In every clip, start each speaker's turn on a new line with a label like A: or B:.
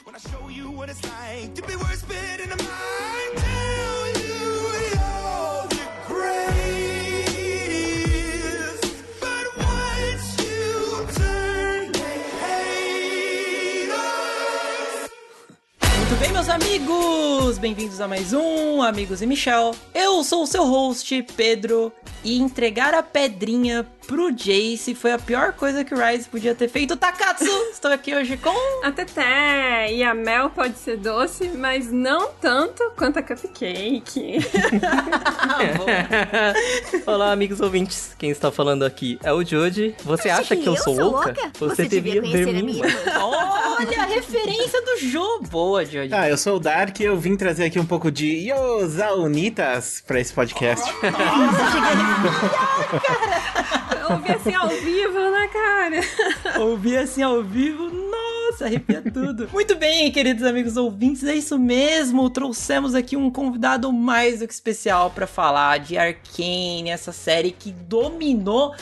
A: When I show you what it's like to be worse fit in a mind, tell you you're the greatest. But once you turn, they hate us.
B: Muito bem, meus amigos! Bem-vindos a mais um Amigos e Michel. Eu sou o seu host, Pedro, e entregar a pedrinha pro Jace foi a pior coisa que o Rise podia ter feito. Takatsu! Estou aqui hoje com.
C: A Teté e a Mel pode ser doce, mas não tanto quanto a Cupcake.
D: Olá, amigos ouvintes. Quem está falando aqui é o Jody. Você acha que eu sou louca? Você, devia ver
E: conhecer a
D: mim.
E: minha irmã.
B: Olha a referência do Jô! Boa, Jody.
F: Ah, eu sou o Dark e eu vim trazer aqui um pouco de Yosaunitas pra esse podcast.
C: Eu ouvi assim ao vivo, né, cara?
B: Ouvir assim ao vivo, nossa, arrepia tudo. Muito bem, queridos amigos ouvintes, é isso mesmo. Trouxemos aqui um convidado mais do que especial pra falar de Arcane, essa série que dominou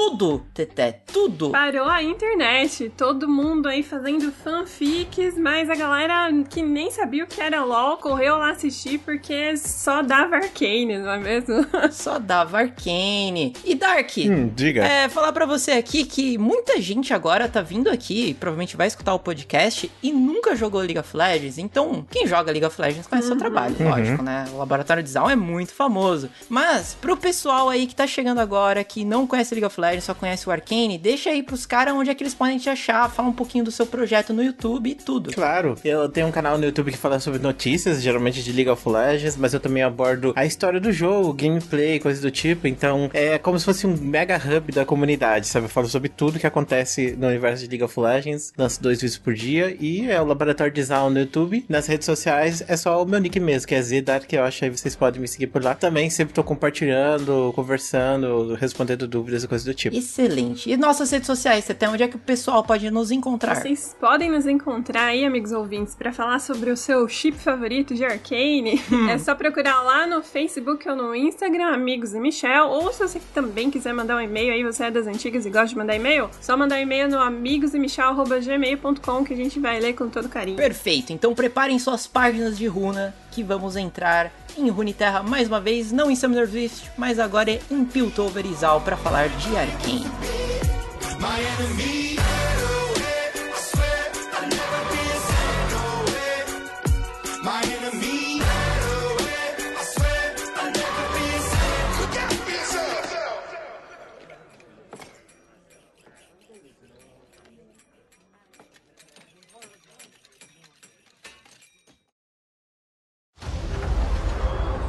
B: tudo, Teté, tudo.
C: Parou a internet, todo mundo aí fazendo fanfics, mas a galera que nem sabia o que era LOL correu lá assistir porque só dava Arcane, não é mesmo?
B: Só dava Arcane. E Dark,
F: Hum, diga.
B: É, falar pra você aqui que muita gente agora tá vindo aqui, provavelmente vai escutar o podcast e nunca jogou League of Legends. Então, quem joga League of Legends conhece seu trabalho, lógico, né? O Laboratório de Zal é muito famoso. Mas, pro pessoal aí que tá chegando agora, que não conhece League of Legends, só conhece o Arcane, deixa aí pros caras onde é que eles podem te achar, fala um pouquinho do seu projeto no YouTube e tudo.
F: Claro, eu tenho um canal no YouTube que fala sobre notícias, geralmente de League of Legends, mas eu também abordo a história do jogo, gameplay, coisas do tipo. Então é como se fosse um mega hub da comunidade, sabe? Eu falo sobre tudo que acontece no universo de League of Legends, lanço dois vídeos por dia e é o Laboratório de Zal no YouTube. Nas redes sociais é só o meu nick mesmo, que é Zdark, eu acho aí vocês podem me seguir por lá. Também sempre tô compartilhando, conversando, respondendo dúvidas e coisas do tipo.
B: Excelente. E nossas redes sociais, até onde é que o pessoal pode nos encontrar?
C: Vocês podem nos encontrar aí, amigos ouvintes, pra falar sobre o seu chip favorito de Arcane. É só procurar lá no Facebook ou no Instagram, Amigos e Michel. Ou se você também quiser mandar um e-mail aí, você é das antigas e gosta de mandar e-mail, só mandar um e-mail no amigosemichel.gmail.com que a gente vai ler com todo carinho.
B: Perfeito, então preparem suas páginas de runa que vamos entrar em Runeterra mais uma vez, não em Summoner Rift, mas agora é em Piltover e Zal para falar de Arcane.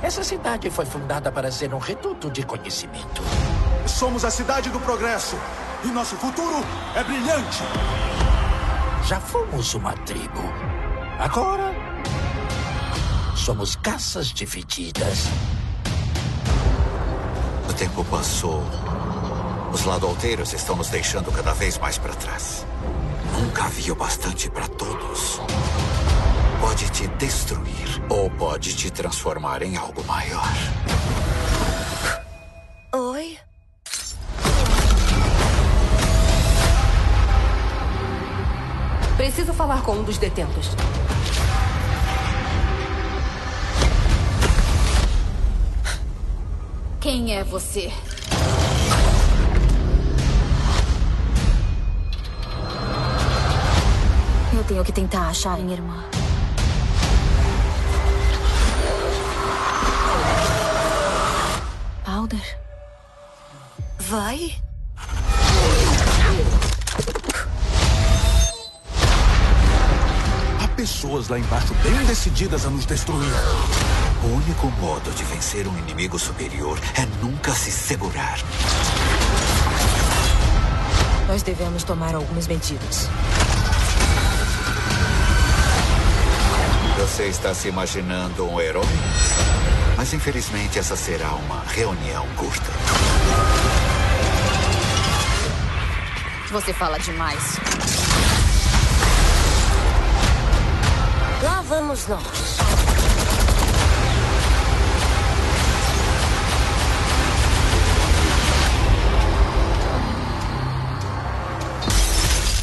G: Essa cidade foi fundada para ser um reduto de conhecimento.
H: Somos a cidade do progresso e nosso futuro é brilhante.
G: Já fomos uma tribo. Agora, somos caças divididas.
I: O tempo passou. Os ladolteiros estão nos deixando cada vez mais para trás. Nunca havia o bastante para todos. Pode te destruir ou pode te transformar em algo maior.
E: Oi?
J: Preciso falar com um dos detentos. Quem é você?
E: Eu tenho que tentar achar minha irmã. Alder? Vai?
H: Há pessoas lá embaixo bem decididas a nos destruir.
I: O único modo de vencer um inimigo superior é nunca se segurar.
E: Nós devemos tomar algumas medidas.
I: Você está se imaginando um herói? Mas infelizmente essa será uma reunião curta.
J: Você fala demais.
E: Lá vamos nós.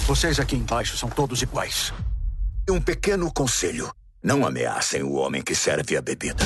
H: Vocês aqui embaixo são todos iguais.
K: Um pequeno conselho: não ameacem o homem que serve a bebida.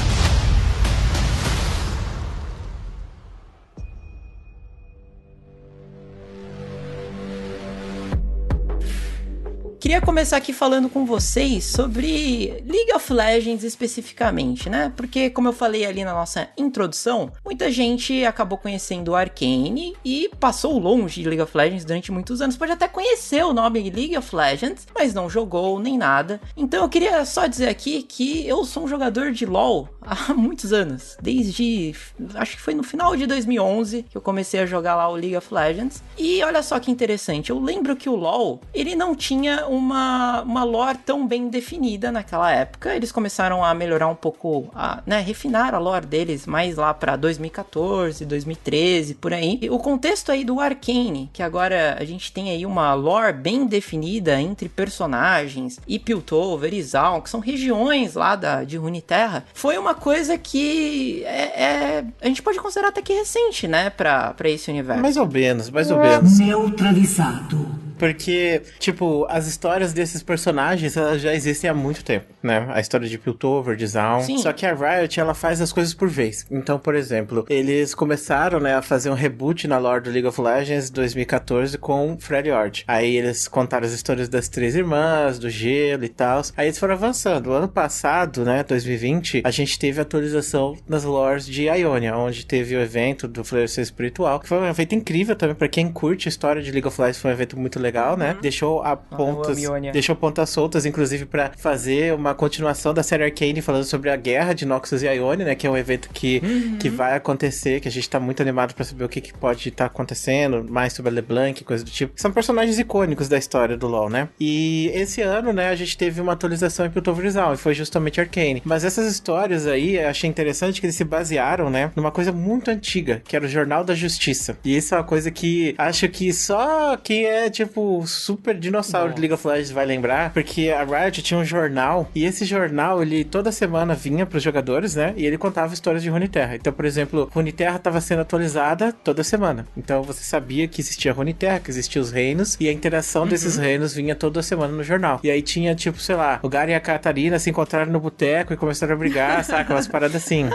B: Queria começar aqui falando com vocês sobre League of Legends especificamente, né? Porque, como eu falei ali na nossa introdução, muita gente acabou conhecendo o Arcane e passou longe de League of Legends durante muitos anos. Pode até conhecer o nome League of Legends, mas não jogou nem nada. Então eu queria só dizer aqui que eu sou um jogador de LoL há muitos anos. Desde. Acho que foi no final de 2011 que eu comecei a jogar lá o League of Legends. E olha só que interessante, eu lembro que o LoL ele não tinha uma, uma lore tão bem definida naquela época. Eles começaram a melhorar um pouco, a, né, refinar a lore deles mais lá para 2014, 2013, por aí. E o contexto aí do Arcane, que agora a gente tem aí uma lore bem definida entre personagens, e Piltover e Zaun, que são regiões lá da, de Runeterra, foi uma coisa que é, é, a gente pode considerar até que recente, né, pra, pra esse universo.
F: Mais ou menos, mais ou menos.
L: Neutralizado.
F: Porque, tipo, as histórias desses personagens, elas já existem há muito tempo, né? A história de Piltover, de Zaun.
B: Sim.
F: Só que a Riot, ela faz as coisas por vez. Então, por exemplo, eles começaram, né, a fazer um reboot na lore do League of Legends 2014 com Freddy Ord. Aí eles contaram as histórias das três irmãs, do gelo e tal. Aí eles foram avançando. O ano passado, né, 2020, a gente teve a atualização das lores de Ionia, onde teve o evento do Florescer Espiritual, que foi um evento incrível também pra quem curte a história de League of Legends, foi um evento muito legal, né? Deixou a pontas,
B: Ionia.
F: deixou pontas soltas, inclusive pra fazer uma continuação da série Arcane falando sobre a guerra de Noxus e Ionia, né? Que é um evento que, que vai acontecer, que a gente tá muito animado pra saber o que, que pode estar acontecendo, mais sobre a LeBlanc, coisa do tipo. São personagens icônicos da história do LoL, né? E esse ano, né, a gente teve uma atualização em Piltover e foi justamente Arcane. Mas essas histórias aí, eu achei interessante que eles se basearam, né, numa coisa muito antiga, que era o Jornal da Justiça. E isso é uma coisa que acho que só quem é, tipo, super dinossauro de League of Legends vai lembrar, porque a Riot tinha um jornal, e esse jornal, ele toda semana vinha pros jogadores, né, e ele contava histórias de Runeterra. Então, por exemplo, Runeterra estava sendo atualizada toda semana. Então, você sabia que existia Runeterra, que existiam os reinos, e a interação desses reinos vinha toda semana no jornal. E aí tinha, tipo, sei lá, o Garen e a Catarina se encontraram no boteco e começaram a brigar, saca? Umas paradas assim.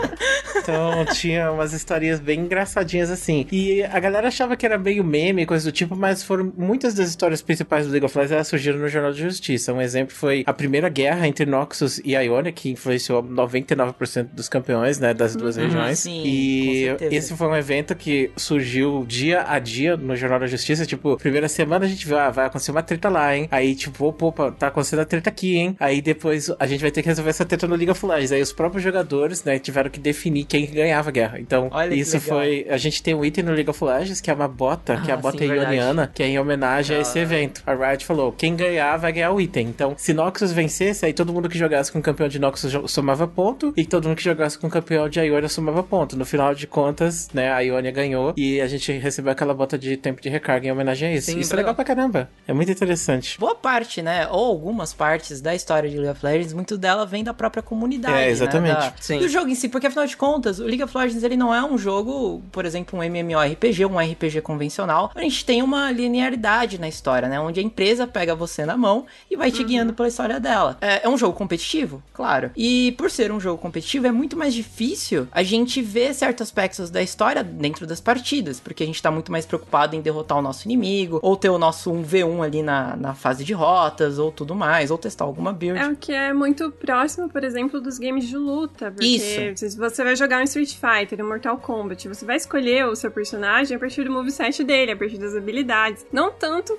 F: Então, tinha umas historinhas bem engraçadinhas assim. E a galera achava que era meio meme, coisa do tipo, mas foram muitas das histórias principais do League of Legends surgiram no Jornal de Justiça. Um exemplo foi a primeira guerra entre Noxus e Ionia, que influenciou 99% dos campeões, né, das duas regiões.
B: sim,
F: e esse foi um evento que surgiu dia a dia no Jornal da Justiça. Tipo, primeira semana a gente viu, ah, vai acontecer uma treta lá, hein? Aí, tipo, opa, tá acontecendo a treta aqui, hein? Aí depois a gente vai ter que resolver essa treta no League of Legends. Aí os próprios jogadores, né, tiveram que definir quem ganhava a guerra. Então,
B: Olha
F: isso foi. A gente tem um item no League of Legends que é uma bota, que é a
B: Ah,
F: bota
B: sim, verdade.
F: ioniana, que é em homenagem a esse
B: hora.
F: evento. A Riot falou: quem ganhar vai ganhar o item. Então, se Noxus vencesse, aí todo mundo que jogasse com o campeão de Noxus somava ponto, e todo mundo que jogasse com o campeão de Ionia somava ponto. No final de contas, né, a Ionia ganhou e a gente recebeu aquela bota de tempo de recarga em homenagem a isso.
B: Sim,
F: isso é
B: legal.
F: pra caramba. É muito interessante.
B: Boa parte, né? Ou algumas partes da história de League of Legends, muito dela vem da própria comunidade.
F: É, exatamente.
B: Né? Da-
D: Sim.
B: Do jogo em si, porque afinal de contas, o League of Legends ele não é um jogo, por exemplo, um MMORPG, um RPG convencional. A gente tem uma linearidade na história, né? Onde a empresa pega você na mão e vai te guiando pela história dela. É, é um jogo competitivo? Claro. E por ser um jogo competitivo, é muito mais difícil a gente ver certos aspectos da história dentro das partidas, porque a gente tá muito mais preocupado em derrotar o nosso inimigo, ou ter o nosso 1v1 ali na, na fase de rotas, ou tudo mais, ou testar alguma build.
C: É o que é muito próximo, por exemplo, dos games de luta. Porque
B: Isso.
C: se você vai jogar um Street Fighter, um Mortal Kombat, você vai escolher o seu personagem a partir do moveset dele, a partir das habilidades. Não tanto,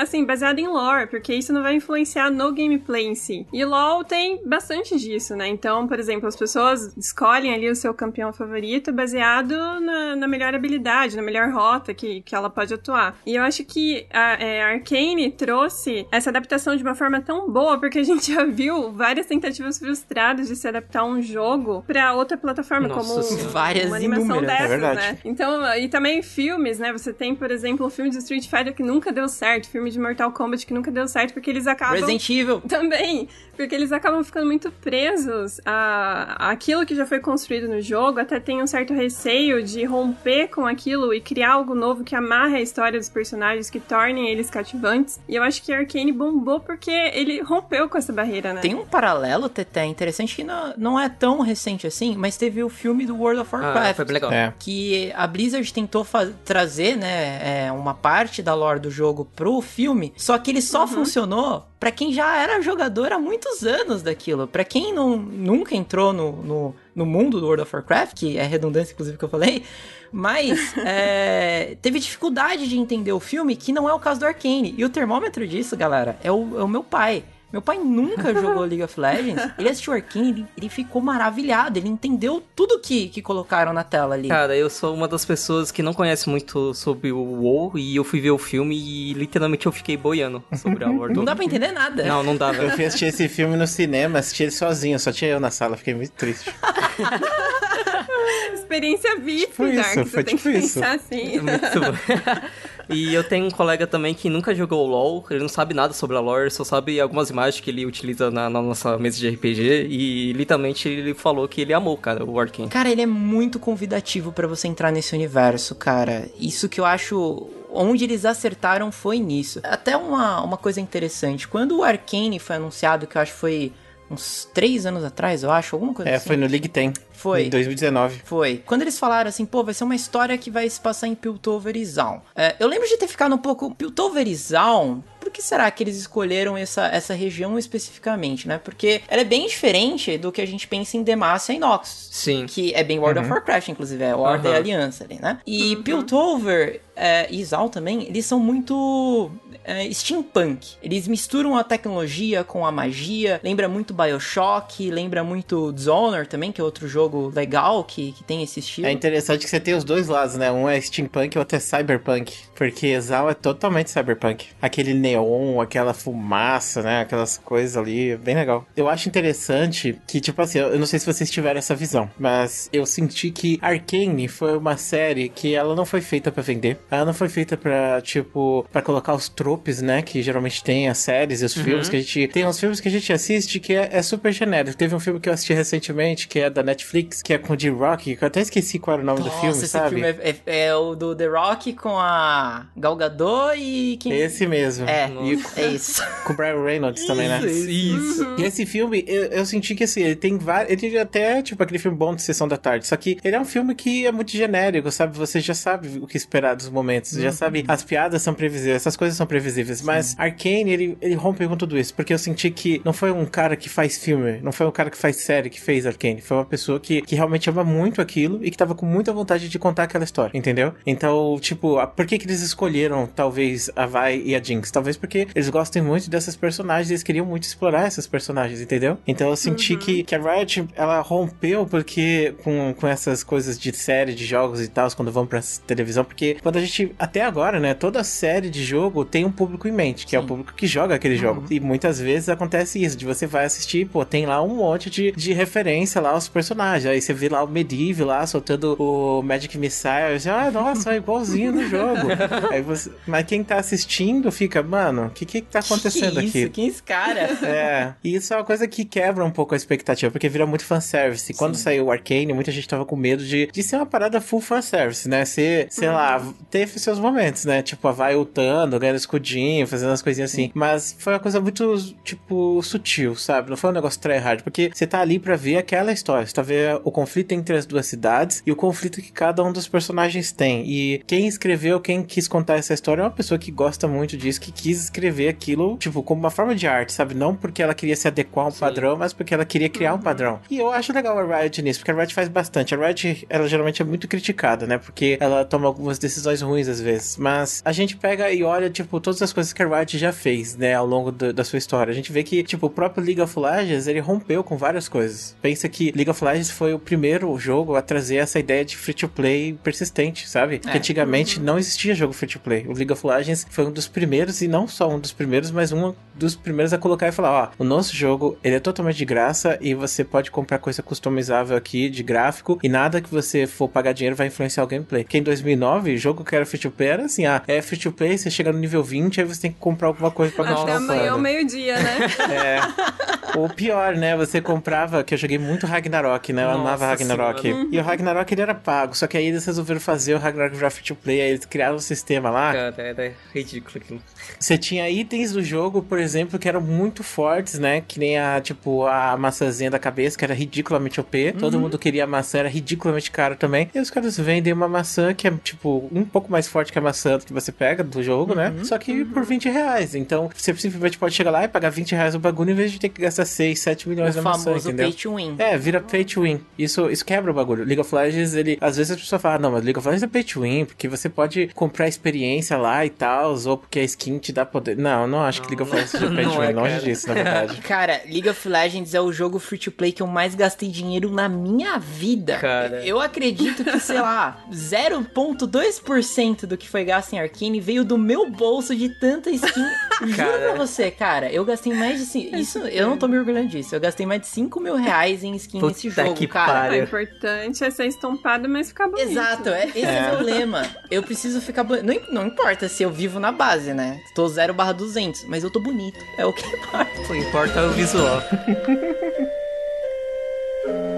C: assim, baseado em lore, porque isso não vai influenciar no gameplay em si. E LoL tem bastante disso, né? Então, por exemplo, as pessoas escolhem ali o seu campeão favorito baseado na, na melhor habilidade, na melhor rota que, que ela pode atuar. E eu acho que a é, a Arcane trouxe essa adaptação de uma forma tão boa, porque a gente já viu várias tentativas frustradas de se adaptar um jogo pra outra plataforma,
D: Nossa
C: como.
B: Várias
C: uma animação
B: inúmeras, é
C: dessas,
F: verdade.
C: né? Então, e também filmes, né? Você tem, por exemplo, o filme de Street Fighter que nunca deu certo, certo, filme de Mortal Kombat que nunca deu certo, porque eles acabam.
B: Resident Evil.
C: Também. Porque eles acabam ficando muito presos a aquilo que já foi construído no jogo, até tem um certo receio de romper com aquilo e criar algo novo que amarre a história dos personagens, que tornem eles cativantes. E eu acho que Arkane bombou porque ele rompeu com essa barreira, né?
B: Tem um paralelo, Teté, interessante que não, não é tão recente assim, mas teve o filme do World of Warcraft.
D: Ah, foi legal.
F: É.
B: Que a Blizzard tentou trazer, né, é, uma parte da lore do jogo pro filme, só que ele só funcionou pra quem já era jogador há muitos anos daquilo. Pra quem não, nunca entrou no, no, no mundo do World of Warcraft, que é redundância, inclusive, que eu falei, mas é, teve dificuldade de entender o filme, que não é o caso do Arcane. E o termômetro disso, galera, é o, é o meu pai. Meu pai nunca jogou League of Legends. Ele assistiu Arcane, ele, ele ficou maravilhado. Ele entendeu tudo que, que colocaram na tela ali.
D: Cara, eu sou uma das pessoas que não conhece muito sobre o WoW e eu fui ver o filme e literalmente eu fiquei boiando sobre a lore do-
B: Não dá pra entender nada.
D: Não, não dá,
F: Eu fui assistir esse filme no cinema, assisti ele sozinho, só tinha eu na sala, fiquei muito triste.
C: Experiência VIP,
F: Tipo isso,
C: Dark. Você
F: foi
C: tem
F: tipo
C: que
F: isso.
C: pensar assim.
D: Muito bom. E eu tenho um colega também que nunca jogou LoL, ele não sabe nada sobre a lore, só sabe algumas imagens que ele utiliza na, na nossa mesa de RPG e literalmente ele falou que ele amou, cara, o Arkane.
B: Cara, ele é muito convidativo pra você entrar nesse universo, cara. Isso que eu acho. Onde eles acertaram foi nisso. Até uma, uma coisa interessante. Quando o Arcane foi anunciado, que eu acho que foi uns três anos atrás, eu acho, alguma coisa
F: É,
B: assim.
F: foi no League Ten.
B: Foi.
F: Em 2019.
B: Foi. Quando eles falaram assim, pô, vai ser uma história que vai se passar em Piltover e Zaun. É, eu lembro de ter ficado um pouco. Piltover e Zaun. Por que será que eles escolheram essa, essa região especificamente, né? Porque ela é bem diferente do que a gente pensa em Demacia e Nox.
D: Sim.
B: Que é bem World of Warcraft, inclusive, é Horda
D: Aham.
B: e Aliança ali, né? E Piltover é, e Zaun também, eles são muito é, steampunk. Eles misturam a tecnologia com a magia, lembra muito Bioshock, lembra muito Dishonored também, que é outro jogo legal que, que tem esse estilo.
F: É interessante que você tem os dois lados, né? Um é steampunk e o outro é cyberpunk. Porque Exal é totalmente cyberpunk. Aquele neon, aquela fumaça, né? Aquelas coisas ali, é bem legal. Eu acho interessante que, tipo assim, eu não sei se vocês tiveram essa visão, mas eu senti que Arcane foi uma série que ela não foi feita pra vender. Ela não foi feita pra, tipo, pra colocar os tropes, né? Que geralmente tem as séries e os filmes que a gente. Tem uns filmes que a gente assiste que é, é super genérico. Teve um filme que eu assisti recentemente, que é da Netflix, que é com o D-Rock, que eu até esqueci qual era o nome do
B: Nossa,
F: filme,
B: esse
F: sabe?
B: filme é, é- é o do The Rock com a Gal Gadot e quem...
F: Esse mesmo.
B: É,
F: E
B: é isso.
F: com o Brian Reynolds também, né?
D: Isso.
F: E esse filme, eu, eu senti que assim, ele tem vários. Ele tem até, tipo, aquele filme bom de sessão da tarde. Só que ele é um filme que é muito genérico, sabe? Você já sabe o que esperar dos momentos. Já sabe, as piadas são previsíveis, essas coisas são previsíveis. Mas Arkane, ele, ele rompe com tudo isso. Porque eu senti que não foi um cara que faz filme, não foi um cara que faz série que fez Arkane. Foi uma pessoa que, que realmente ama muito aquilo e que tava com muita vontade de contar aquela história, entendeu? Então, tipo, a- por que que eles escolheram, talvez, a Vai e a Jinx? Talvez porque eles gostem muito dessas personagens e eles queriam muito explorar essas personagens, entendeu? Então eu senti que, que a Riot, ela rompeu porque com, com essas coisas de série, de jogos e tal, quando vão pra televisão, porque quando a gente, até agora, né, toda série de jogo tem um público em mente, que é o público que joga aquele jogo. E muitas vezes acontece isso, de você vai assistir, pô, tem lá um monte de, de referência lá aos personagens, aí você vê lá o Medivh lá, soltando o Magic Missile, você, ah, nossa, é igualzinho no jogo. aí você, mas quem tá assistindo fica, mano, o que que tá acontecendo
B: que
F: aqui?
B: isso? Quem é esse cara?
F: É, e isso é uma coisa que quebra um pouco a expectativa, porque vira muito fanservice. Quando saiu o Arcane, muita gente tava com medo de, de ser uma parada full fanservice, né? Ser, sei lá, teve seus momentos, né? Tipo, a vai lutando, ganhando escudinho, fazendo as coisinhas assim. Mas foi uma coisa muito, tipo, sutil, sabe? Não foi um negócio tryhard, porque você tá ali pra ver aquela história. Você tá vendo o conflito entre as duas cidades e o conflito que cada um dos personagens tem. E quem escreveu, quem quis contar essa história é uma pessoa que gosta muito disso, que quis escrever aquilo, tipo, como uma forma de arte, sabe? Não porque ela queria se adequar a um padrão, mas porque ela queria criar um padrão. E eu acho legal a Riot nisso, porque a Riot faz bastante. A Riot, ela geralmente é muito criticada, né? Porque ela toma algumas decisões ruins às vezes. Mas a gente pega e olha, tipo, todas as coisas que a Riot já fez, né? Ao longo do- da sua história. A gente vê que, tipo, o próprio League of Legends, ele rompeu com várias coisas. Pensa que League of Legends foi o primeiro jogo a trazer essa ideia de free-to-play persistente, sabe? Que antigamente não existia jogo free-to-play. O League of Legends foi um dos primeiros, e não só um dos primeiros, mas um dos primeiros a colocar e falar, ó, o nosso jogo, ele é totalmente de graça e você pode comprar coisa customizável aqui de gráfico e nada que você for pagar dinheiro vai influenciar o gameplay. Porque em 2009, jogo que era free-to-play era assim, ah, é free-to-play, você chega no nível 20 20, aí você tem que comprar alguma coisa pra
C: Até
F: continuar
C: amanhã ao
F: falando.
C: meio-dia, né?
F: É. Ou pior, né? Você comprava, que eu joguei muito Ragnarok, né? Eu
D: Nossa
F: amava Ragnarok.
D: Senhora.
F: E o Ragnarok ele era pago, só que aí eles resolveram fazer o Ragnarok já free to play, aí eles criaram um sistema lá.
D: Cara, é, é ridículo aquilo.
F: Você tinha itens do jogo, por exemplo, que eram muito fortes, né? Que nem a, tipo, a maçãzinha da cabeça, que era ridiculamente OP. Todo mundo queria a maçã, era ridiculamente caro também. E os caras vendem uma maçã que é, tipo, um pouco mais forte que a maçã que você pega do jogo, né? Só que por 20 reais. Então, você simplesmente pode chegar lá e pagar 20 reais no bagulho em vez de ter que gastar 6, 7 milhões
B: O
F: na maçã,
B: famoso
F: entendeu?
B: pay to win.
F: É, vira pay to win. Isso, isso quebra o bagulho. League of Legends, ele. Às vezes as pessoas falam, "Ah, não, mas League of Legends é pay to win, porque você pode comprar experiência lá e tal, ou porque a skin te dá poder. Não, eu não acho que League of Legends
D: não é,
F: longe
D: cara.
F: disso, na verdade.
B: Cara, League of Legends é o jogo free to play que eu mais gastei dinheiro na minha vida.
D: Cara.
B: Eu acredito que, sei lá, 0.2% do que foi gasto em Arcane veio do meu bolso de tanta skin. Juro pra você, cara, eu gastei mais de. cin- Isso, eu não tô me orgulhando disso. Eu gastei mais de 5 mil reais em skin
D: Puta
B: nesse jogo,
D: que
B: cara.
D: pariu.
C: O importante é ser estompado, mas ficar bonito.
B: Exato, é, esse é. o meu lema. Eu preciso ficar bonito. Não, não importa se eu vivo na base, né? Tô 0 barra 200, mas eu tô bonito. É o que importa.
D: O que importa é o visual.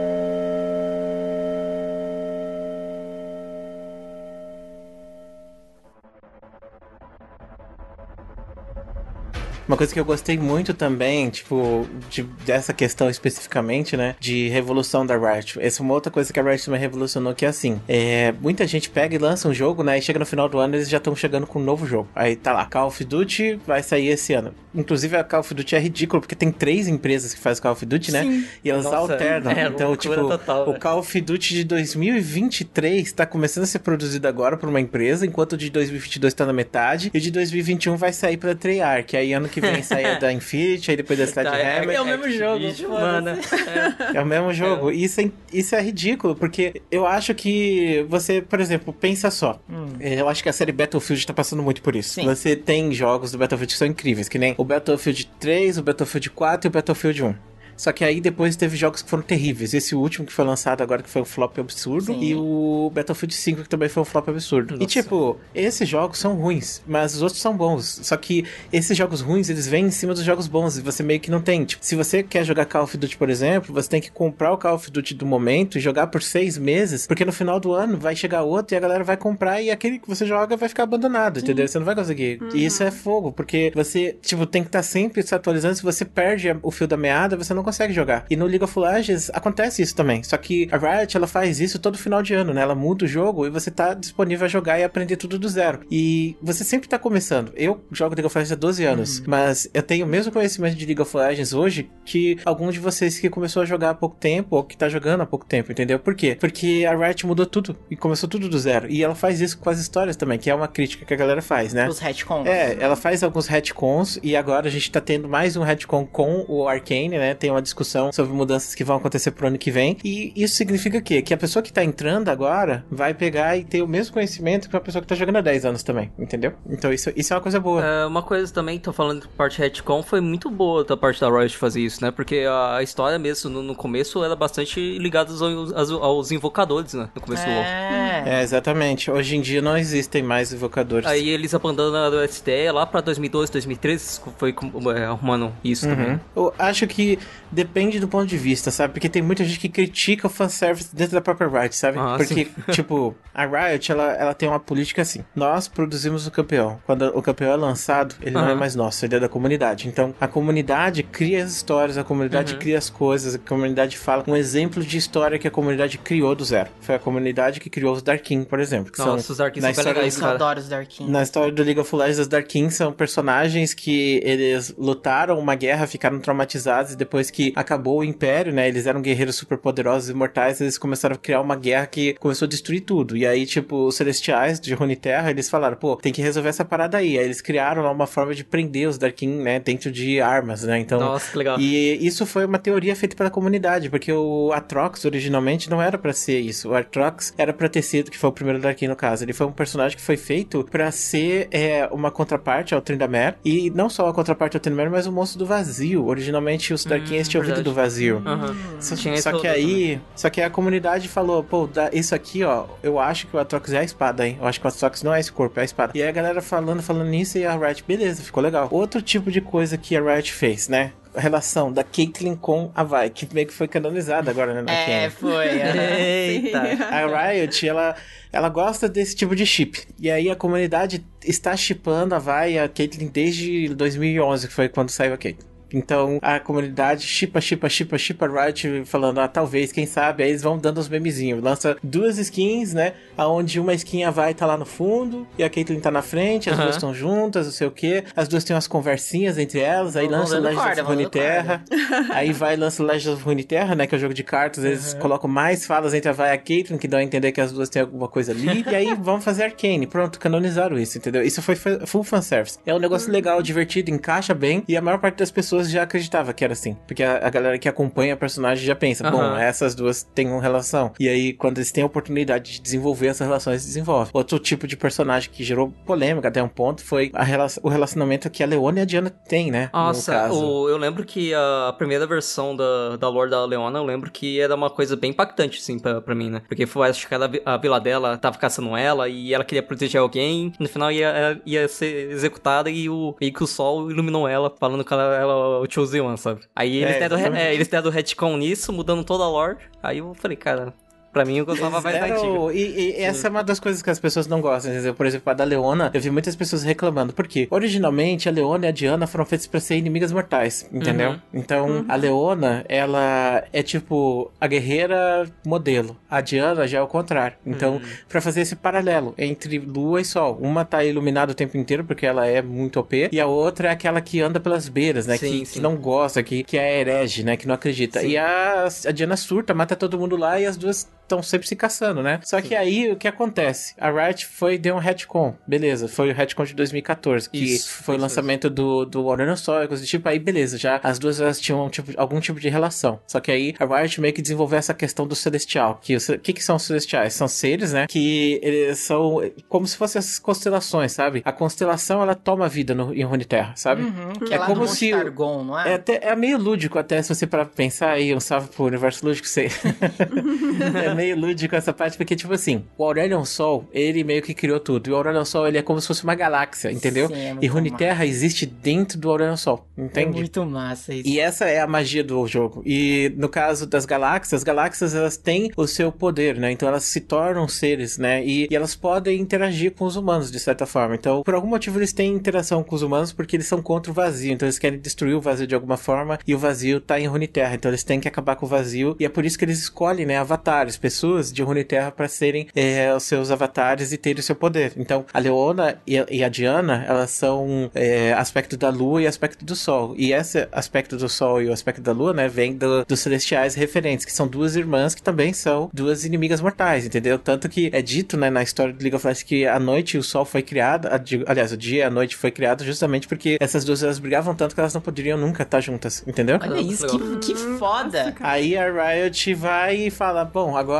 F: Uma coisa que eu gostei muito também, tipo, de- dessa questão especificamente, né? De revolução da Riot. Essa é uma outra coisa que a Riot também revolucionou, que é assim: é, muita gente pega e lança um jogo, né? E chega no final do ano eles já estão chegando com um novo jogo. Aí tá lá, Call of Duty vai sair esse ano. Inclusive a Call of Duty é ridículo, porque tem três empresas que fazem Call of Duty, né?
C: Sim.
F: E elas
D: Nossa,
F: alternam.
D: é
F: então, tipo,
D: total,
F: o
D: velho.
F: Call of Duty de 2023 tá começando a ser produzido agora por uma empresa, enquanto o de 2022 tá na metade, e o de 2021 vai sair pela Treyarch. Aí ano que vem sai a da Infinity, aí depois da
D: Tá,
F: Sledgehammer.
B: é o mesmo jogo, foda-se.
D: Mano, é.
F: É o mesmo jogo. Isso, é, isso é ridículo, porque eu acho que você, por exemplo, pensa só. É, Eu acho que a série Battlefield tá passando muito por isso.
B: Sim.
F: Você tem jogos do Battlefield que são incríveis, que nem o Battlefield 3, o Battlefield 4 e o Battlefield 1. Só que aí depois teve jogos que foram terríveis. Esse último que foi lançado agora, que foi um flop absurdo.
B: Sim.
F: E o Battlefield 5, que também foi um flop absurdo. E
D: Nossa.
F: tipo, esses jogos são ruins, mas os outros são bons. Só que esses jogos ruins, eles vêm em cima dos jogos bons. E você meio que não tem. Tipo, se você quer jogar Call of Duty, por exemplo, você tem que comprar o Call of Duty do momento e jogar por seis meses. Porque no final do ano vai chegar outro e a galera vai comprar e aquele que você joga vai ficar abandonado, entendeu? Você não vai conseguir. E isso é fogo, porque você, tipo, tem que estar sempre se atualizando. Se você perde o fio da meada, você não consegue jogar. E no League of Legends acontece isso também. Só que a Riot, ela faz isso todo final de ano, né? Ela muda o jogo e você tá disponível a jogar e aprender tudo do zero. E você sempre tá começando. Eu jogo League of Legends há 12 anos, mas eu tenho o mesmo conhecimento de League of Legends hoje que alguns de vocês que começou a jogar há pouco tempo ou que tá jogando há pouco tempo, entendeu? Por quê? Porque a Riot mudou tudo e começou tudo do zero. E ela faz isso com as histórias também, que é uma crítica que a galera faz, né?
B: Os retcons.
F: É, ela faz alguns retcons e agora a gente tá tendo mais um retcon com o Arcane, né? Tem uma discussão sobre mudanças que vão acontecer pro ano que vem. E isso significa o quê? Que a pessoa que tá entrando agora vai pegar e ter o mesmo conhecimento que a pessoa que tá jogando há 10 anos também, entendeu? Então isso, isso é uma coisa boa.
D: É, uma coisa também, tô falando de parte retcon, foi muito boa da parte da Riot fazer isso, né? Porque a história mesmo, no, no começo, era bastante ligada aos, aos, aos invocadores, né? No começo do WoW.
B: É.
F: É, exatamente. Hoje em dia não existem mais invocadores.
D: Aí eles abandonaram a STE lá pra 2012, 2013, foi é, arrumando isso também.
F: Uhum. Eu acho que depende do ponto de vista, sabe? Porque tem muita gente que critica o fanservice dentro da própria Riot, sabe?
D: Ah,
F: Porque, tipo, a Riot, ela, ela tem uma política assim. Nós produzimos o campeão. Quando o campeão é lançado, ele não é mais nosso, ele é da comunidade. Então, a comunidade cria as histórias, a comunidade
D: Uhum.
F: cria as coisas, a comunidade fala. Um exemplo de história que a comunidade criou do zero. Foi a comunidade que criou os Darkin, por exemplo. Que
D: Nossa,
F: são,
D: os Darkin
F: na
D: são
F: história
D: legais,
B: adoro os Darkin.
F: na história do League of Legends, os Darkin são personagens que eles lutaram uma guerra, ficaram traumatizados e depois que acabou o Império, né? Eles eram guerreiros super poderosos, imortais, eles começaram a criar uma guerra que começou a destruir tudo. E aí, tipo, os Celestiais de Runeterra, eles falaram, pô, tem que resolver essa parada aí. Aí eles criaram lá uma forma de prender os Darkin, né? Dentro de armas, né? Então,
D: Nossa, que legal.
F: e isso foi uma teoria feita pela comunidade, porque o Atrox originalmente não era pra ser isso. O Atrox era pra ter sido, que foi o primeiro Darkin no caso. Ele foi um personagem que foi feito pra ser é, uma contraparte ao Tryndamere. E não só a contraparte ao Tryndamere, mas o monstro do vazio. Originalmente os Darkins vindo
D: verdade.
F: do vazio.
D: Aham.
F: Só, só que aí, só que aí a comunidade falou, pô, dá- isso aqui, ó, eu acho que o Atrox é a espada, hein? Eu acho que o Atrox não é esse corpo, é a espada. E aí a galera falando, falando nisso e a Riot, beleza, ficou legal. Outro tipo de coisa que a Riot fez, né? A relação da Caitlyn com a Vi, que meio que foi canonizada agora, né? na
B: É, foi. aham.
D: Eita.
F: A Riot, ela, ela gosta desse tipo de chip. E aí a comunidade está chipando a Vi e a Caitlyn desde 2011, que foi quando saiu a Caitlyn. Então a comunidade chipa, chipa, chipa, chipa Riot falando, ah, talvez, quem sabe, aí eles vão dando os memezinhos. Lança duas skins, né? Aonde uma skin a Vi tá lá no fundo e a Caitlyn tá na frente, as duas estão juntas, não sei o que. As duas têm umas conversinhas entre elas, aí
B: Vão
F: lança Legends of
B: vão
F: Runeterra. Aí vai e lança Legends of Runeterra, né? Que é o jogo de cartas. Eles
B: Uhum.
F: colocam mais falas entre a Vi e a Caitlyn, que dão a entender que as duas têm alguma coisa ali. e aí vamos fazer Arcane. Pronto, canonizaram isso, entendeu? Isso foi full fanservice. É um negócio legal, divertido, encaixa bem. E a maior parte das pessoas já acreditava que era assim. Porque a, a galera que acompanha a personagem já pensa, bom,
D: Aham.
F: essas duas têm uma relação. E aí, quando eles têm a oportunidade de desenvolver essas relações, eles desenvolvem. Outro tipo de personagem que gerou polêmica até um ponto foi rela- o relacionamento que a Leona e a Diana têm, né? no
D: Nossa, o- eu lembro que a primeira versão da, da lore da Leona, eu lembro que era uma coisa bem impactante, assim, pra, pra mim, né? Porque foi, acho que era a vi- a vila dela tava caçando ela e ela queria proteger alguém, no final ia, ia ser executada e o, meio que o sol iluminou ela, falando que ela era o Chosen One, sabe? Aí eles,
F: É,
D: deram, é, eles deram retcon nisso, mudando toda a lore, aí eu falei, cara... Pra mim, eu gostava mais da
F: Zero-
D: antiga.
F: E, e essa é uma das coisas que as pessoas não gostam. entendeu? Por exemplo, a da Leona, eu vi muitas pessoas reclamando. Porque originalmente a Leona e a Diana foram feitas pra ser inimigas mortais, entendeu?
D: Uhum.
F: Então a Leona, ela é tipo a guerreira modelo. A Diana já é o contrário. Então,
D: Uhum.
F: pra fazer esse paralelo entre lua e sol, uma tá iluminada o tempo inteiro porque ela é muito OP, e a outra é aquela que anda pelas beiras, né?
D: Sim,
F: que,
D: sim.
F: que não gosta, que, que é herege, né? Que não acredita.
D: Sim.
F: E a, a Diana surta, mata todo mundo lá e as duas estão sempre se caçando, né? Só que aí o que acontece? A Riot foi deu um retcon, beleza? Foi o retcon de 2014, que
D: Isso,
F: foi o
D: isso
F: lançamento do do Warner do tipo aí, beleza? Já as duas elas tinham um tipo, algum tipo de relação. Só que aí a Riot meio que desenvolveu essa questão do celestial, que o que que são os celestiais? São seres, né? Que eles são como se fossem as constelações, sabe? A constelação ela toma vida no, em Runeterra, sabe?
B: Uhum, que
F: É
B: é,
F: como se-
B: Targon, não é?
F: É, até, é meio lúdico até, se você para pensar aí, um salve pro universo lúdico, sei. é meio lúdico essa parte, porque, tipo assim, o Aurelion Sol, ele meio que criou tudo. E o Aurelion Sol, ele é como se fosse uma galáxia, entendeu?
B: Sim, é
F: e Runeterra existe dentro do Aurelion Sol,
B: É
F: entende?
B: muito massa isso.
F: E essa é a magia do jogo. E no caso das galáxias, as galáxias elas têm o seu poder, né? Então elas se tornam seres, né? E, e elas podem interagir com os humanos de certa forma. Então, por algum motivo eles têm interação com os humanos porque eles são contra o vazio. Então eles querem destruir o vazio de alguma forma e o vazio tá em Runeterra. Então eles têm que acabar com o vazio e é por isso que eles escolhem, né, avatares, pessoas de Runeterra para serem é, os seus avatares e terem o seu poder. Então a Leona e a, e a Diana, elas são é, aspecto da lua e aspecto do sol. E esse aspecto do sol e o aspecto da lua, né, vem do- dos celestiais referentes, que são duas irmãs que também são duas inimigas mortais, entendeu? Tanto que é dito, né, na história do League of Legends que a noite e o sol foi criado, a- aliás, o dia e a noite foi criado justamente porque essas duas elas brigavam tanto que elas não poderiam nunca estar juntas, entendeu?
B: Olha isso, que, que foda.
F: Aí a Riot vai e fala: Bom, agora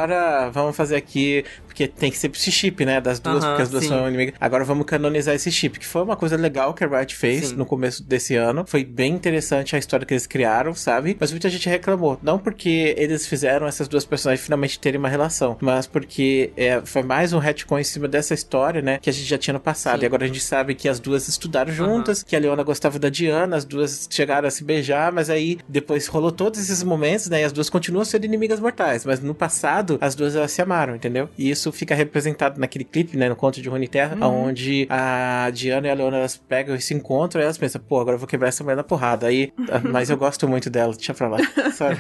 F: vamos fazer aqui. Porque tem que ser esse chip, né? Das duas, porque as duas
D: sim.
F: são inimigas. Agora vamos canonizar esse chip, que foi uma coisa legal que a Riot fez
D: Sim.
F: no começo desse ano. Foi bem interessante a história que eles criaram, sabe? Mas muita gente reclamou. Não porque eles fizeram essas duas personagens finalmente terem uma relação, mas porque é, foi mais um retcon em cima dessa história, né? Que a gente já tinha no passado.
D: Sim.
F: E agora a gente sabe que as duas estudaram juntas, que a Leona gostava da Diana, as duas chegaram a se beijar, mas aí depois rolou todos esses momentos, né? E as duas continuam sendo inimigas mortais. Mas no passado, as duas elas se amaram, entendeu? E isso fica representado naquele clipe, né? No conto de Runeterra, onde a Diana e a Leona elas pegam e se encontram e elas pensam, pô, agora eu vou quebrar essa mulher na porrada. Aí, ah, mas eu gosto muito dela, deixa pra lá. Sabe?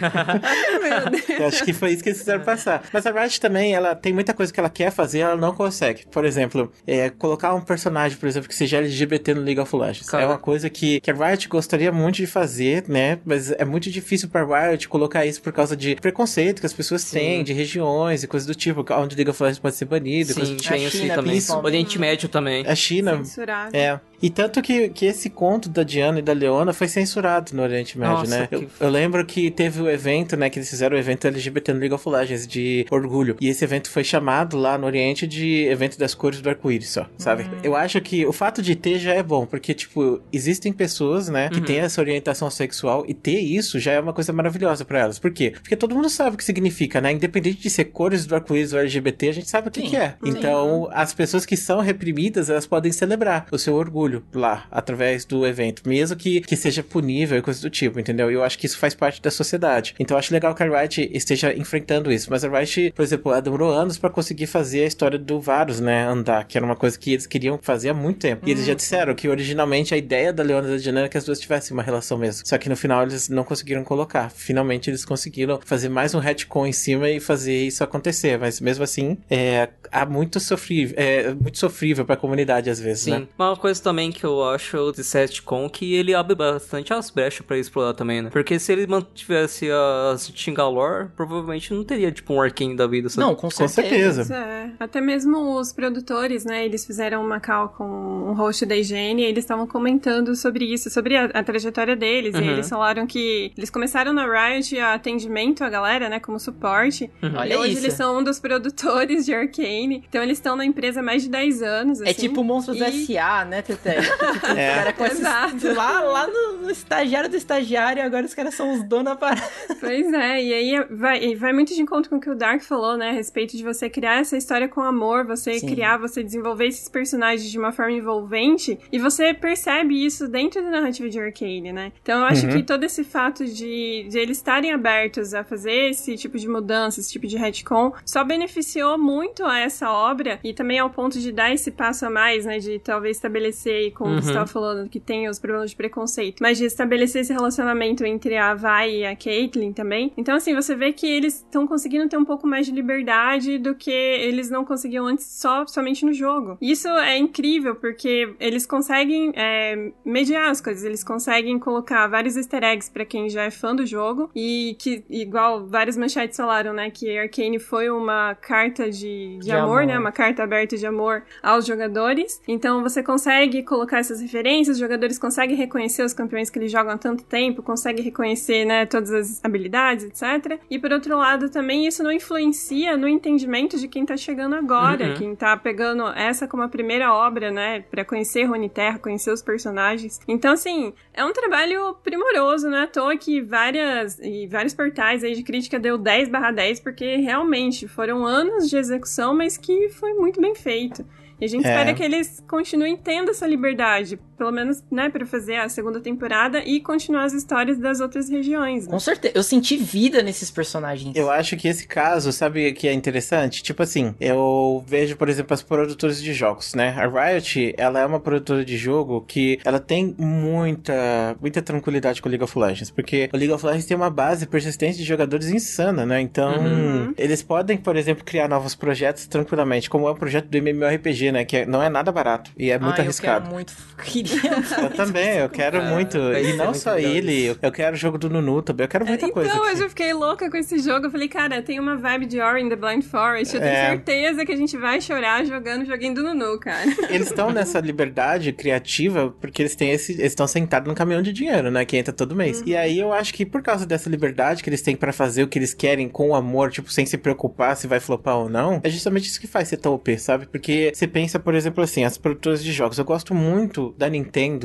F: Eu acho que foi isso que eles fizeram passar. Mas a Riot também, ela tem muita coisa que ela quer fazer, ela não consegue. Por exemplo, é, colocar um personagem, por exemplo, que seja LGBT no League of Legends.
D: Cara.
F: É uma coisa que, que a Riot gostaria muito de fazer, né? Mas é muito difícil pra Riot colocar isso por causa de preconceito que as pessoas
D: Sim.
F: têm, de regiões e coisas do tipo, onde o League of Legends pode ser banido,
D: Sim,
F: tipo.
D: tem assim
B: China,
D: também. Oriente Médio também.
F: A China.
C: Censurado.
F: É. E tanto que, que esse conto da Diana e da Leona foi censurado no Oriente Médio,
D: Nossa,
F: né?
D: que-
F: Eu, eu lembro que teve o evento, né? Que eles fizeram o evento LGBT no League of Legends de orgulho. E esse evento foi chamado lá no Oriente de evento das cores do arco-íris só, sabe? Eu acho que o fato de ter já é bom, porque, tipo, existem pessoas, né, que
D: Uhum.
F: têm essa orientação sexual e ter isso já é uma coisa maravilhosa pra elas. Por quê? Porque todo mundo sabe o que significa, né? Independente de ser cores do arco-íris ou LGBT, a gente sabe o que, que é.
B: sim.
F: Então, as pessoas que são reprimidas, elas podem celebrar o seu orgulho lá, através do evento, mesmo que, que seja punível e coisa do tipo, entendeu? E eu acho que isso faz parte da sociedade. Então, eu acho legal que a Riot esteja enfrentando isso. Mas a Riot, por exemplo, ela demorou anos pra conseguir fazer a história do Varus, né, andar, que era uma coisa que eles queriam fazer há muito tempo. E eles já disseram que originalmente a ideia da Leona e da Diana era que as duas tivessem uma relação mesmo. Só que no final eles não conseguiram colocar. Finalmente eles conseguiram fazer mais um retcon em cima e fazer isso acontecer. Mas mesmo assim, é, há muito sofrível, é muito sofrível pra comunidade às vezes,
D: Sim.
F: né?
D: Uma coisa também que eu acho de Setcon que ele abre bastante as brechas pra explorar também, né? Porque se ele mantivesse as Tingalore, provavelmente não teria, tipo, um Arcane da vida, sabe?
B: Não, com
F: Com
B: certeza.
F: certeza.
C: É, até mesmo os produtores, né, eles fizeram uma call com um host da IGN e eles estavam comentando sobre isso, sobre a, a trajetória deles. E
D: Uhum.
C: eles falaram que eles começaram na Riot a atendimento à galera, né, como suporte.
D: Uhum.
C: E
B: Olha
C: hoje
B: isso.
C: eles são um dos produtores de Arcane. Então eles estão na empresa há mais de 10 anos,
B: É
C: assim.
B: tipo Monstros
C: e...
B: S.A., né, Tete? Tipo,
F: É.
B: Os caras esses-
C: Exato.
B: lá, lá no, no estagiário do estagiário, agora os caras são os donos da parada.
C: Pois é, e aí vai, e vai muito de encontro com o que o Dark falou, né? A respeito de você criar essa história com amor, você
B: Sim.
C: criar, você desenvolver esses personagens de uma forma envolvente, e você percebe isso dentro da narrativa de Arcane, né? Então eu acho
F: Uhum.
C: que todo esse fato de, de eles estarem abertos a fazer esse tipo de mudança, esse tipo de retcon, só beneficiou muito a essa obra, e também ao ponto de dar esse passo a mais, né? De talvez estabelecer, aí, como
D: Uhum.
C: você estava falando, que tem os problemas de preconceito, mas de estabelecer esse relacionamento entre a Vai e a Caitlyn também. Então, assim, você vê que eles estão conseguindo ter um pouco mais de liberdade do que eles não conseguiam antes só somente no jogo. Isso é incrível, porque eles conseguem é, mediar as coisas, eles conseguem colocar vários easter eggs pra quem já é fã do jogo, e que, igual vários manchetes falaram, né, que Arcane foi uma carta de, de,
B: De
C: amor,
B: amor.
C: né, uma carta aberta de amor aos jogadores. Então você consegue colocar essas referências, os jogadores conseguem reconhecer os campeões que eles jogam há tanto tempo, conseguem reconhecer, né, todas as habilidades, etc. E por outro lado, também isso não influencia no entendimento de quem tá chegando agora,
D: Uhum.
C: quem tá pegando essa como a primeira obra, né, pra conhecer Rony Terra, conhecer os personagens. Então, assim, é um trabalho primoroso, né? À toa que várias e vários portais aí de crítica deu 10 barra 10, porque realmente foram anos de execução, mas que foi muito bem feito. E a gente
F: É.
C: espera que eles continuem tendo essa liberdade, pelo menos, né, pra fazer a segunda temporada e continuar as histórias das outras regiões. Né?
B: Com certeza. Eu senti vida nesses personagens.
F: Eu acho que esse caso, sabe que é interessante? Tipo assim, eu vejo, por exemplo, as produtoras de jogos, né? A Riot, ela é uma produtora de jogo que ela tem muita, muita tranquilidade com o League of Legends, porque o League of Legends tem uma base persistente de jogadores insana, né? Então,
C: Uhum.
F: eles podem, por exemplo, criar novos projetos tranquilamente, como é o projeto do MMORPG, né? Que é- não é nada barato e é muito
B: Ah,
F: arriscado.
B: Eu quero muito.
F: Eu também, eu quero
D: Cara,
F: muito. E não só
D: legal
F: ele,
D: isso.
F: eu- eu quero o jogo do Nunu também, eu quero muita coisa.
C: Então,
F: aqui.
C: eu já fiquei louca com esse jogo. Eu falei, cara, tem uma vibe de Ori in the Blind Forest. Eu tenho
F: É.
C: certeza que a gente vai chorar jogando o joguinho do Nunu, cara.
F: Eles estão nessa liberdade criativa porque eles têm esse. Eles estão sentados num caminhão de dinheiro, né? Que entra todo mês. E aí eu acho que por causa dessa liberdade que eles têm pra fazer o que eles querem com amor, tipo, sem se preocupar se vai flopar ou não, é justamente isso que faz ser tão OP, sabe? Porque você pensa, por exemplo, assim, as produtoras de jogos. Eu gosto muito da Nintendo,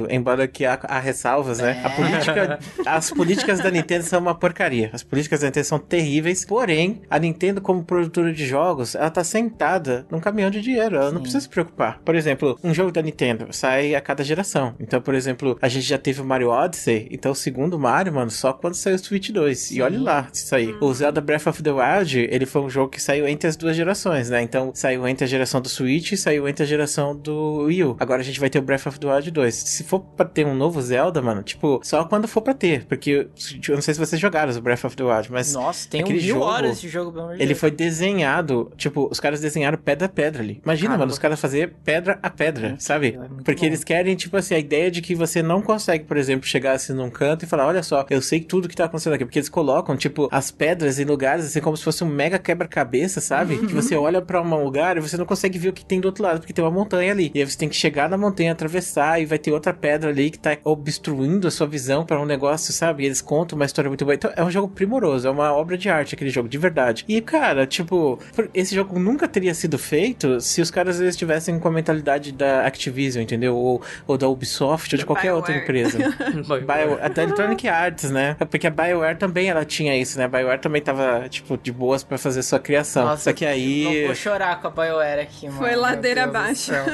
F: embora que há, há ressalvas, né? A política. As políticas da Nintendo são uma porcaria. As políticas da Nintendo são terríveis. Porém, a Nintendo, como produtora de jogos, ela tá sentada num caminhão de dinheiro. Ela não precisa se preocupar. Por exemplo, um jogo da Nintendo sai a cada geração. Então, por exemplo, a gente já teve o Mario Odyssey. Então, o segundo Mario, mano, só quando saiu o Switch 2. E olha lá, isso aí. O Zelda Breath of the Wild, ele foi um jogo que saiu entre as duas gerações, né? Então, saiu entre a geração do Switch e saiu entre a geração do Wii U. Agora a gente vai ter o Breath of the Wild 2. Se for pra ter um novo Zelda, mano, tipo, só quando for pra ter. Porque eu não sei se vocês jogaram o Breath of the Wild, mas.
B: Nossa, tem um
F: aquele
B: mil
F: jogo,
B: horas esse jogo, pelo amor de
F: Ele foi desenhado, tipo, os caras desenharam pedra a pedra ali. Imagina,
B: Caramba.
F: mano, os caras fazer pedra a pedra, sabe?
B: é
F: Porque
B: bom.
F: eles querem, tipo assim, a ideia de que você não consegue, por exemplo, chegar assim num canto e falar, olha só, eu sei tudo que tá acontecendo aqui. Porque eles colocam, tipo, as pedras em lugares, assim, como se fosse um mega quebra-cabeça, sabe? Que você olha pra um lugar e você não consegue ver o que tem do outro lado, porque tem uma montanha ali. E aí você tem que chegar na montanha, atravessar e vai ter outra pedra ali que tá obstruindo a sua visão para um negócio, sabe? E eles contam uma história muito boa. Então é um jogo primoroso, é uma obra de arte aquele jogo, de verdade. E, cara, tipo, esse jogo nunca teria sido feito se os caras eles estivessem com a mentalidade da Activision, entendeu? Ou, ou da Ubisoft, ou de qualquer outra empresa. Bio, até Electronic Arts, né? Porque a BioWare também ela tinha isso, né? A BioWare também tava, tipo, de boas pra fazer sua criação.
B: Nossa,
F: Só que aí.
B: Não vou chorar com a BioWare aqui, mano.
C: Foi ladeira abaixo.
B: céu.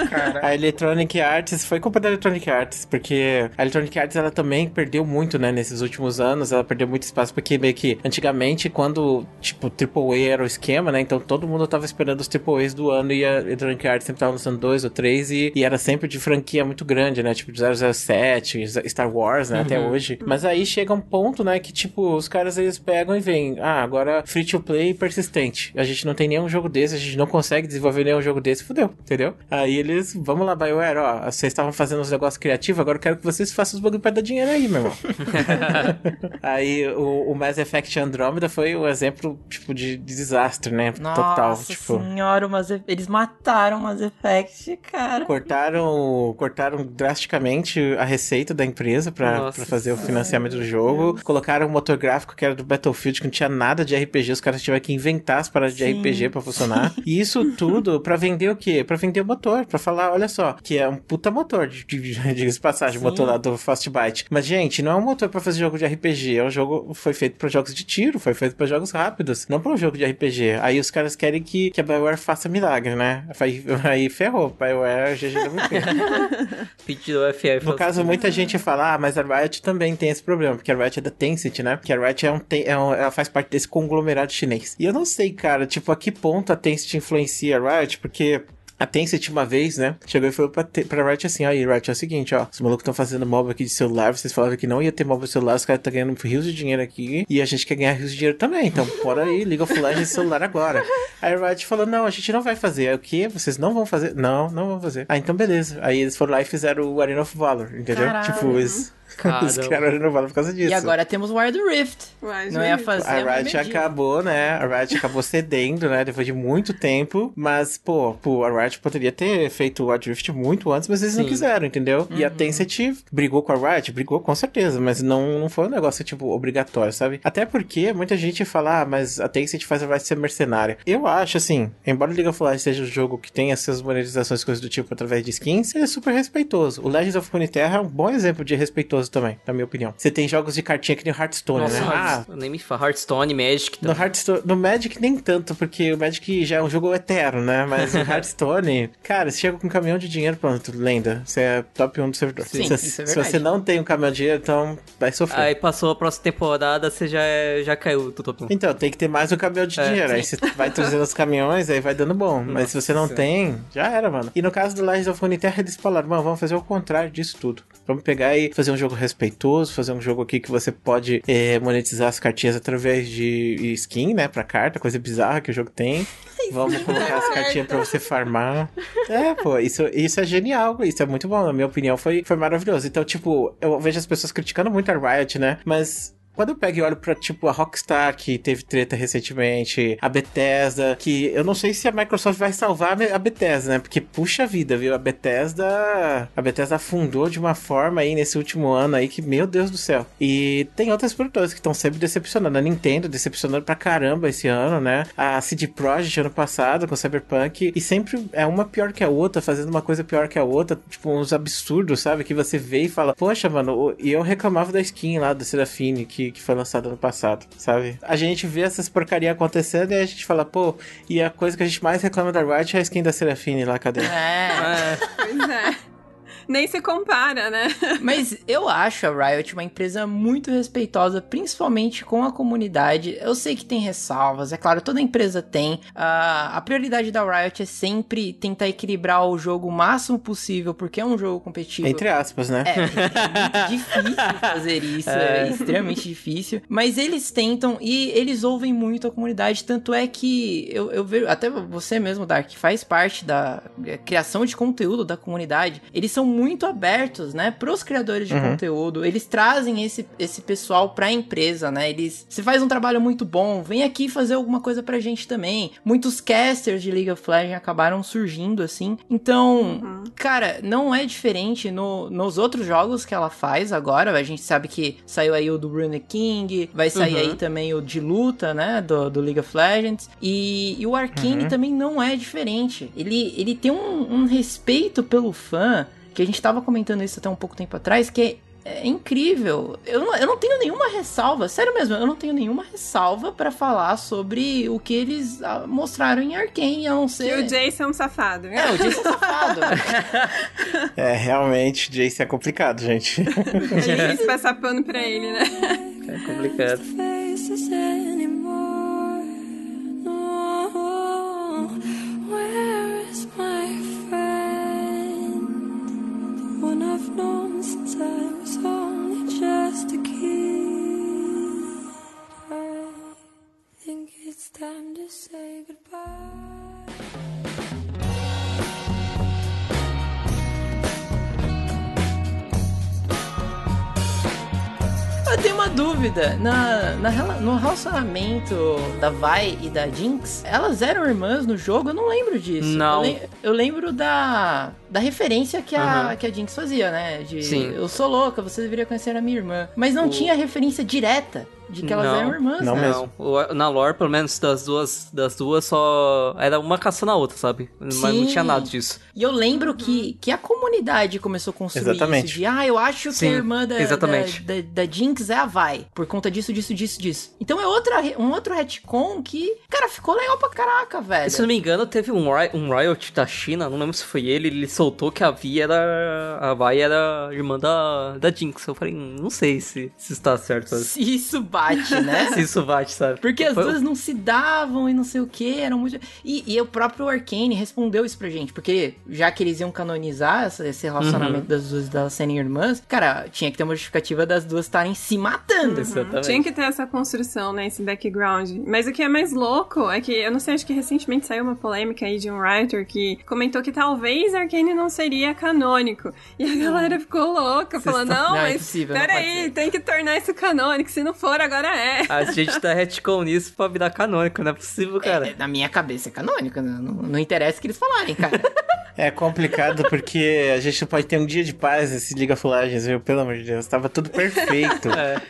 F: A Electronic Arts foi culpa da Electronic Arts, porque a Electronic Arts ela também perdeu muito, né, nesses últimos anos, ela perdeu muito espaço, porque meio que antigamente, quando, tipo, AAA era o esquema, né, então todo mundo tava esperando os AAAs do ano e a Electronic Arts sempre tava lançando dois ou três e, e era sempre de franquia muito grande, né, tipo 007, Star Wars, né, até hoje. Mas aí chega um ponto, né, que tipo, os caras eles pegam e vêm, ah, agora free to play persistente. A gente não tem nenhum jogo desse, a gente não consegue desenvolver nenhum jogo desse, fudeu, entendeu? Aí eles, vamos lá, BioWare, ó, vocês estavam fazendo uns negócios criativos, agora eu quero que vocês façam os bagulho pra dar dinheiro aí, meu irmão. aí o, o Mass Effect Andromeda foi um exemplo, tipo, de, de desastre, né?
B: Nossa
F: Total, tipo...
B: senhora, o Mass eles mataram o Mass Effect, cara.
F: Cortaram, cortaram drasticamente a receita da empresa pra, pra fazer o financiamento do jogo. Colocaram um motor gráfico que era do Battlefield, que não tinha nada de RPG. Os caras tiveram que inventar as paradas de
B: Sim.
F: RPG pra funcionar. E isso tudo pra vender o quê? Pra vender o motor. Pra falar, olha só, que é um puta motor, de- de- diga-se passagem, o motor lá do Frostbite. Mas, gente, não é um motor pra fazer jogo de RPG. É um jogo, foi feito pra jogos de tiro, foi feito pra jogos rápidos, não pra um jogo de RPG. Aí os caras querem que, que a BioWare faça milagre, né? Aí, aí ferrou. BioWare, GG da
D: Pedido do FF.
F: no caso, muita gente fala, ah, mas a Riot também tem esse problema, porque a Riot é da Tencent, né? Porque a Riot é um, é um- ela faz parte desse conglomerado chinês. E eu não sei, cara, tipo, a que ponto a Tencent influencia a Riot, porque a Tencent uma vez, né, chegou e falou pra, te, pra Riot assim, aí Riot, é o seguinte, ó, os malucos estão fazendo MOBA aqui de celular, vocês falaram que não ia ter MOBA de celular, os caras estão ganhando rios de dinheiro aqui, e a gente quer ganhar rios de dinheiro também, então bora aí, League of Legends de celular agora. Aí a Riot falou, não, a gente não vai fazer. Aí o quê? Vocês não vão fazer? Não, não vão fazer. Ah, então beleza. Aí eles foram lá e fizeram o Arena of Valor, entendeu?
B: Caralho.
F: Tipo, eles... Criaram o Valor por causa disso.
B: E agora temos Wild Rift.
C: Ué,
B: Não ia
C: gente.
B: fazer.
F: A Riot acabou, né? A Riot acabou cedendo, né? Depois de muito tempo. Mas, pô, pô, a Riot poderia ter feito o Wild Rift muito antes, mas eles não
D: Sim.
F: quiseram, entendeu? E
B: Uhum.
F: a Tencent brigou com a Riot? Brigou com certeza, mas não, não foi um negócio, tipo, obrigatório, sabe? Até porque muita gente fala, ah, mas a Tencent faz a Riot ser mercenária. Eu acho, assim, embora o League of Legends seja um jogo que tem essas monetizações, coisas do tipo, através de skins, ele é super respeitoso. O Legends of Runeterra é um bom exemplo de respeitoso também, na minha opinião. Você tem jogos de cartinha que nem o Hearthstone,
D: Nossa,
F: né? Ah,
D: nem me fala. Hearthstone, Magic.
F: no Hearthstone, no Magic nem tanto, porque o Magic já é um jogo eterno, né? Mas o Hearthstone, cara, você chega com um caminhão de dinheiro, pronto, lenda. Você é top 1 do servidor.
B: Sim,
F: se,
B: isso é
F: se
B: verdade.
F: você não tem um caminhão de dinheiro, então vai sofrer.
D: Aí passou a próxima temporada, você já, é- já caiu do top 1.
F: Então, tem que ter mais um caminhão de
D: É,
F: dinheiro. Aí
B: sim.
F: você vai trazendo os caminhões, aí vai dando bom. Mas se você não
D: Nossa
F: tem, já era, mano. E no caso do Legends of Runeterra, eles falaram, mano, vamos fazer o contrário disso tudo. Vamos pegar e fazer um jogo respeitoso, fazer um jogo aqui que você pode eh, monetizar as cartinhas através de skin, né, pra carta, coisa bizarra que o jogo tem. Vamos colocar as cartinhas pra você farmar. É, pô, isso, isso é genial, isso é muito bom, na minha opinião, foi, foi maravilhoso. Então, tipo, eu vejo as pessoas criticando muito a Riot, né, mas quando eu pego e olho pra, tipo, a Rockstar, que teve treta recentemente, a Bethesda, que eu não sei se a Microsoft vai salvar a Bethesda, né? Porque, puxa vida, viu? A Bethesda... A Bethesda afundou de uma forma aí nesse último ano aí que, meu Deus do céu. E tem outras produtoras que estão sempre decepcionando. A Nintendo decepcionando pra caramba esse ano, né? A CD Projekt ano passado com Cyberpunk. E sempre é uma pior que a outra, fazendo uma coisa pior que a outra. Tipo, uns absurdos, sabe? Que você vê e fala, poxa, mano, e eu reclamava da skin lá do Serafine, que, que foi lançada ano passado, sabe? A gente vê essas porcaria acontecendo e a gente fala, pô, e a coisa que a gente mais reclama da Riot é a skin da Serafine lá, cadê?
B: É.
C: Pois é. Nem se compara, né?
B: Mas eu acho a Riot uma empresa muito respeitosa, principalmente com a comunidade. Eu sei que tem ressalvas, é claro, toda empresa tem. Ah, a prioridade da Riot é sempre tentar equilibrar o jogo o máximo possível, porque é um jogo competitivo.
F: Entre aspas, né?
B: É, é muito difícil fazer isso, é. extremamente difícil. Mas eles tentam e eles ouvem muito a comunidade. Tanto é que eu, eu vejo, até você mesmo, Dark, que faz parte da eh, criação de conteúdo da comunidade, eles são muito abertos, né, pros criadores de
F: Uhum.
B: conteúdo. Eles trazem esse, esse pessoal pra empresa, né? Eles, você faz um trabalho muito bom, vem aqui fazer alguma coisa pra gente também. Muitos casters de League of Legends acabaram surgindo assim. Então, cara, não é diferente no, nos outros jogos que ela faz agora. A gente sabe que saiu aí o do Rune King, vai sair
D: Uhum.
B: aí também o de luta, né, do, do League of Legends. E, e o Arcane
F: Uhum.
B: também não é diferente. Ele, ele tem um, um respeito pelo fã, que a gente tava comentando isso até um pouco tempo atrás, que é é incrível. Eu não, eu não tenho nenhuma ressalva, sério mesmo, eu não tenho nenhuma ressalva pra falar sobre o que eles ah, mostraram em Arkane, a não
C: Que
B: ser.
C: o Jason é um safado. né?
B: É, o Jason safado.
F: É, realmente, Jace é complicado, gente.
C: É difícil passar pano pra ele, né?
D: É complicado.
B: Uma dúvida. Na, na no relacionamento da Vi e da Jinx, elas eram irmãs no jogo? Eu não lembro disso.
D: Não.
B: Eu, le- eu lembro da, da referência que a,
D: Aham.
B: que a Jinx fazia, né? De
D: Sim.
B: eu sou louca, você deveria conhecer a minha irmã. Mas não
D: O-
B: tinha referência direta de que elas
D: Não,
B: eram irmãs.
F: não
B: né?
F: mesmo.
D: O- Na lore, pelo menos das duas, das duas só era uma caçando a outra, sabe? Mas não
B: Sim.
D: tinha nada disso.
B: E eu lembro que, que a comunidade começou a construir
F: Exatamente.
B: isso de, ah, eu acho que
D: Sim,
B: a irmã da,
D: exatamente.
B: da, da, da Jinx é a Vi, por conta disso, disso, disso, disso. Então é outra, um outro retcon que, cara, ficou legal pra caraca, velho.
D: Se eu não me engano, teve um, um Riot da China, não lembro se foi ele, ele soltou que a Vi era. A Vi era irmã da, da Jinx. Eu falei, hum, não sei se, se está certo.
B: Se isso bate, né?
D: se isso bate, sabe?
B: Porque as
D: Foi-
B: duas não se davam e não sei o que, eram muito. E, e o próprio Arcane respondeu isso pra gente, porque já que eles iam canonizar essa- esse relacionamento
D: Uhum.
B: das duas delas serem irmãs, cara, tinha que ter uma justificativa das duas estarem se matando.
D: Exatamente.
C: Tinha que ter essa construção, né? Esse background. Mas o que é mais louco é que, eu não sei, acho que recentemente saiu uma polêmica aí de um writer que comentou que talvez Arcane não seria canônico. E a galera ficou louca, falando,
B: estão-
C: não,
B: Não, é
C: mas
B: não pode
C: peraí,
B: ser."
C: tem que tornar isso canônico. Se não for, agora é.
D: A gente tá retcon nisso pra virar canônico, não é possível, cara.
B: É, na minha cabeça é canônico, né? não, não interessa o que eles falarem, cara.
F: É complicado porque a gente não pode ter um dia de paz nesse of Legends, viu? Pelo amor de Deus, tava tudo perfeito.
D: É,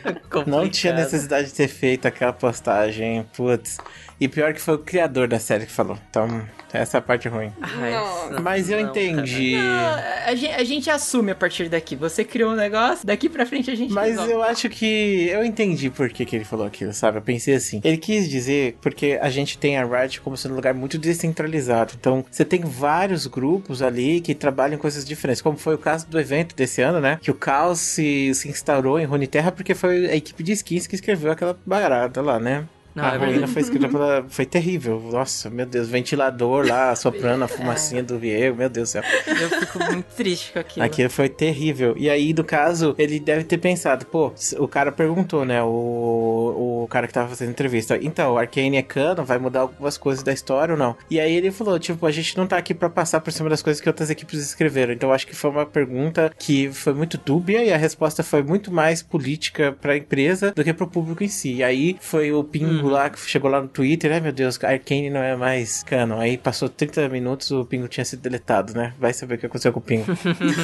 F: Não tinha necessidade de ter feito aquela postagem, putz. E pior que foi o criador da série que falou. Então, essa é a parte ruim.
C: Não.
F: Mas eu
D: não,
F: entendi.
B: a, gente, a gente assume a partir daqui. Você criou um negócio, daqui pra frente a gente
F: Mas
B: resolve.
F: eu acho que eu entendi por que, que ele falou aquilo, sabe? Eu pensei assim. Ele quis dizer porque a gente tem a Riot como sendo um lugar muito descentralizado. Então, você tem vários grupos ali que trabalham coisas diferentes. Como foi o caso do evento desse ano, né? Que o caos se, se instaurou em Runeterra porque foi a equipe de skins que escreveu aquela barata lá, né?
D: Não,
F: a
D: é
F: ruína foi escrita pela. Foi terrível. Nossa, meu Deus. Ventilador lá, soprando a fumacinha do Diego. Meu Deus do céu.
B: Eu fico muito triste com aquilo.
F: Aquilo foi terrível. E aí, no caso, ele deve ter pensado, pô, o cara perguntou, né? O, o cara que tava fazendo entrevista. Então, o Arcane é canon, vai mudar algumas coisas da história ou não? E aí ele falou, tipo, a gente não tá aqui pra passar por cima das coisas que outras equipes escreveram. Então, eu acho que foi uma pergunta que foi muito dúbia e a resposta foi muito mais política pra empresa do que pro público em si. E aí foi o Pingo lá que chegou lá no Twitter, ai meu Deus, Arcane não é mais canon. Aí passou 30 minutos, o Pingo tinha sido deletado, né? Vai saber o que aconteceu com o Pingo.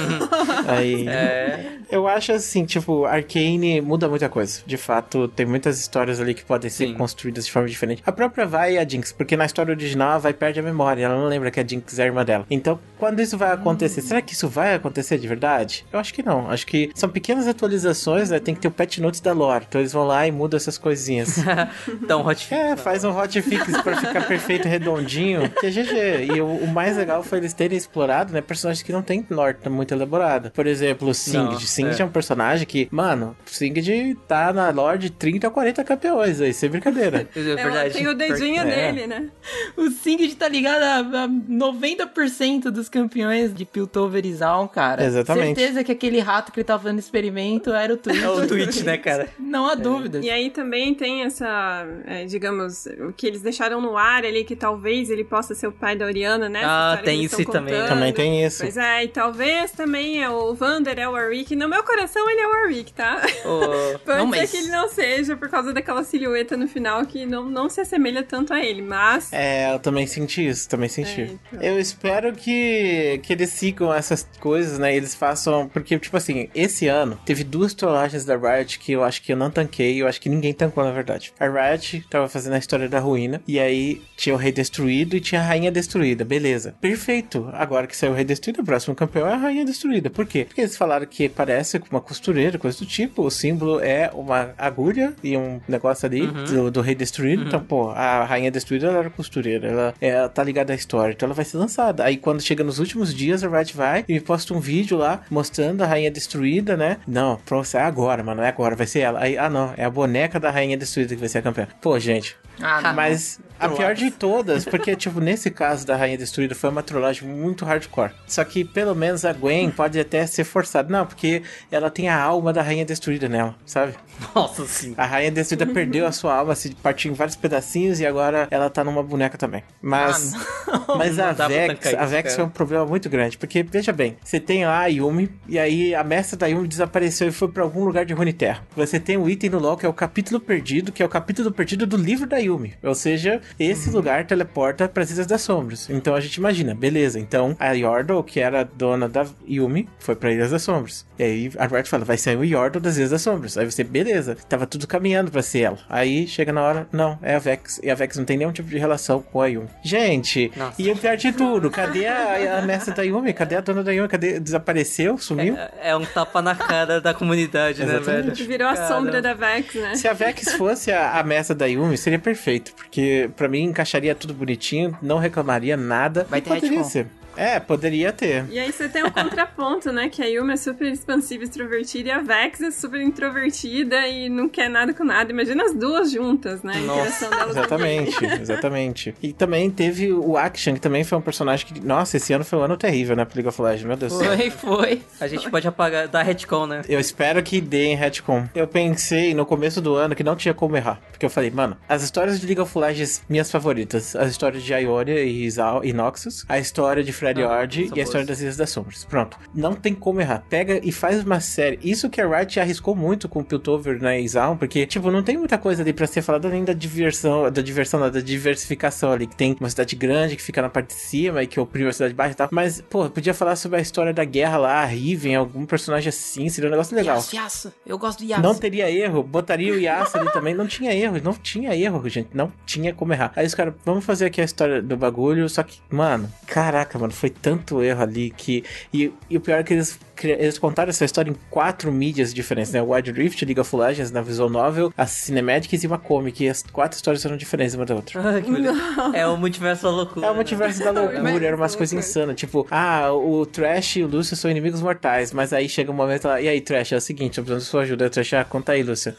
F: Aí.
D: É.
F: Eu acho assim, tipo, Arcane muda muita coisa. De fato, tem muitas histórias ali que podem ser
D: Sim.
F: construídas de forma diferente. A própria Vai e a Jinx, porque na história original a Vai perde a memória, ela não lembra que a Jinx é a irmã dela. Então, quando isso vai acontecer, será que isso vai acontecer de verdade? Eu acho que não. Acho que são pequenas atualizações, né? Tem que ter o patch notes da lore. Então eles vão lá e mudam essas coisinhas.
D: Então, hot
F: É, faz um hotfix pra ficar perfeito, redondinho. Que é GG. E o, o mais legal foi eles terem explorado, né, personagens que não tem lore muito elaborada. Por exemplo, o Singed.
D: Não,
F: Singed é.
D: é.
F: um personagem que, mano, o Singed tá na lore de 30 a 40 campeões aí, sem brincadeira.
D: É verdade.
C: tem o dedinho
F: É.
C: dele, né?
B: O Singed tá ligado a, a 90% dos campeões de Piltover e Zaun, cara.
F: Exatamente.
B: Certeza que aquele rato que ele tava fazendo experimento era o Twitch.
D: É o Twitch, né, cara?
B: Não há dúvidas.
C: E aí também tem essa, é, digamos, o que eles deixaram no ar ali, que talvez ele possa ser o pai da Oriana, né?
D: Ah, tem isso também.
C: contando.
F: Também tem isso.
C: Pois é, e talvez também é o Vander é o Warwick. No meu coração ele é o Warwick, tá? Pode
B: Não,
C: ser
B: mas-
C: que ele não seja, por causa daquela silhueta no final que não, não se assemelha tanto a ele, mas.
F: É, eu também senti isso, também senti.
C: É, então.
F: Eu espero que, que eles sigam essas coisas, né? Eles façam. Porque, tipo assim, esse ano teve duas trollagens da Riot que eu acho que eu não tanquei, eu acho que ninguém tancou, na verdade. A Riot tava fazendo a história da ruína, e aí tinha o rei destruído e tinha a rainha destruída. Beleza. Perfeito. Agora que saiu o rei destruído, o próximo campeão é a rainha destruída. Por quê? Porque eles falaram que parece com uma costureira, coisa do tipo. O símbolo é uma agulha e um negócio ali do, do rei destruído. Então, pô, a rainha destruída ela era costureira. Ela, ela tá ligada à história. Então ela vai ser lançada. Aí quando chega nos últimos dias, a Riot vai e me posta um vídeo lá mostrando a rainha destruída, né? Não, pronto, é agora, mano. É agora, vai ser ela. Aí, ah, não, é a boneca da rainha destruída que vai ser a campeã. Pô, gente.
B: Ah.
F: Mas a pior de todas, porque, tipo, nesse caso da Rainha Destruída foi uma trollagem muito hardcore. Só que pelo menos a Gwen pode até ser forçada. Não, porque ela tem a alma da Rainha Destruída nela, sabe?
D: Nossa, sim.
F: A Rainha Destruída perdeu a sua alma, se partiu em vários pedacinhos e agora ela tá numa boneca também. Mas, mas a Vex, a Vex
D: cara.
F: foi um problema muito grande. Porque, veja bem, você tem lá a Yumi, e aí a mestra da Yumi desapareceu e foi pra algum lugar de Runeterra. Você tem um item no LoL que é o capítulo perdido, que é o capítulo perdido do livro da Yumi. Ou seja, esse
D: Uhum.
F: lugar teleporta para as Ilhas das Sombras. Então a gente imagina, beleza. Então a Yordle, que era dona da Yumi, foi para Ilhas das Sombras. E aí a Riot fala, vai sair o Yordle das Ilhas das Sombras. Aí você, beleza. Tava tudo caminhando para ser ela. Aí chega na hora, não, é a Vex. E a Vex não tem nenhum tipo de relação com a Yumi. Gente,
D: Nossa.
F: e o pior de tudo, cadê a, a mestra da Yumi? Cadê a dona da Yumi? Cadê? Desapareceu? Sumiu?
D: É, é um tapa na cara da comunidade, né, velho?
C: Virou a sombra da Vex, né?
F: Se a Vex fosse a, a mestra da Yumi, seria perfeito. Porque pra mim encaixaria tudo bonitinho, não reclamaria nada.
B: Vai ter
F: poderia
B: retcon.
F: ser. É, poderia ter.
C: E aí você tem um contraponto, né? Que a Yumi é super expansiva e extrovertida e a Vex é super introvertida e não quer nada com nada. Imagina as duas juntas, né? A interação delas no
F: Exatamente, exatamente. E também teve o Action, que também foi um personagem que. Nossa, esse ano foi um ano terrível, né, pro League of Legends, meu Deus do céu.
B: Foi, foi.
D: A gente pode apagar, dar retcon, né?
F: Eu espero que deem retcon. Eu pensei no começo do ano que não tinha como errar. Porque eu falei, mano, as histórias de League of Legends, minhas favoritas. As histórias de Ioria e, Zal- e Noxus. A história de Fred
D: Ah,
F: Ord e a história das Ilhas das Sombras. Pronto. Não tem como errar. Pega e faz uma série. Isso que a Riot arriscou muito com o Piltover na Exal, porque, tipo, não tem muita coisa ali pra ser falada além da diversão, da diversão, não, da diversificação ali, que tem uma cidade grande que fica na parte de cima e que oprime a cidade baixa e tal. Mas, pô, podia falar sobre a história da guerra lá, a Riven, algum personagem assim, seria um negócio legal.
B: Yasuo, Yasuo. Eu gosto do Yasuo.
F: Não teria erro, botaria o Yasuo ali também, não tinha erro, não tinha erro, gente, não tinha como errar. Aí os caras, vamos fazer aqui a história do bagulho, só que, mano, caraca, mano, foi tanto erro ali que. E, e o pior é que eles, eles contaram essa história em quatro mídias diferentes, né? Wild Rift, League of Legends, na Visual Novel, as Cinematics e uma comic, e as quatro histórias eram diferentes uma da outra.
D: Ah. É o multiverso da loucura.
F: É o multiverso da loucura,
C: Mas-
F: era umas coisas insanas. Tipo, ah, o Trash e o Lúcio são inimigos mortais, mas aí chega um momento lá, e aí, Trash, é o seguinte, eu preciso da sua ajuda. Aí o Trash, ah, conta aí, Lúcio.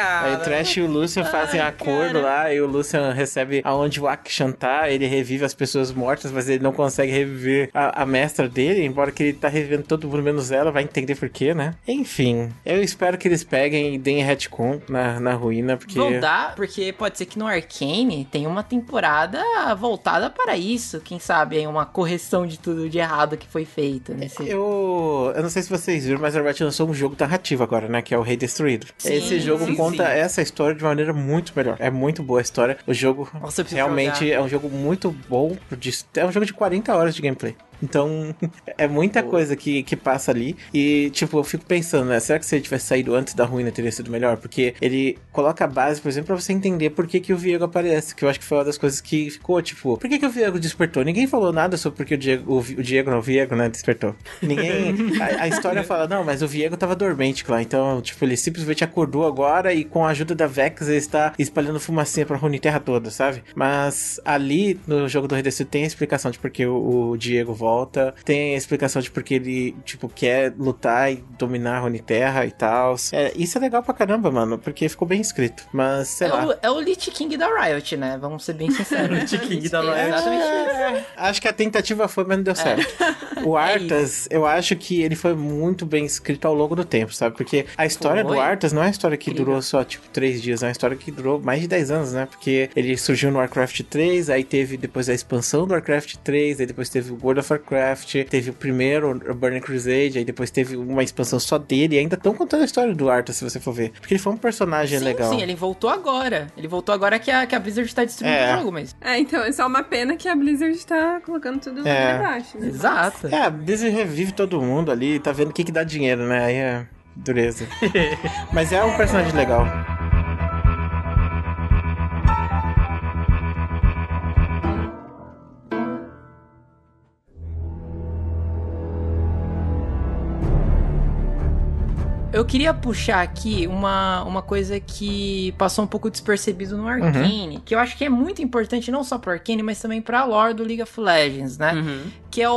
F: Aí o Trash e o Lucian fazem acordo lá, e o Lucian recebe aonde o Akshan tá, ele revive as pessoas mortas, mas ele não consegue reviver a, a mestra dele, embora que ele tá revivendo todo mundo menos ela, vai entender por quê, né? Enfim, eu espero que eles peguem e deem retcon na, na ruína, porque...
B: Vão dar, porque pode ser que no Arcane tenha uma temporada voltada para isso. Quem sabe aí uma correção de tudo de errado que foi feito nesse.
F: Eu, eu não sei se vocês viram, mas a Riot lançou um jogo narrativo agora, né? Que é o Rei Destruído.
B: Sim,
F: Esse jogo
B: sim,
F: conta
B: sim.
F: essa história de maneira muito melhor. É muito boa a história. O jogo
B: Nossa,
F: realmente
B: jogar.
F: é um jogo muito bom. é um jogo de 40 horas de gameplay. Então, é muita coisa que, que passa ali. E, tipo, eu fico pensando, né? Será que se ele tivesse saído antes da ruína teria sido melhor? Porque ele coloca a base, por exemplo, pra você entender por que, que o Viego aparece. Que eu acho que foi uma das coisas que ficou, tipo, por que, que o Viego despertou? Ninguém falou nada sobre porque o Diego, o, Diego, não, o Viego, né, despertou. Ninguém. a, a história fala, não, mas o Viego tava dormente lá. Então, tipo, ele simplesmente acordou agora e com a ajuda da Vex ele está espalhando fumacinha pra Runeterra toda, sabe? Mas ali no jogo do Rei Destruído tem a explicação de por que o, o Diego volta volta. Tem a explicação de porque ele, tipo, quer lutar e dominar a Runeterra e tal. É, isso é legal pra caramba, mano, porque ficou bem escrito. Mas, sei
B: É
F: lá.
B: o, é o Lich King da Riot, né? Vamos ser bem sinceros.
D: Lich King da
B: É
D: Riot.
B: Exatamente isso.
F: É, acho que a tentativa foi, mas não
B: É.
F: deu certo. O Arthas, eu acho que ele foi muito bem escrito ao longo do tempo, sabe? Porque a história
B: Foi.
F: do Arthas não é uma história que
B: Incrível.
F: durou só, tipo, três dias, é uma história que durou mais de 10 anos, né? Porque ele surgiu no Warcraft 3, aí teve depois a expansão do Warcraft 3, aí depois teve o World of Warcraft, teve o primeiro, o Burning Crusade, aí depois teve uma expansão só dele, e ainda estão contando a história do Arthas, se você for ver. Porque ele foi um personagem
B: Sim,
F: legal.
B: sim, ele voltou agora. Ele voltou agora que a, que a Blizzard tá destruindo
F: É.
B: o jogo, mas.
C: É, então, é só uma pena que a Blizzard tá colocando tudo
F: É.
C: pra baixo. Né?
B: Exato.
F: É, a Blizzard revive todo mundo ali, tá vendo o que que dá dinheiro, né? Aí é dureza. Mas é um personagem legal.
B: Eu queria puxar aqui uma, uma coisa que passou um pouco despercebido no Arcane, que eu acho que é muito importante não só pro Arcane, mas também pra lore do League of Legends, né?
D: Uhum.
B: Que é o,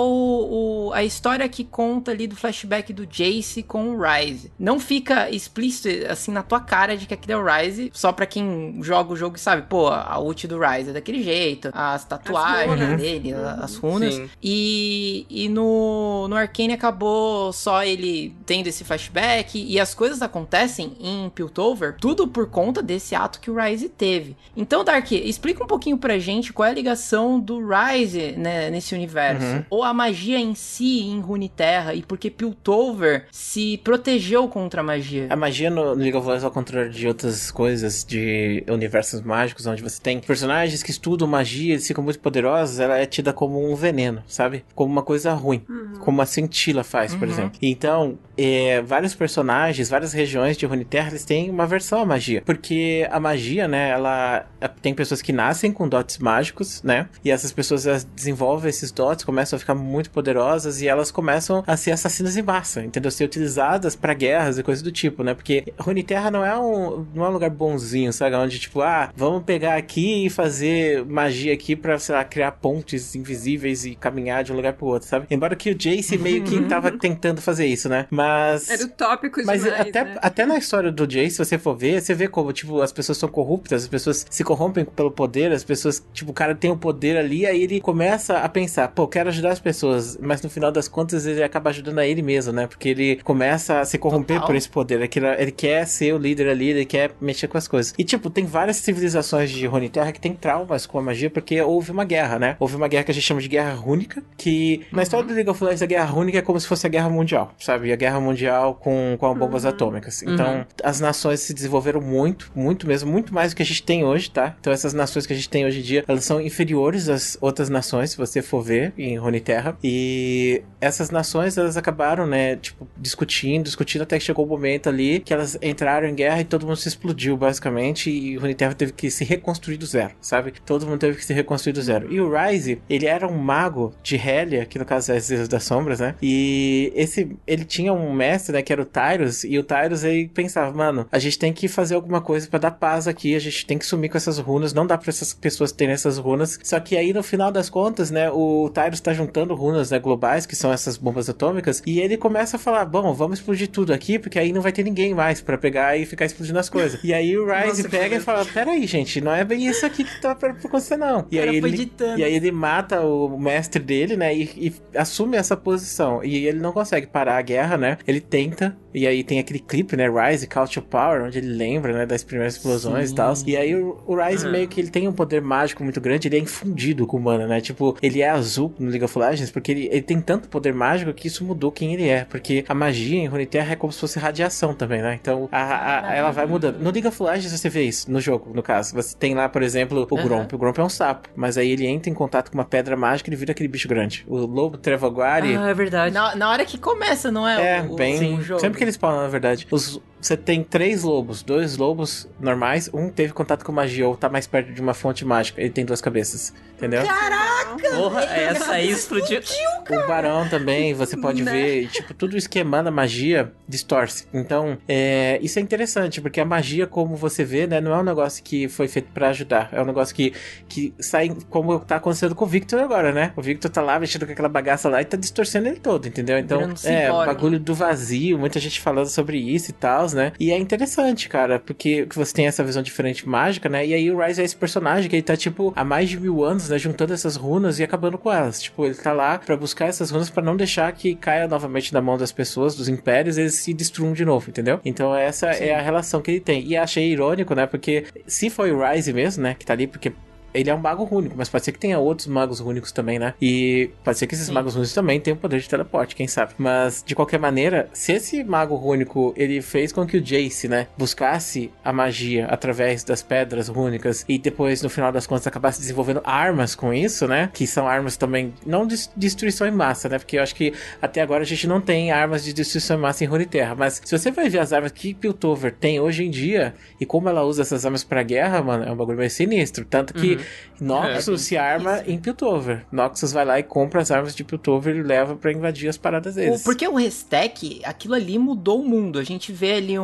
B: o- a história que conta ali do flashback do Jace com o Ryze. Não fica explícito assim na tua cara de que aquele é o Ryze, só pra quem joga o jogo e sabe, pô, a ult do Ryze é daquele jeito, as tatuagens
C: runas.
B: dele, as runas.
D: Sim.
B: E, e no, no Arcane acabou só ele tendo esse flashback e as coisas acontecem em Piltover, tudo por conta desse ato que o Ryze teve. Então, Dark, explica um pouquinho pra gente qual é a ligação do Ryze né, nesse universo.
F: Uhum.
B: Ou a magia em si em Runeterra e porque Piltover se protegeu contra a magia.
F: A magia no League of Legends, ao contrário de outras coisas, de universos mágicos, onde você tem personagens que estudam magia, eles ficam muito poderosos, ela é tida como um veneno, sabe? Como uma coisa ruim. Como a Scintila faz, por
B: Uhum.
F: exemplo. Então, é, vários personagens, várias regiões de Runeterra, eles têm uma versão à magia. Porque a magia, né, ela... Tem pessoas que nascem com dotes mágicos, né? E essas pessoas desenvolvem esses dotes, começam a ficar muito poderosas e elas começam a ser assassinas em massa, entendeu? Ser utilizadas pra guerras e coisas do tipo, né? Porque Runeterra não é um, não é um lugar bonzinho, sabe? Onde, tipo, ah, vamos pegar aqui e fazer magia aqui pra, sei lá, criar pontes invisíveis e caminhar de um lugar pro outro, sabe? Embora que o Jace meio que tava tentando fazer isso, né? Mas...
C: Era utópico
F: Mas
C: demais,
F: até,
C: né?
F: até na história do Jay, se você for ver, você vê como, tipo, as pessoas são corruptas, as pessoas se corrompem pelo poder, as pessoas, tipo, o cara tem o poder ali, aí ele começa a pensar, pô, quero ajudar as pessoas, mas no final das contas ele acaba ajudando a ele mesmo, né? Porque ele começa a se corromper
B: Total.
F: por esse poder, ele quer, ele quer ser o líder ali, ele quer mexer com as coisas. E, tipo, tem várias civilizações de Runeterra que tem traumas com a magia, porque houve uma guerra, né? Houve uma guerra que a gente chama de Guerra Rúnica, que na história do League of Legends, a Guerra Rúnica é como se fosse a Guerra Mundial, sabe? A Guerra Mundial com, com bombas atômicas. Então, as nações se desenvolveram muito, muito mesmo, muito mais do que a gente tem hoje, tá? Então, essas nações que a gente tem hoje em dia, elas são inferiores às outras nações, se você for ver, em Runeterra. E essas nações, elas acabaram, né, tipo, discutindo, discutindo, até que chegou o momento ali que elas entraram em guerra e todo mundo se explodiu, basicamente, e Runeterra teve que se reconstruir do zero, sabe? Todo mundo teve que se reconstruir do zero. E o Ryze, ele era um mago de Hellia, que no caso é as Ilhas das Sombras, né? E esse, ele tinha um mestre, né, que era o Tyrus, e o Tyrus, ele pensava, mano, a gente tem que fazer alguma coisa pra dar paz aqui, a gente tem que sumir com essas runas, não dá pra essas pessoas terem essas runas. Só que aí, no final das contas, né, o Tyrus tá juntando runas, né, globais, que são essas bombas atômicas, e ele começa a falar, bom, vamos explodir tudo aqui, porque aí não vai ter ninguém mais pra pegar e ficar explodindo as coisas. E aí o Ryze
B: Nossa,
F: pega e fala, peraí, gente, não é bem isso aqui que tá pra acontecer, não. E aí ele, e aí ele mata o mestre dele, né, e, e assume essa posição. E ele não consegue parar a guerra, né, ele tenta, e aí tem aquele clipe, né, Rise, Couch of Power, onde ele lembra, né, das primeiras explosões e tal. E aí o, o Rise meio que ele tem um poder mágico muito grande, ele é infundido com o mana, né, tipo, ele é azul no League of Legends, porque ele, ele tem tanto poder mágico que isso mudou quem ele é, porque a magia em Runeterra é como se fosse radiação também, né, então a, a- ela vai mudando. No League of Legends você vê isso, no jogo, no caso. Você tem lá, por exemplo, o
B: Aham.
F: Gromp. O Gromp é um sapo, mas aí ele entra em contato com uma pedra mágica e ele vira aquele bicho grande. O Lobo Trevaguari...
D: Ah, é verdade.
B: Na, na hora que começa, não é?
F: É,
B: o, o-
F: bem.
B: o jogo.
F: Sempre que eles falam, na verdade. Os, você tem três lobos, dois lobos normais, um teve contato com magia ou tá mais perto de uma fonte mágica. Ele tem duas cabeças, entendeu?
B: Caraca!
D: Porra, essa aí explodiu.
F: O Barão também, você pode
C: Né?
F: ver, tipo, tudo o esquema da magia distorce. Então, é, isso é interessante, porque a magia, como você vê, né, não é um negócio que foi feito pra ajudar. É um negócio que, que sai, como tá acontecendo com o Victor agora, né? O Victor tá lá mexendo com aquela bagaça lá e tá distorcendo ele todo, entendeu? Então, é, o bagulho do vazio, muita gente falando sobre isso e tal, né? E é interessante, cara, porque que você tem essa visão diferente mágica, né? E aí o Rise é esse personagem que ele tá, tipo, há mais de mil anos, né? Juntando essas runas e acabando com elas. Tipo, ele tá lá pra buscar essas runas pra não deixar que caia novamente na mão das pessoas, dos impérios, eles se destruam de novo, entendeu? Então essa é a relação que ele tem. E achei irônico, né? Porque se foi o Rise mesmo, né? Que tá ali porque ele é um mago único, mas pode ser que tenha outros magos únicos também, né? E pode ser que esses magos únicos também tenham poder de teleporte, quem sabe. Mas, de qualquer maneira, se esse mago único, ele fez com que o Jace, né, buscasse a magia através das pedras únicas e depois, no final das contas, acabasse desenvolvendo armas com isso, né? Que são armas também, não de destruição em massa, né? Porque eu acho que até agora a gente não tem armas de destruição em massa em Runeterra. Mas se você vai ver as armas que Piltover tem hoje em dia e como ela usa essas armas pra guerra, mano, é um bagulho meio sinistro. Tanto que Noxus se arma em Piltover. Noxus vai lá e compra as armas de Piltover e leva pra invadir as paradas
B: O-
F: deles.
B: Porque o Restec, aquilo ali mudou o mundo. A gente vê ali um,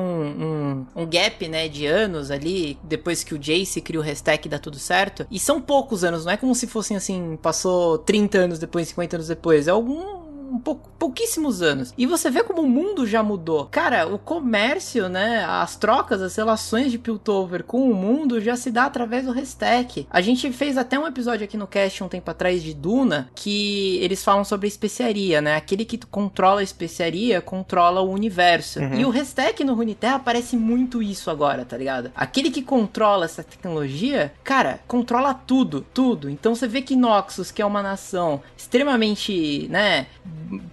B: um, um gap, né, de anos ali, depois que o Jace cria o Restec e dá tudo certo. E são poucos anos, não é como se fossem assim, passou 30 anos depois, 50 anos depois. É algum. Um pouco, pouquíssimos anos. E você vê como o mundo já mudou. Cara, o comércio, né? As trocas, as relações de Piltover com o mundo já se dá através do Restec. A gente fez até um episódio aqui no cast um tempo atrás de Duna, que eles falam sobre a especiaria, né? Aquele que controla a especiaria controla o universo.
F: Uhum.
B: E o Restec no Runeterra parece muito isso agora, tá ligado? Aquele que controla essa tecnologia, cara, controla tudo, tudo. Então você vê que Noxus, que é uma nação extremamente, né,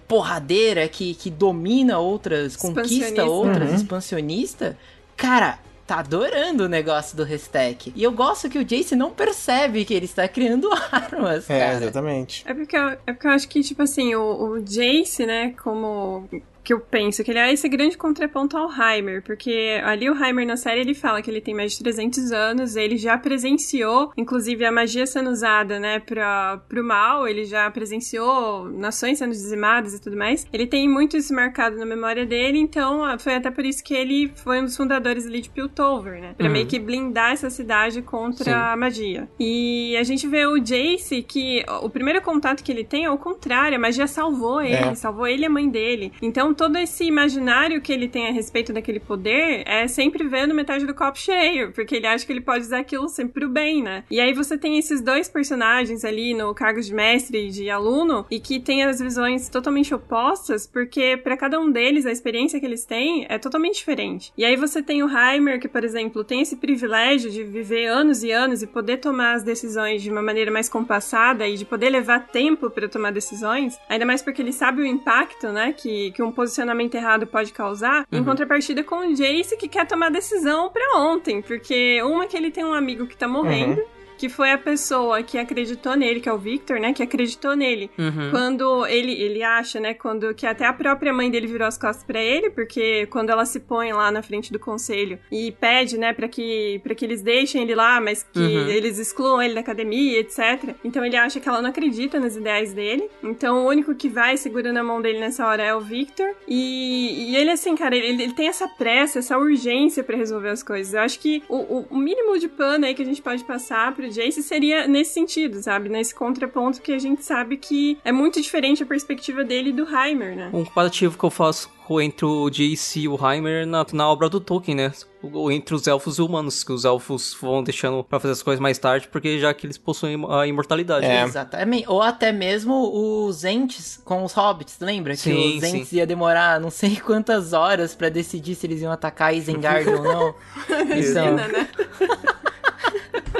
B: porradeira, que, que domina outras, conquista outras,
F: Uhum.
B: expansionista, cara, tá adorando o negócio do Restec. E eu gosto que o Jace não percebe que ele está criando armas,
F: É,
B: cara.
F: exatamente.
C: É porque, eu, é porque eu acho que, tipo assim, o, o Jace, né, como que eu penso, que ele é esse grande contraponto ao Heimer, porque ali o Heimer na série ele fala que ele tem mais de 300 anos, ele já presenciou, inclusive, a magia sendo usada, né, pra, pro mal, ele já presenciou nações sendo dizimadas e tudo mais. Ele tem muito isso marcado na memória dele, então ah, foi até por isso que ele foi um dos fundadores ali de Piltover, né, pra
B: Uhum.
C: meio que blindar essa cidade contra
B: Sim.
C: a magia. E a gente vê o Jace que o primeiro contato que ele tem é o contrário, a magia salvou ele,
F: É.
C: salvou ele e a mãe dele. Então todo esse imaginário que ele tem a respeito daquele poder é sempre vendo metade do copo cheio, porque ele acha que ele pode usar aquilo sempre pro bem, né? E aí você tem esses dois personagens ali no cargo de mestre e de aluno e que tem as visões totalmente opostas, porque pra cada um deles a experiência que eles têm é totalmente diferente. E aí você tem o Heimer que, por exemplo, tem esse privilégio de viver anos e anos e poder tomar as decisões de uma maneira mais compassada e de poder levar tempo pra tomar decisões, ainda mais porque ele sabe o impacto, né, que, que um posicionamento errado pode causar, em contrapartida com o Jace que quer tomar decisão pra ontem, porque uma que ele tem um amigo que tá morrendo, que foi a pessoa que acreditou nele, que é o Victor, né, que acreditou nele
D: Uhum.
C: quando ele, ele acha, né, quando que até a própria mãe dele virou as costas pra ele, porque quando ela se põe lá na frente do conselho e pede, né, para que para que eles deixem ele lá, mas que
D: Uhum.
C: eles excluam ele da academia, etc. Então ele acha que ela não acredita nos ideais dele. Então o único que vai segurando a mão dele nessa hora é o Victor. E, e ele assim, cara, ele, ele tem essa pressa, essa urgência pra resolver as coisas. Eu acho que o, o- o mínimo de pano aí que a gente pode passar pro Jace seria nesse sentido, sabe? Nesse contraponto que a gente sabe que é muito diferente a perspectiva dele do Heimer, né?
D: Um comparativo que eu faço com- entre o Jace e o Heimer na, na obra do Tolkien, né? O- Entre os elfos e humanos, que os elfos vão deixando pra fazer as coisas mais tarde, porque já que eles possuem a imortalidade.
F: É.
B: Exatamente. Ou até mesmo os Ents com os hobbits, lembra?
D: Sim,
B: que os
D: sim.
B: Ents ia demorar não sei quantas horas pra decidir se eles iam atacar Isengard ou não. Então,
C: Imagina, né?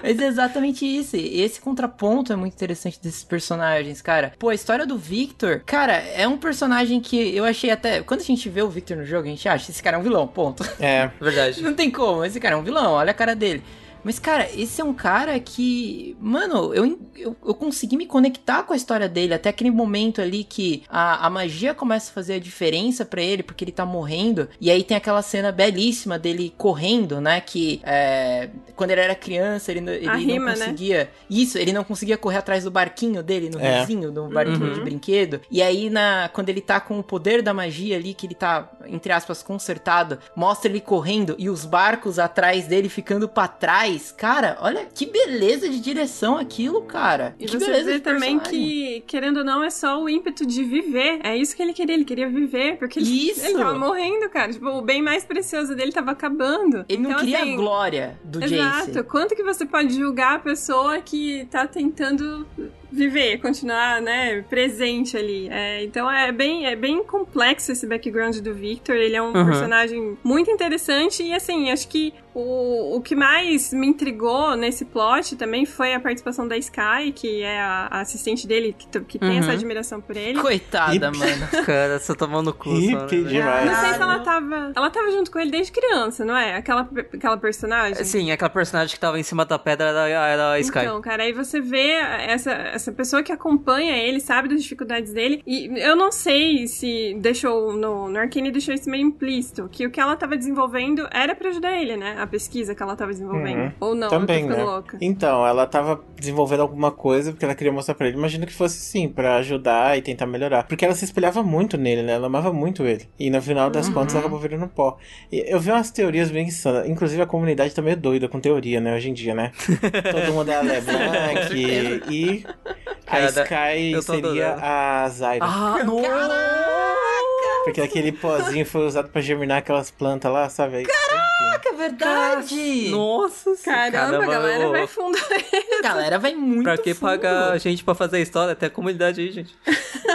B: mas é exatamente isso. Esse contraponto é muito interessante desses personagens, cara. Pô, a história do Victor, cara, é um personagem que eu achei até. Quando a gente vê o Victor no jogo, a gente acha esse cara é um vilão, ponto.
F: É.
D: Verdade.
B: Não tem como, esse cara é um vilão, olha a cara dele. Mas, cara, esse é um cara que. Mano, eu, eu, eu consegui me conectar com a história dele até aquele momento ali que a, a magia começa a fazer a diferença para ele, porque ele tá morrendo. E aí tem aquela cena belíssima dele correndo, né? Que é, quando ele era criança, ele, não- ele
C: rima,
B: não
C: né?
B: conseguia. Isso, ele não conseguia correr atrás do barquinho dele, no
F: É.
B: vizinho, do barquinho
D: Uhum.
B: de brinquedo. E aí, na, quando ele tá com o poder da magia ali, que ele tá, entre aspas, consertado, mostra ele correndo e os barcos atrás dele ficando pra trás. Cara, olha que beleza de direção aquilo, cara.
C: E
B: que
C: você
B: beleza
C: vê também que, querendo ou não, é só o ímpeto de viver. É isso que ele queria, ele queria viver, porque ele,
B: Isso!
C: ele tava morrendo, cara. Tipo, o bem mais precioso dele tava acabando.
B: Ele não
C: Então,
B: queria
C: assim,
B: a glória do
C: Exato.
B: Jace.
C: Quanto que você pode julgar a pessoa que tá tentando viver, continuar, né, presente ali. É, então é bem, é bem complexo esse background do Victor. Ele é um
D: Uhum.
C: personagem muito interessante e assim, acho que o, o que mais me intrigou nesse plot também foi a participação da Sky, que é a, a assistente dele, que, que tem
D: Uhum.
C: essa admiração por ele.
B: Coitada,
F: Hip.
B: mano.
D: Cara, você tomando no cu. só, né,
F: Hippie
D: velho?
F: demais.
C: Não sei se ela tava. Ela tava junto com ele desde criança, não é? Aquela, aquela personagem.
D: Sim, aquela personagem que tava em cima da pedra era, era a Sky.
C: Então, cara, aí você vê essa, essa pessoa que acompanha ele, sabe das dificuldades dele. E eu não sei se deixou no, no Arcane deixou isso meio implícito, que o que ela tava desenvolvendo era pra ajudar ele, né? A pesquisa que ela tava desenvolvendo.
F: Uhum.
C: Ou não,
F: Também, né?
C: louca.
F: Então, ela tava desenvolvendo alguma coisa porque ela queria mostrar pra ele. Imagino que fosse sim, pra ajudar e tentar melhorar. Porque ela se espelhava muito nele, né? Ela amava muito ele. E no final das contas ela acabou virando pó. E eu vi umas teorias bem insanas. Inclusive a comunidade tá meio doida com teoria, né? Hoje em dia, né? Todo mundo é a LeBlanc e a
D: Cara,
F: Sky seria
D: adorando.
F: a Zyra.
D: Ah,
F: Porque aquele pozinho foi usado pra germinar aquelas plantas lá, sabe? Enfim.
B: Caraca, é verdade!
D: Nossa
C: Caramba, a galera
D: ô,
C: vai fundar
B: A galera vai muito
D: Pra que
B: fundo.
D: pagar a gente pra fazer a história? Tem a comunidade aí, gente.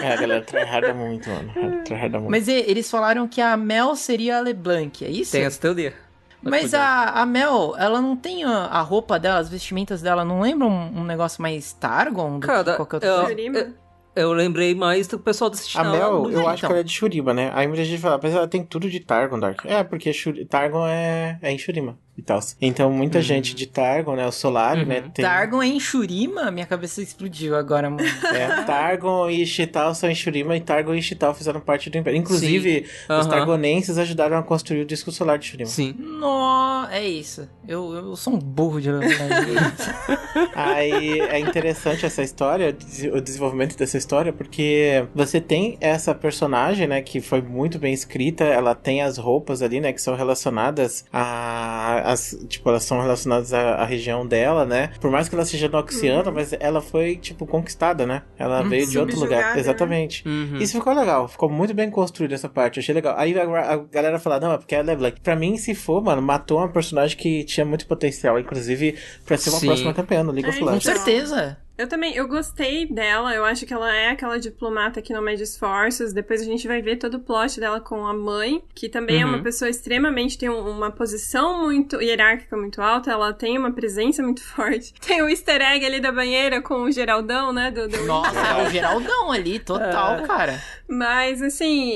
F: É, a galera tryharda muito, mano. Tryharda muito.
B: Mas e- eles falaram que a Mel seria a LeBlanc, é isso?
D: Tem essa teoria.
B: Mas a, a Mel, ela não tem a, a roupa dela, as vestimentas dela, não lembra um, um negócio mais Targon do
D: Cara,
B: que qualquer outra
D: eu-
B: coisa?
C: Shurima.
D: Eu lembrei mais do pessoal desse
F: A Mel, eu
B: então.
F: acho que ela é de Shurima, né? Aí muita gente fala, mas ela tem tudo de Targon, Dark. É, porque Shuri- Targon é, é em Shurima e tal. Então muita gente de Targon, né? O Solari, né? Tem,
B: Targon é em Shurima? Minha cabeça explodiu agora, mano.
F: É, Targon e Shital são em Shurima e Targon e Shital fizeram parte do Império. Inclusive, os
D: Aham.
F: Targonenses ajudaram a construir o disco solar de Shurima.
D: Sim.
B: Nó, é isso. Eu, eu sou um burro de
F: Aí é interessante essa história, o desenvolvimento dessa história, porque você tem essa personagem, né, que foi muito bem escrita, ela tem as roupas ali, né, que são relacionadas a. As, tipo, elas são relacionadas à, à região dela, né? Por mais que ela seja noxiana, mas ela foi, tipo, conquistada, né? Ela
B: Uhum.
F: veio de outro lugar.
C: né?
F: Exatamente.
D: Uhum.
F: Isso ficou legal, ficou muito bem construído essa parte, eu achei legal. Aí a, a galera fala, não, é porque ela é Black. Pra mim, se for, mano, matou uma personagem que tinha muito potencial, inclusive pra ser uma
D: Sim.
F: próxima campeã no League of
C: É,
B: Com
F: Legends.
C: então.
B: certeza.
C: Eu também, eu gostei dela, eu acho que ela é aquela diplomata que não mede esforços. Depois a gente vai ver todo o plot dela com a mãe, que também é
D: Uhum.
C: uma pessoa extremamente, tem um- uma posição muito hierárquica muito alta, ela tem uma presença muito forte. Tem o easter egg ali da banheira com o Geraldão, né, do, do
B: Nossa, é o Geraldão ali, total,
D: É.
B: cara.
C: Mas, assim,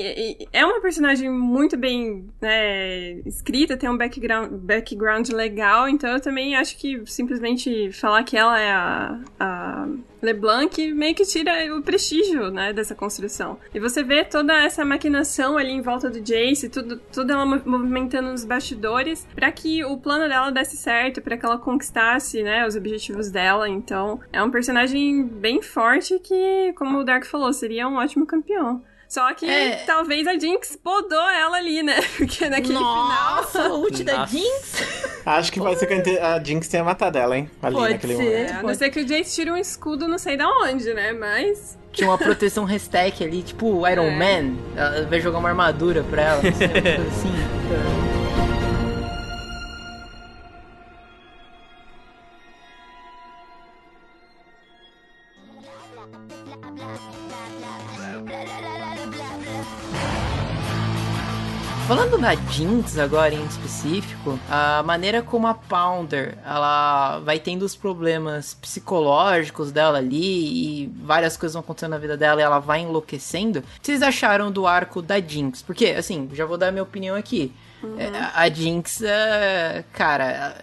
C: é uma personagem muito bem né, escrita, tem um background, background legal, então eu também acho que simplesmente falar que ela é a, a LeBlanc meio que tira o prestígio, né, dessa construção. E você vê toda essa maquinação ali em volta do Jace, tudo, tudo ela mo- movimentando nos bastidores pra que o plano dela desse certo, pra que ela conquistasse, né, os objetivos dela. Então, é um personagem bem forte que, como o Dark falou, seria um ótimo campeão. Só que
B: É.
C: talvez a Jinx podou ela ali, né? Porque naquele
B: Nossa, o ult da
D: Nossa.
B: Jinx.
F: Acho que pode ser que a Jinx tenha matado ela, hein? Ali
B: Pode
F: naquele
B: ser.
F: momento.
C: final. É, a não ser que o Jace tire um escudo não sei da onde, né? Mas.
B: Tinha uma proteção restack ali, tipo o Iron
C: É.
B: Man. Ela vai jogar uma armadura pra ela, não sei, uma coisa assim. Falando da Jinx agora em específico, a maneira como a Pounder ela vai tendo os problemas psicológicos dela ali e várias coisas vão acontecendo na vida dela e ela vai enlouquecendo. O que vocês acharam do arco da Jinx? Porque, assim, já vou dar minha opinião aqui. É, a Jinx, é, cara,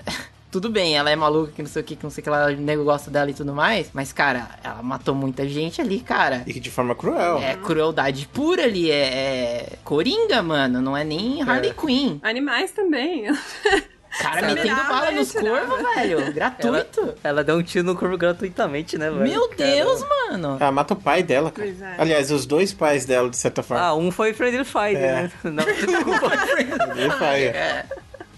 B: tudo bem, ela é maluca, que não sei o que, que não sei o que lá, o nego gosta dela e tudo mais. Mas, cara, ela matou muita gente ali, cara.
F: E que de forma cruel.
B: É crueldade pura ali, é, é Coringa, mano, não é nem Harley Quinn.
C: Animais também.
B: Cara,
C: Você
B: metendo
C: mirava
B: bala nos
C: atirava.
B: corvos, velho. Gratuito.
D: Ela, ela deu um tiro no corvo gratuitamente, né, velho?
B: Meu
D: Cara.
B: Deus, mano.
F: Ah, mata o pai dela, cara.
C: Pois é.
F: Aliás, os dois pais dela, de certa forma.
D: Ah, um foi Friendly Fire,
F: É.
D: né? Não, desculpa.
F: Ele faz.
B: É.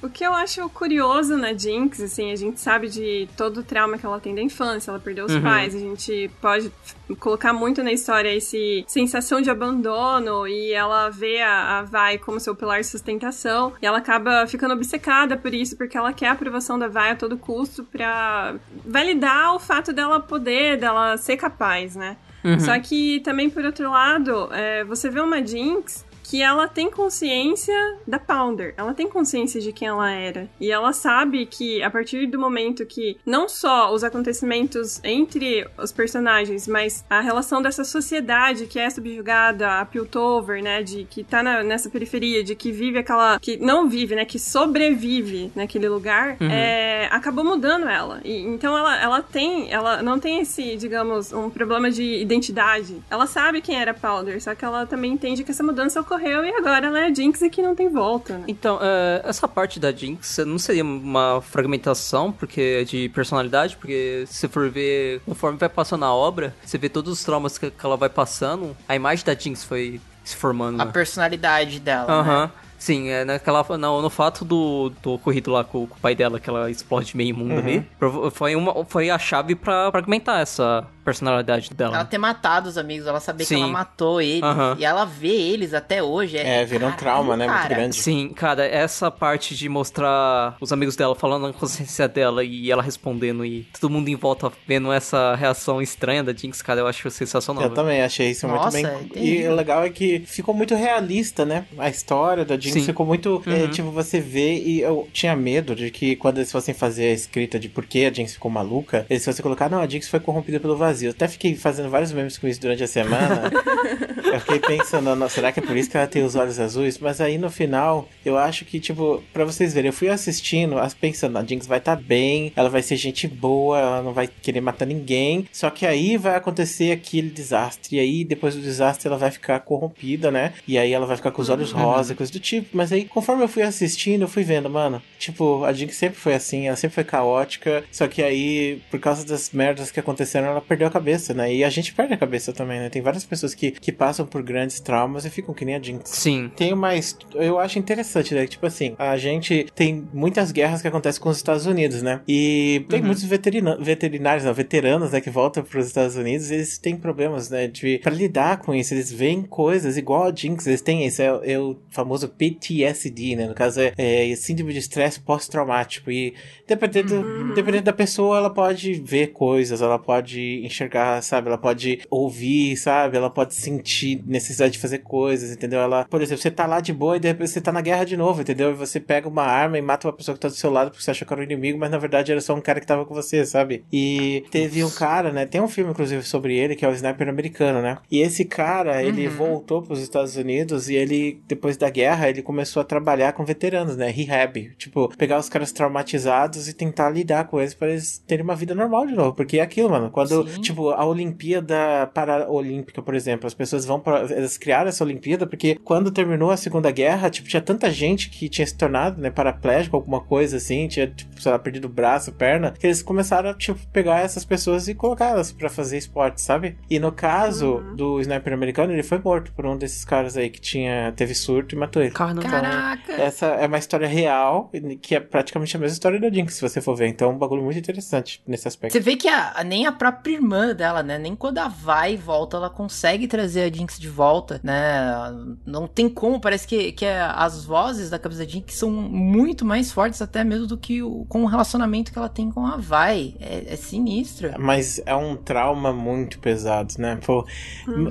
C: O que eu acho curioso na Jinx, assim, a gente sabe de todo o trauma que ela tem da infância, ela perdeu os
D: Uhum.
C: pais, a gente pode colocar muito na história esse sensação de abandono e ela vê a, a Vai como seu pilar de sustentação e ela acaba ficando obcecada por isso, porque ela quer a aprovação da Vai a todo custo pra validar o fato dela poder, dela ser capaz, né?
D: Uhum.
C: Só que também, por outro lado, é, você vê uma Jinx que ela tem consciência da Pounder. Ela tem consciência de quem ela era. E ela sabe que a partir do momento que não só os acontecimentos entre os personagens, mas a relação dessa sociedade que é subjugada, a Piltover, né, de que tá na- nessa periferia, de que vive aquela que não vive, né, que sobrevive naquele lugar,
D: Uhum.
C: é, acabou mudando ela. E, então ela, ela tem, ela não tem esse, digamos, um problema de identidade. Ela sabe quem era Powder, só que ela também entende que essa mudança ocorreu e agora ela é a Jinx e que não tem volta, né?
D: Então, é, essa parte da Jinx não seria uma fragmentação porque de personalidade, porque se você for ver, conforme vai passando a obra, você vê todos os traumas que, que ela vai passando, a imagem da Jinx foi se formando.
B: A
D: né?
B: personalidade dela,
D: Aham.
B: né?
D: Sim, é naquela, no, no fato do, do ocorrido lá com, com o pai dela, que ela explode meio mundo
F: Uhum.
D: ali, foi, uma, foi a chave pra fragmentar essa personalidade dela.
B: Ela ter matado os amigos, ela saber que
D: Sim.
B: ela matou eles.
D: Aham.
B: E ela vê eles até hoje.
F: É, virou um trauma, né? Muito grande.
D: Sim, cara, essa parte de mostrar os amigos dela falando na consciência dela e ela respondendo e todo mundo em volta vendo essa reação estranha da Jinx, cara, eu acho sensacional.
F: Eu
D: velho.
F: também achei isso
B: Nossa,
F: muito
B: é
F: bem. E
B: terrível.
F: o legal é que ficou muito realista, né? A história da Jinx
D: Sim.
F: ficou muito. é,
D: Uhum.
F: tipo, você vê e eu tinha medo de que quando eles fossem fazer a escrita de por que a Jinx ficou maluca, eles fossem colocar, não, a Jinx foi corrompida pelo vazio. Eu até fiquei fazendo vários memes com isso durante a semana. eu fiquei pensando, "Não, será que é por isso que ela tem os olhos azuis? Mas aí no final, eu acho que, tipo, pra vocês verem, eu fui assistindo, as- pensando, a Jinx vai estar bem, ela vai ser gente boa, ela não vai querer matar ninguém. Só que aí vai acontecer aquele desastre. E aí, depois do desastre, ela vai ficar corrompida, né? E aí ela vai ficar com os olhos rosa, coisa do tipo. Mas aí, conforme eu fui assistindo, eu fui vendo, mano. Tipo, a Jinx sempre foi assim, ela sempre foi caótica. Só que aí, por causa das merdas que aconteceram, ela perdeu a cabeça, né? E a gente perde a cabeça também, né? Tem várias pessoas que, que passam por grandes traumas e ficam que nem a Jinx.
D: Sim.
F: Tem uma. Eu acho interessante, né? Tipo assim, a gente tem muitas guerras que acontecem com os Estados Unidos, né? E tem
D: Uhum.
F: muitos veterina- veterinários, não, veteranos, né? Que voltam para os Estados Unidos e eles têm problemas, né? De, pra lidar com isso. Eles veem coisas igual a Jinx. Eles têm isso. É, é o famoso PTSD, né? No caso, é, é Síndrome de Estresse Pós-Traumático. E dependendo, dependendo da pessoa, ela pode ver coisas, ela pode enxergar, sabe? Ela pode ouvir, sabe? Ela pode sentir necessidade de fazer coisas, entendeu? Ela, por exemplo, você tá lá de boa e de repente você tá na guerra de novo, entendeu? E você pega uma arma e mata uma pessoa que tá do seu lado porque você achou que era um inimigo, mas na verdade era só um cara que tava com você, sabe? E teve um cara, né? Tem um filme, inclusive, sobre ele, que é o Sniper Americano, né? E esse cara, ele voltou pros Estados Unidos e ele, depois da guerra, ele começou a trabalhar com veteranos, né? Rehab. Tipo, pegar os caras traumatizados e tentar lidar com eles para eles terem uma vida normal de novo. Porque é aquilo, mano. Quando,
B: Sim.
F: tipo, a Olimpíada Paraolímpica, por exemplo, as pessoas vão para Eles criaram essa Olimpíada porque quando terminou a Segunda Guerra, tipo, tinha tanta gente que tinha se tornado, né, paraplégico, alguma coisa assim, tinha, tipo, sei lá, perdido o braço, perna, que eles começaram a, tipo, pegar essas pessoas e colocá-las pra fazer esporte, sabe? E no caso do sniper americano, ele foi morto por um desses caras aí que tinha, teve surto e matou ele.
D: Carnaval.
B: Caraca.
F: Essa é uma história real, que é praticamente a mesma história da Jinx, se você for ver. Então é um bagulho muito interessante nesse aspecto.
B: Você vê que a, nem a própria irmã dela, né? Nem quando a vai e volta, ela consegue trazer a Jinx de volta, né? Não tem como, parece que, que é- as vozes da cabeça da Jinx são muito mais fortes até mesmo do que o, com o relacionamento que ela tem com a vai. É, é sinistro.
F: Mas é um trauma muito pesado, né? Pô,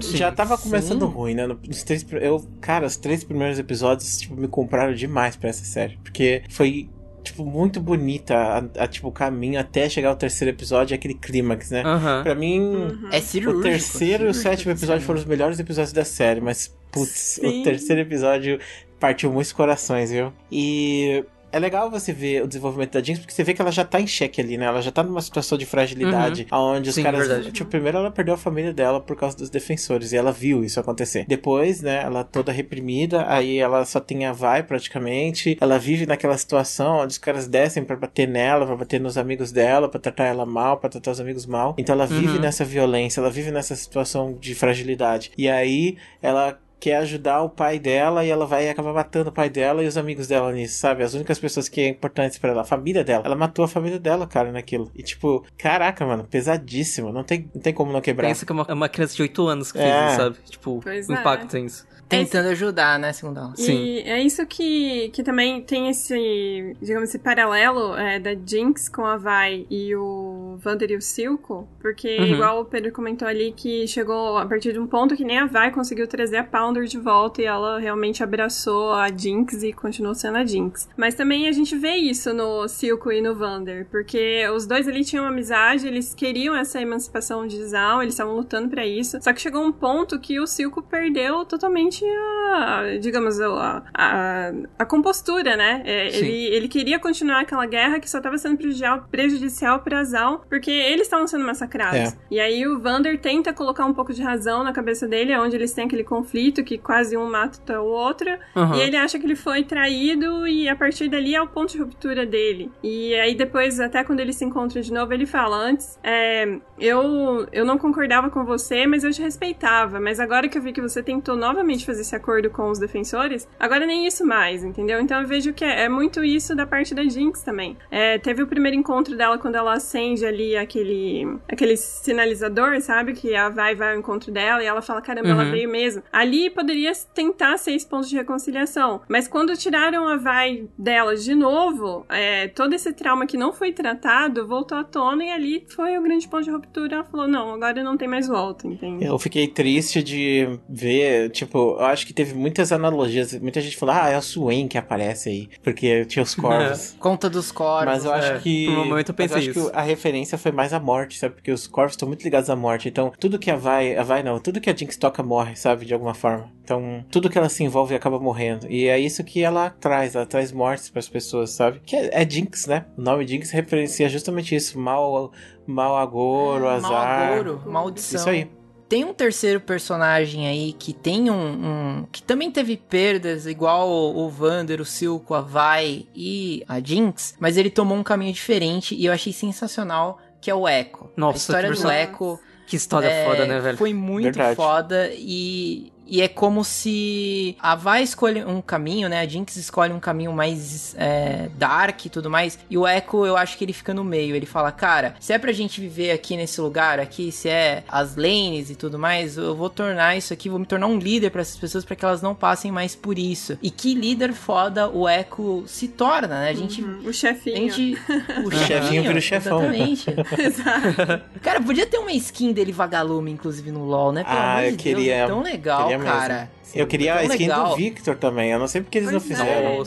F: já tava começando
B: Sim.
F: ruim, né? Nos três, eu, cara, os três primeiros episódios, tipo, me compraram demais pra essa série. Porque foi, tipo, muito bonita a, a, tipo, o caminho até chegar ao terceiro episódio, aquele clímax, né?
D: Aham.
F: Pra mim,
B: É cirúrgico.
F: o terceiro e o sétimo episódio foram os melhores episódios da série, mas, putz,
C: Sim.
F: o terceiro episódio partiu muitos corações, viu? E é legal você ver o desenvolvimento da Jinx, porque você vê que ela já tá em xeque ali, né? Ela já tá numa situação de fragilidade, onde os
D: Sim,
F: caras.
D: verdade.
F: Tipo, primeiro ela perdeu a família dela por causa dos defensores, e ela viu isso acontecer. Depois, né, ela toda reprimida, aí ela só tem a vai praticamente. Ela vive naquela situação onde os caras descem pra bater nela, pra bater nos amigos dela, pra tratar ela mal, pra tratar os amigos mal. Então ela vive
D: Uhum.
F: nessa violência, ela vive nessa situação de fragilidade. E aí ela quer ajudar o pai dela e ela vai acabar matando o pai dela e os amigos dela nisso, sabe? As únicas pessoas que é importantes pra ela, a família dela. Ela matou a família dela, cara, naquilo. E tipo, caraca, mano, pesadíssimo. Não tem, não tem como não quebrar.
D: Pensa que é uma, é uma criança de 8 anos que
F: É.
D: fez isso, sabe? Tipo,
C: Pois
D: o
C: é.
D: impacto tem isso.
B: Tentando ajudar, né, segundo ela.
C: E é isso que, que também tem esse, digamos, esse paralelo é, da Jinx com a Vai e o Vander e o Silco, porque
D: Uhum.
C: igual o Pedro comentou ali que chegou a partir de um ponto que nem a Vai conseguiu trazer a Pounder de volta e ela realmente abraçou a Jinx e continuou sendo a Jinx. Mas também a gente vê isso no Silco e no Vander, porque os dois ali tinham amizade, eles queriam essa emancipação de Zaun, eles estavam lutando pra isso, só que chegou um ponto que o Silco perdeu totalmente a, digamos, a, a, a compostura, né? É, ele, ele queria continuar aquela guerra que só estava sendo prejudicial, prejudicial pra Zaun, porque eles estavam sendo massacrados.
F: É.
C: E aí o Vander tenta colocar um pouco de razão na cabeça dele, onde eles têm aquele conflito que quase um mata o outro,
D: Aham.
C: e ele acha que ele foi traído e a partir dali é o ponto de ruptura dele. E aí depois, até quando ele se encontra de novo, ele fala, antes, é, eu, eu não concordava com você, mas eu te respeitava, mas agora que eu vi que você tentou novamente fazer esse acordo com os defensores, agora nem isso mais, entendeu? Então eu vejo que é, é muito isso da parte da Jinx também. É, teve o primeiro encontro dela quando ela acende ali aquele, aquele sinalizador, sabe? Que a Vai vai ao encontro dela e ela fala, caramba, ela
D: Uhum.
C: veio mesmo. Ali poderia tentar ser esse ponto de reconciliação. Mas quando tiraram a Vai dela de novo, é, todo esse trauma que não foi tratado voltou à tona e ali foi o grande ponto de ruptura. Ela falou, não, agora não tem mais volta, entende?
F: Eu fiquei triste de ver, tipo, eu acho que teve muitas analogias. Muita gente falou, ah, é o Swain que aparece aí, porque tinha os corvos.
B: Conta dos corvos.
F: Mas eu acho
D: é,
F: que.
D: por um momento eu
F: mas
D: pensei
F: acho
D: isso.
F: que a referência foi mais a morte, sabe? Porque os corvos estão muito ligados à morte. Então, tudo que a Vai. A Vai não, tudo que a Jinx toca morre, sabe? De alguma forma. Então, tudo que ela se envolve acaba morrendo. E é isso que ela traz. Ela traz mortes pras pessoas, sabe? Que é, é Jinx, né? O nome Jinx referencia justamente isso. Mal, mal agouro, azar.
B: Mal agouro, maldição.
F: Isso aí.
B: Tem um terceiro personagem aí que tem um, um- que também teve perdas, igual o, o Vander, o Silco, a Vai e a Jinx, mas ele tomou um caminho diferente e eu achei sensacional, que é o Echo.
D: Nossa,
B: a história
D: que
B: do. Echo
D: Que história
B: é,
D: foda, né, velho?
B: Foi muito
F: Verdade.
B: foda e, e é como se a Vai escolhe um caminho, né? A Jinx escolhe um caminho mais é, dark e tudo mais. E o Echo, eu acho que ele fica no meio. Ele fala, cara, se é pra gente viver aqui nesse lugar, aqui, se é as lanes e tudo mais, eu vou tornar isso aqui, vou me tornar um líder pra essas pessoas para que elas não passem mais por isso. E que líder foda o Echo se torna, né? A gente.
C: Uhum, O
B: A
C: chefinho.
B: gente. O
F: chefinho vira o chefão.
B: Exatamente.
C: Exato.
B: Cara, podia ter uma skin dele vagalume, inclusive, no LoL, né? Pelo
F: Ah,
B: amor
F: eu
B: de
F: queria-
B: Deus, é tão legal,
F: queria mesmo.
B: cara.
F: Eu queria a skin
B: legal.
F: do Victor também. Eu não sei porque eles não
C: Pois é.
F: fizeram.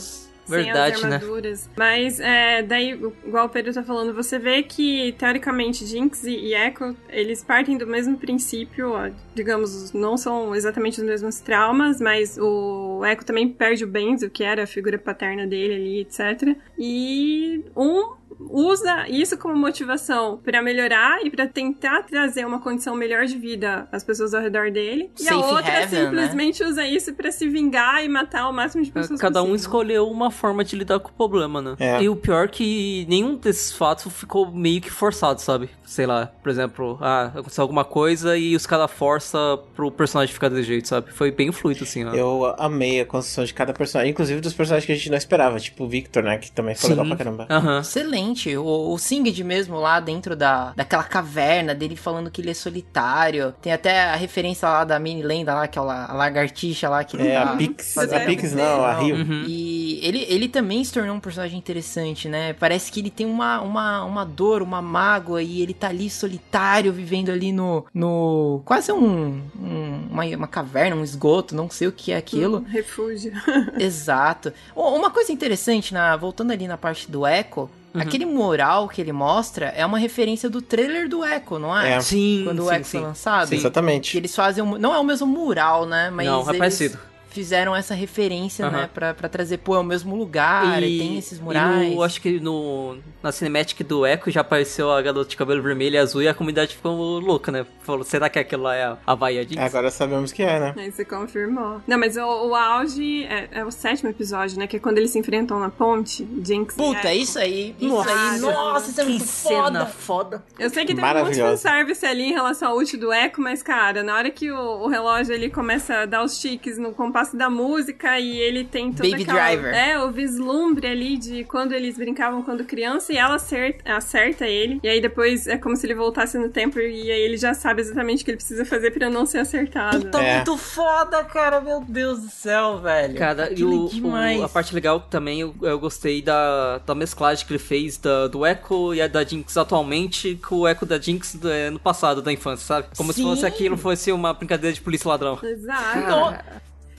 C: Sem
D: verdade,
C: as
D: né?
C: armaduras. Mas, é, daí, igual o Pedro tá falando, você vê que, teoricamente, Jinx e, e Echo, eles partem do mesmo princípio, ó, digamos, não são exatamente os mesmos traumas, mas o Echo também perde o Benzo, que era a figura paterna dele ali, etc. E um usa isso como motivação pra melhorar e pra tentar trazer uma condição melhor de vida às pessoas ao redor dele. e a
B: Safe
C: outra
B: haven, né?
C: simplesmente usa isso pra se vingar e matar o máximo de pessoas
D: Cada um
C: possível.
D: escolheu uma forma de lidar com o problema, né?
F: É.
D: E o pior é que nenhum desses fatos ficou meio que forçado, sabe? Sei lá, por exemplo, ah, aconteceu alguma coisa e os caras forçam pro personagem ficar desse jeito, sabe? Foi bem fluido, assim, ó.
F: Eu amei a construção de cada personagem, inclusive dos personagens que a gente não esperava, tipo o Victor, né? Que também foi
D: Sim.
F: legal pra caramba.
D: Aham.
B: Excelente. O, o Singed mesmo lá dentro da, daquela caverna dele falando que ele é solitário. Tem até a referência lá da mini lenda lá, que é a lagartixa lá que ele
F: É, a Pix, a Pix não, a Rio.
D: Uhum.
B: E ele, ele também se tornou um personagem interessante, né? Parece que ele tem uma, uma, uma dor, uma mágoa, e ele tá ali solitário, vivendo ali no. no quase um, um- uma, uma caverna, um esgoto, não sei o que é aquilo.
C: Um refúgio.
B: Exato. Uma coisa interessante, na, voltando ali na parte do Echo,
D: Uhum.
B: aquele mural que ele mostra é uma referência do trailer do Echo, não é?
F: É.
D: Sim,
B: Quando o
D: sim,
B: Echo
D: sim.
B: foi lançado.
D: Sim.
B: Que
F: Exatamente.
B: eles fazem. um- não é o mesmo mural, né? Mas
D: Não, é
B: eles
D: parecido.
B: Fizeram essa referência, né? Pra, pra trazer, pô, é o mesmo lugar, e, tem esses murais.
D: E no, acho que no, na cinematic do Echo já apareceu a garota de cabelo vermelho e azul e a comunidade ficou louca, né? Falou, será que aquilo lá é a Havaia Jinx?
F: Agora sabemos que é, né?
C: Aí você confirmou. Não, mas o, o auge é, é o sétimo episódio, né? Que é quando eles se enfrentam na ponte. Jinx e
B: Puta, é
C: Echo.
B: isso aí. Isso
C: Nossa,
B: aí. Nossa, isso é
D: que
B: muito
D: cena
B: foda.
D: foda.
C: Eu sei que tem um monte de fanservice ali em relação ao ult do Echo, mas, cara, na hora que o, o relógio ele começa a dar os tiques no compasso da música e ele tem toda
B: Baby
C: aquela...
B: Driver.
C: É, o vislumbre ali de quando eles brincavam quando criança e ela acerta, acerta ele. E aí depois é como se ele voltasse no tempo e aí ele já sabe exatamente o que ele precisa fazer pra não ser acertado.
B: Puta,
F: É.
B: muito foda, cara. Meu Deus do céu, velho.
D: Cara, e o,
B: demais.
D: o- a parte legal também, eu, eu gostei da, da mesclagem que ele fez da- do Echo e a da Jinx atualmente com o Echo da Jinx do- é, no passado, da infância, sabe? Como se
B: Sim.
D: fosse aquilo fosse uma brincadeira de polícia ladrão.
C: Exato.
B: Então,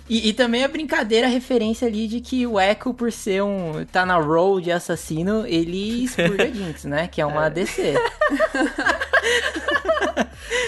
B: E, e também a brincadeira, a referência ali de que o Echo, por ser um. tá na role de assassino, ele expurga a Jinx, né? Que é uma ADC.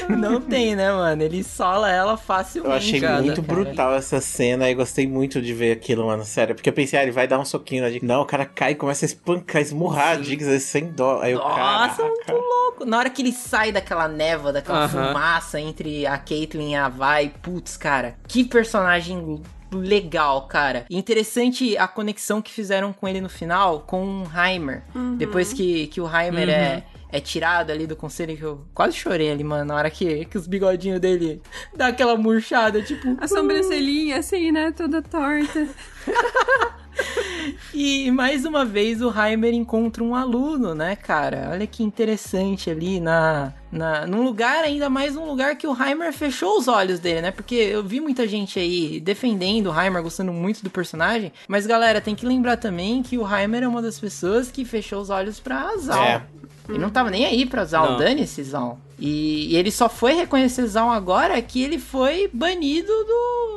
B: Não tem, né, mano? Ele sola ela facilmente.
F: Eu achei muito
B: cara.
F: brutal essa cena e gostei muito de ver aquilo, mano, sério. Porque eu pensei, ah, ele vai dar um soquinho na Jinx. Não, o cara cai e começa a espancar, esmurrar a Jinx assim, sem dó. Aí o
B: Nossa,
F: cara.
B: muito louco. Na hora que ele sai daquela névoa, daquela
D: Aham.
B: fumaça entre a Caitlyn e a Vi, putz, cara, que personagem legal, cara. Interessante a conexão que fizeram com ele no final, com o Heimer. Depois que, que o Heimer é, é tirado ali do conselho, que eu quase chorei ali, mano, na hora que, que os bigodinhos dele dá aquela murchada, tipo...
C: A sobrancelhinha, assim, né? Toda torta.
B: E mais uma vez o Heimer encontra um aluno, né, cara? Olha que interessante ali na, na num lugar ainda mais um lugar que o Heimer fechou os olhos dele, né? Porque eu vi muita gente aí defendendo o Heimer, gostando muito do personagem, mas galera, tem que lembrar também que o Heimer é uma das pessoas que fechou os olhos pra Zal.
F: É.
B: Ele não tava nem aí pra Zal, dane-se Zal. E, e ele só foi reconhecer Zal agora que ele foi banido do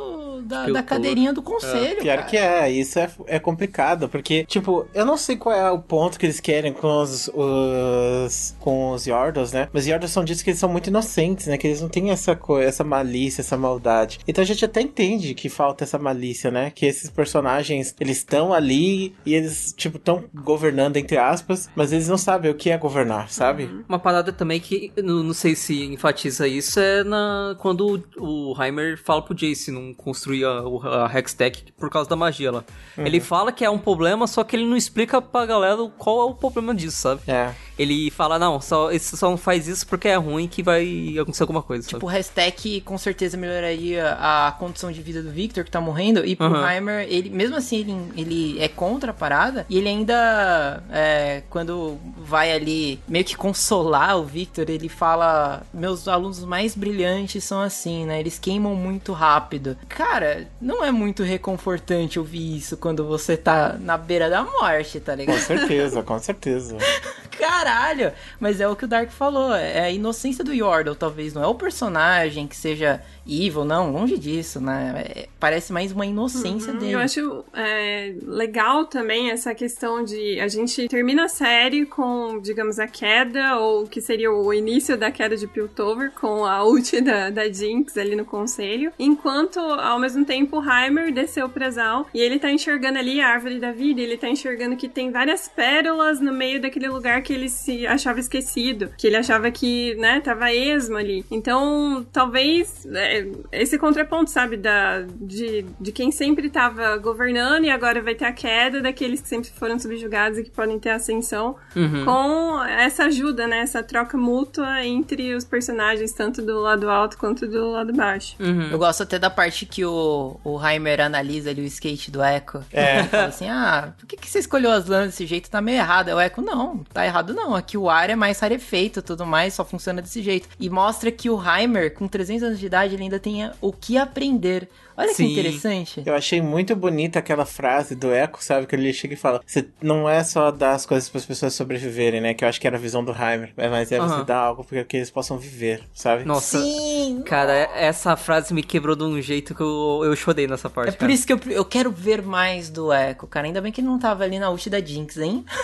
B: da, cadeirinha do conselho.
F: Pior
B: cara.
F: que é, isso é, é complicado, porque, tipo, eu não sei qual é o ponto que eles querem com os, os com os Yordos, né? Mas os Yordos são ditos que eles são muito inocentes, né? Que eles não têm essa coisa, essa malícia, essa maldade. Então a gente até entende que falta essa malícia, né? Que esses personagens, eles estão ali e eles, tipo, estão governando, entre aspas, mas eles não sabem o que é governar, sabe?
D: Uma parada também que não, não sei se enfatiza isso é na quando o, o Heimer fala pro Jace não construir a, a Hextech por causa da magia lá. Ele fala que é um problema, só que ele não explica pra galera qual é o problema disso, sabe?
F: É.
D: Ele fala, não, só, esse só não faz isso porque é ruim que vai acontecer alguma coisa.
B: Tipo, o hashtag com certeza melhoraria a condição de vida do Victor, que tá morrendo. E pro
D: Aham.
B: Heimer, ele, mesmo assim, ele, ele é contra a parada. E ele ainda, é, quando vai ali meio que consolar o Victor, ele fala: Meus alunos mais brilhantes são assim, né? Eles queimam muito rápido. Cara, não é muito reconfortante ouvir isso quando você tá na beira da morte, tá
F: Com
B: ligado?
F: certeza, com certeza.
B: Caralho! Mas é o que o Dark falou, é a inocência do Yordle, talvez. Não é o personagem que seja evil, não, longe disso, né? É- parece mais uma inocência dele.
C: Eu acho é, legal também essa questão de a gente termina a série com, digamos, a queda, ou que seria o início da queda de Piltover, com a ult da, da Jinx ali no conselho, enquanto ao mesmo tempo o Heimer desceu pra Zal e ele tá enxergando ali a árvore da vida, ele tá enxergando que tem várias pérolas no meio daquele lugar que ele se achava esquecido, que ele achava que, né, tava esmo ali. Então, talvez é, esse contraponto, sabe, da, de, de quem sempre tava governando e agora vai ter a queda daqueles que sempre foram subjugados e que podem ter ascensão,
D: Uhum.
C: com essa ajuda, né, essa troca mútua entre os personagens, tanto do lado alto quanto do lado baixo.
D: Uhum.
B: Eu gosto até da parte que o, o Heimer analisa ali o skate do Echo.
F: É.
B: Ele fala assim: ah, por que, que você escolheu as lãs desse jeito? Tá meio errado. Aí O Echo, não, tá errado não. Aqui o ar é mais rarefeito tudo mais, só funciona desse jeito. E mostra que o Heimer, com 300 anos de idade, ele ainda tem o que aprender. Olha
D: Sim.
B: que interessante.
F: Eu achei muito bonita aquela frase do Echo, sabe? Que ele chega e fala: Você não é só dar as coisas para as pessoas sobreviverem, né? Que eu acho que era a visão do Heimer. é, Mas é você
D: Aham.
F: dar algo para que eles possam viver, sabe?
D: Nossa,
B: Sim!
D: cara, essa frase me quebrou de um jeito que eu, eu chorei nessa parte.
B: É por
D: cara.
B: isso que eu, eu quero ver mais do Echo, cara. Ainda bem que ele não tava ali na ult da Jinx, hein?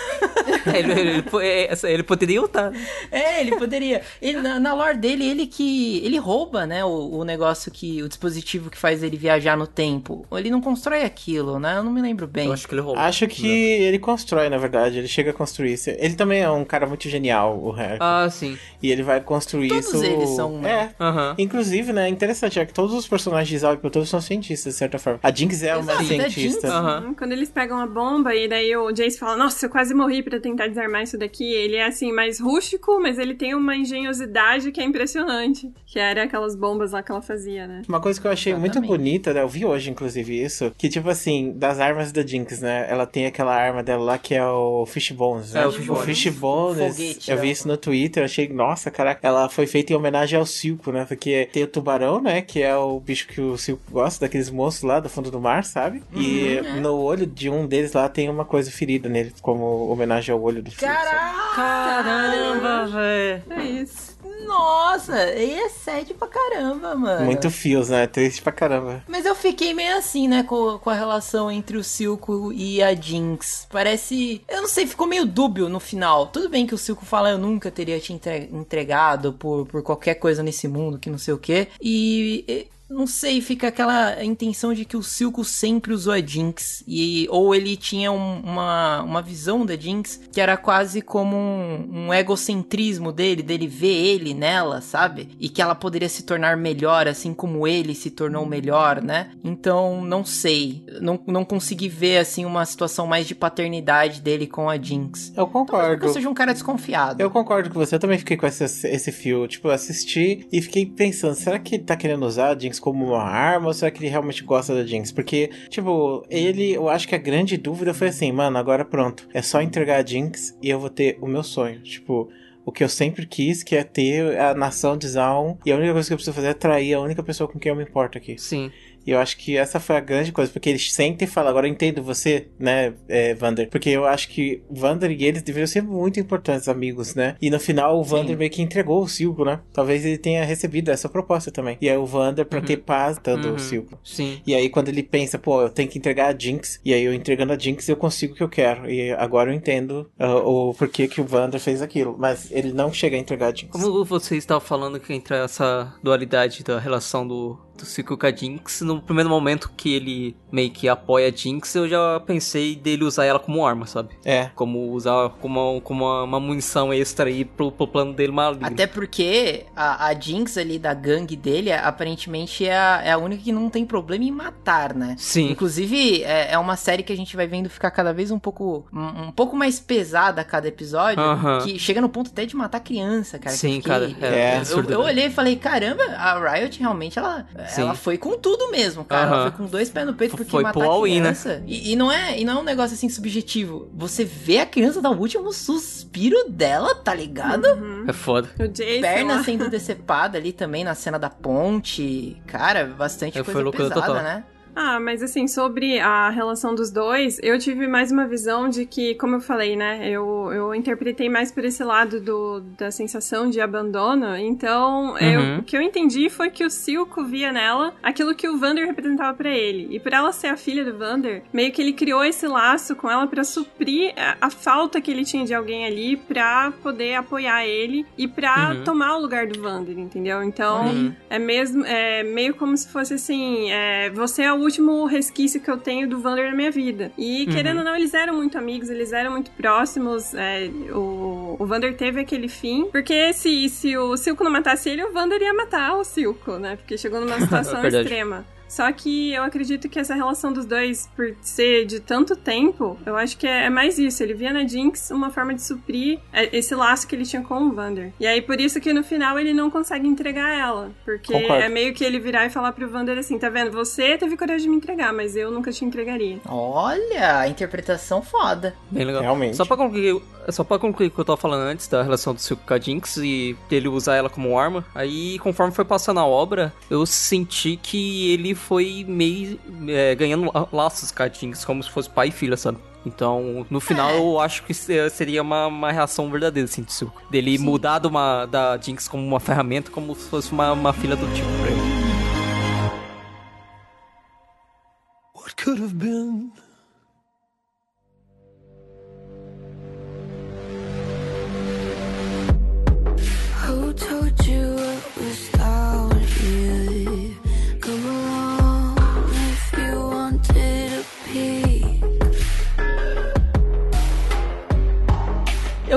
D: Ele, ele, ele, ele poderia lutar.
B: É, ele poderia. Ele, na, na lore dele, ele que. Ele rouba, né? O, o negócio que. O dispositivo que faz ele viajar no tempo. Ele não constrói aquilo, né? Eu não me lembro bem.
D: Eu acho que ele rouba.
F: Acho que ele constrói, na verdade. Ele chega a construir isso. Ele também é um cara muito genial, o Harry.
D: Ah, sim.
F: E ele vai construir
B: Todos
F: isso.
B: eles são, né?
F: É.
D: Aham.
F: Inclusive, né, é interessante, é que todos os personagens de Zack todos são cientistas, de certa forma. A Jinx é uma
B: Exato, é
F: cientista.
B: Jinx.
D: Aham.
C: Hum, Quando eles pegam a bomba e daí o Jace fala, nossa, eu quase morri pra tentar desarmar isso daqui. Ele é assim, mais rústico, mas ele tem uma engenhosidade que é impressionante. Que era aquelas bombas lá que ela fazia, né?
F: Uma coisa que eu achei muito
B: Exatamente.
F: Bonita, né? Eu vi hoje, inclusive, isso. Que, tipo assim, das armas da Jinx, né? Ela tem aquela arma dela lá que é o Fishbones, né?
D: É, o Fishbones.
F: Fishbones.
B: Foguete,
F: eu
B: né?
F: vi isso no Twitter, achei, nossa, caraca. Ela foi feita em homenagem ao Silco, né? Porque tem o tubarão, né? Que é o bicho que o Silco gosta, daqueles monstros lá do fundo do mar, sabe? e
B: Uhum, é.
F: no olho de um deles lá tem uma coisa ferida nele, como homenagem ao olho do Silco.
D: Caramba, velho.
C: É isso.
B: Nossa, ele é sad pra caramba, mano.
F: Muito fios, né? Triste pra caramba.
B: Mas eu fiquei meio assim, né, com, com a relação entre o Silco e a Jinx. Parece. Eu não sei, ficou meio dúbio no final. Tudo bem que o Silco fala eu nunca teria te entre- entregado por, por qualquer coisa nesse mundo, que não sei o quê. E. Não sei, fica aquela intenção de que o Silco sempre usou a Jinx. E, ou ele tinha um- uma, uma visão da Jinx que era quase como um, um egocentrismo dele, dele ver ele nela, sabe? E que ela poderia se tornar melhor, assim como ele se tornou melhor, né? Então, não sei. Não, não consegui ver, assim, uma situação mais de paternidade dele com a Jinx.
F: Eu
B: Talvez porque
F: concordo.
B: eu seja um cara desconfiado.
F: Eu concordo com você, eu também fiquei com esse, esse fio. Tipo, assisti e fiquei pensando, será que ele tá querendo usar a Jinx como uma arma ou será que ele realmente gosta da Jinx? Porque, tipo, ele, eu acho que a grande dúvida foi assim, mano, agora pronto, é só entregar a Jinx e eu vou ter o meu sonho. Tipo, o que eu sempre quis, que é ter a nação de Zaun, e a única coisa que eu preciso fazer é trair a única pessoa com quem eu me importo aqui.
D: Sim.
F: E eu acho que essa foi a grande coisa, porque eles sentem e falam, agora eu entendo você, né, é, Vander? Porque eu acho que Vander e eles deveriam ser muito importantes amigos, né? E no final o Vander meio que entregou o Silco, né? Talvez ele tenha recebido essa proposta também. E aí o Vander, pra ter paz, dando
D: Uhum.
F: o Silco.
D: Sim.
F: E aí quando ele pensa, pô, eu tenho que entregar a Jinx, e aí eu entregando a Jinx eu consigo o que eu quero. E agora eu entendo ah, o porquê que o Vander fez aquilo. Mas ele não chega a entregar a Jinx.
D: Como você estava falando que entra essa dualidade da relação do, do Silco com a Jinx, no primeiro momento que ele meio que apoia a Jinx, eu já pensei dele usar ela como arma, sabe?
F: É.
D: Como usar como, uma, como uma, uma munição extra aí pro, pro plano dele maligno.
B: Até porque a, a Jinx ali da gangue dele, aparentemente, é a, é a única que não tem problema em matar, né?
D: Sim.
B: Inclusive, é, é uma série que a gente vai vendo ficar cada vez um pouco um, um pouco mais pesada a cada episódio,
D: Aham.
B: que chega no ponto até de matar criança, cara.
D: Sim,
B: fiquei-
D: cara, é
B: eu-
D: absurdo,
B: eu, eu
D: né?
B: olhei e falei, caramba, a Riot realmente, ela,
D: Sim.
B: ela foi com tudo mesmo, cara. Ela foi com dois pés no peito, porque
D: Foi
B: matar
D: pro all-in, né?
B: criança... E, e não é, e não é um negócio assim subjetivo. Você vê a criança dar o último suspiro dela, tá ligado?
C: Uhum.
D: É foda.
B: Perna
C: lá.
B: sendo decepada ali também na cena da ponte. Cara, bastante
D: É, foi
B: coisa pesada,
D: total.
B: né?
C: Ah, mas assim, sobre a relação dos dois, eu tive mais uma visão de que, como eu falei, né, eu, eu interpretei mais por esse lado do, da sensação de abandono, então eu-
D: Uhum.
C: o que eu entendi foi que o Silco via nela aquilo que o Vander representava pra ele, e por ela ser a filha do Vander, meio que ele criou esse laço com ela pra suprir a, a falta que ele tinha de alguém ali pra poder apoiar ele e pra
D: Uhum.
C: tomar o lugar do Vander, entendeu? Então,
D: Uhum.
C: é mesmo, é meio como se fosse assim, é, você é o último resquício que eu tenho do Vander na minha vida. E
D: Uhum.
C: querendo ou não, eles eram muito amigos, eles eram muito próximos. é, o, o Vander teve aquele fim. Porque se, se o Silco não matasse ele, o Vander ia matar o Silco, né? Porque chegou numa situação
D: Verdade.
C: extrema. Só que eu acredito que essa relação dos dois, por ser de tanto tempo, eu acho que é, é mais isso. Ele via na Jinx uma forma de suprir é, esse laço que ele tinha com o Vander. E aí, por isso que no final ele não consegue entregar ela. Porque
F: Concordo.
C: é meio que ele virar e falar pro Vander assim: tá vendo? Você teve coragem de me entregar, mas eu nunca te entregaria.
B: Olha, a interpretação foda.
D: Bem legal.
F: Realmente.
D: Só pra concluir, só pra concluir o que eu tava falando antes da relação do Silco com a Jinx e dele usar ela como arma, aí conforme foi passando a obra, eu senti que ele foi meio é, ganhando laços catins, como se fosse pai e filha, sabe? Então, no final, eu é. acho que é, seria uma, uma reação verdadeira, assim, dele Sim. mudar de uma, da Jinx como uma ferramenta, como se fosse uma, uma filha do tipo pra ele.
H: What could have been? Who told you?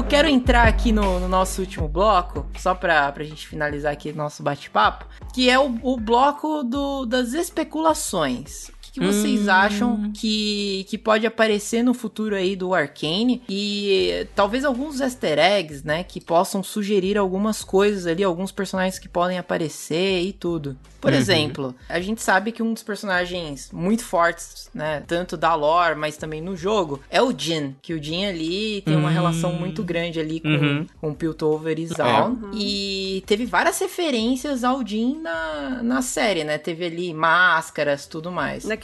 B: Quero entrar aqui no, no nosso último bloco, só pra, pra gente finalizar aqui nosso bate-papo, que é o, o bloco do, das especulações. Que, vocês acham que, que pode aparecer no futuro aí do Arcane? E talvez alguns easter eggs, né? Que possam sugerir algumas coisas ali, alguns personagens que podem aparecer e tudo. Por
F: Uhum.
B: exemplo, a gente sabe que um dos personagens muito fortes, né? Tanto da lore, mas também no jogo, é o Jin. Que o Jin ali tem uma
D: Hum.
B: relação muito grande ali com,
D: Uhum.
B: com o Piltover e Zaun. E teve várias referências ao Jin na, na série, né? Teve ali máscaras, tudo mais.
C: Naquele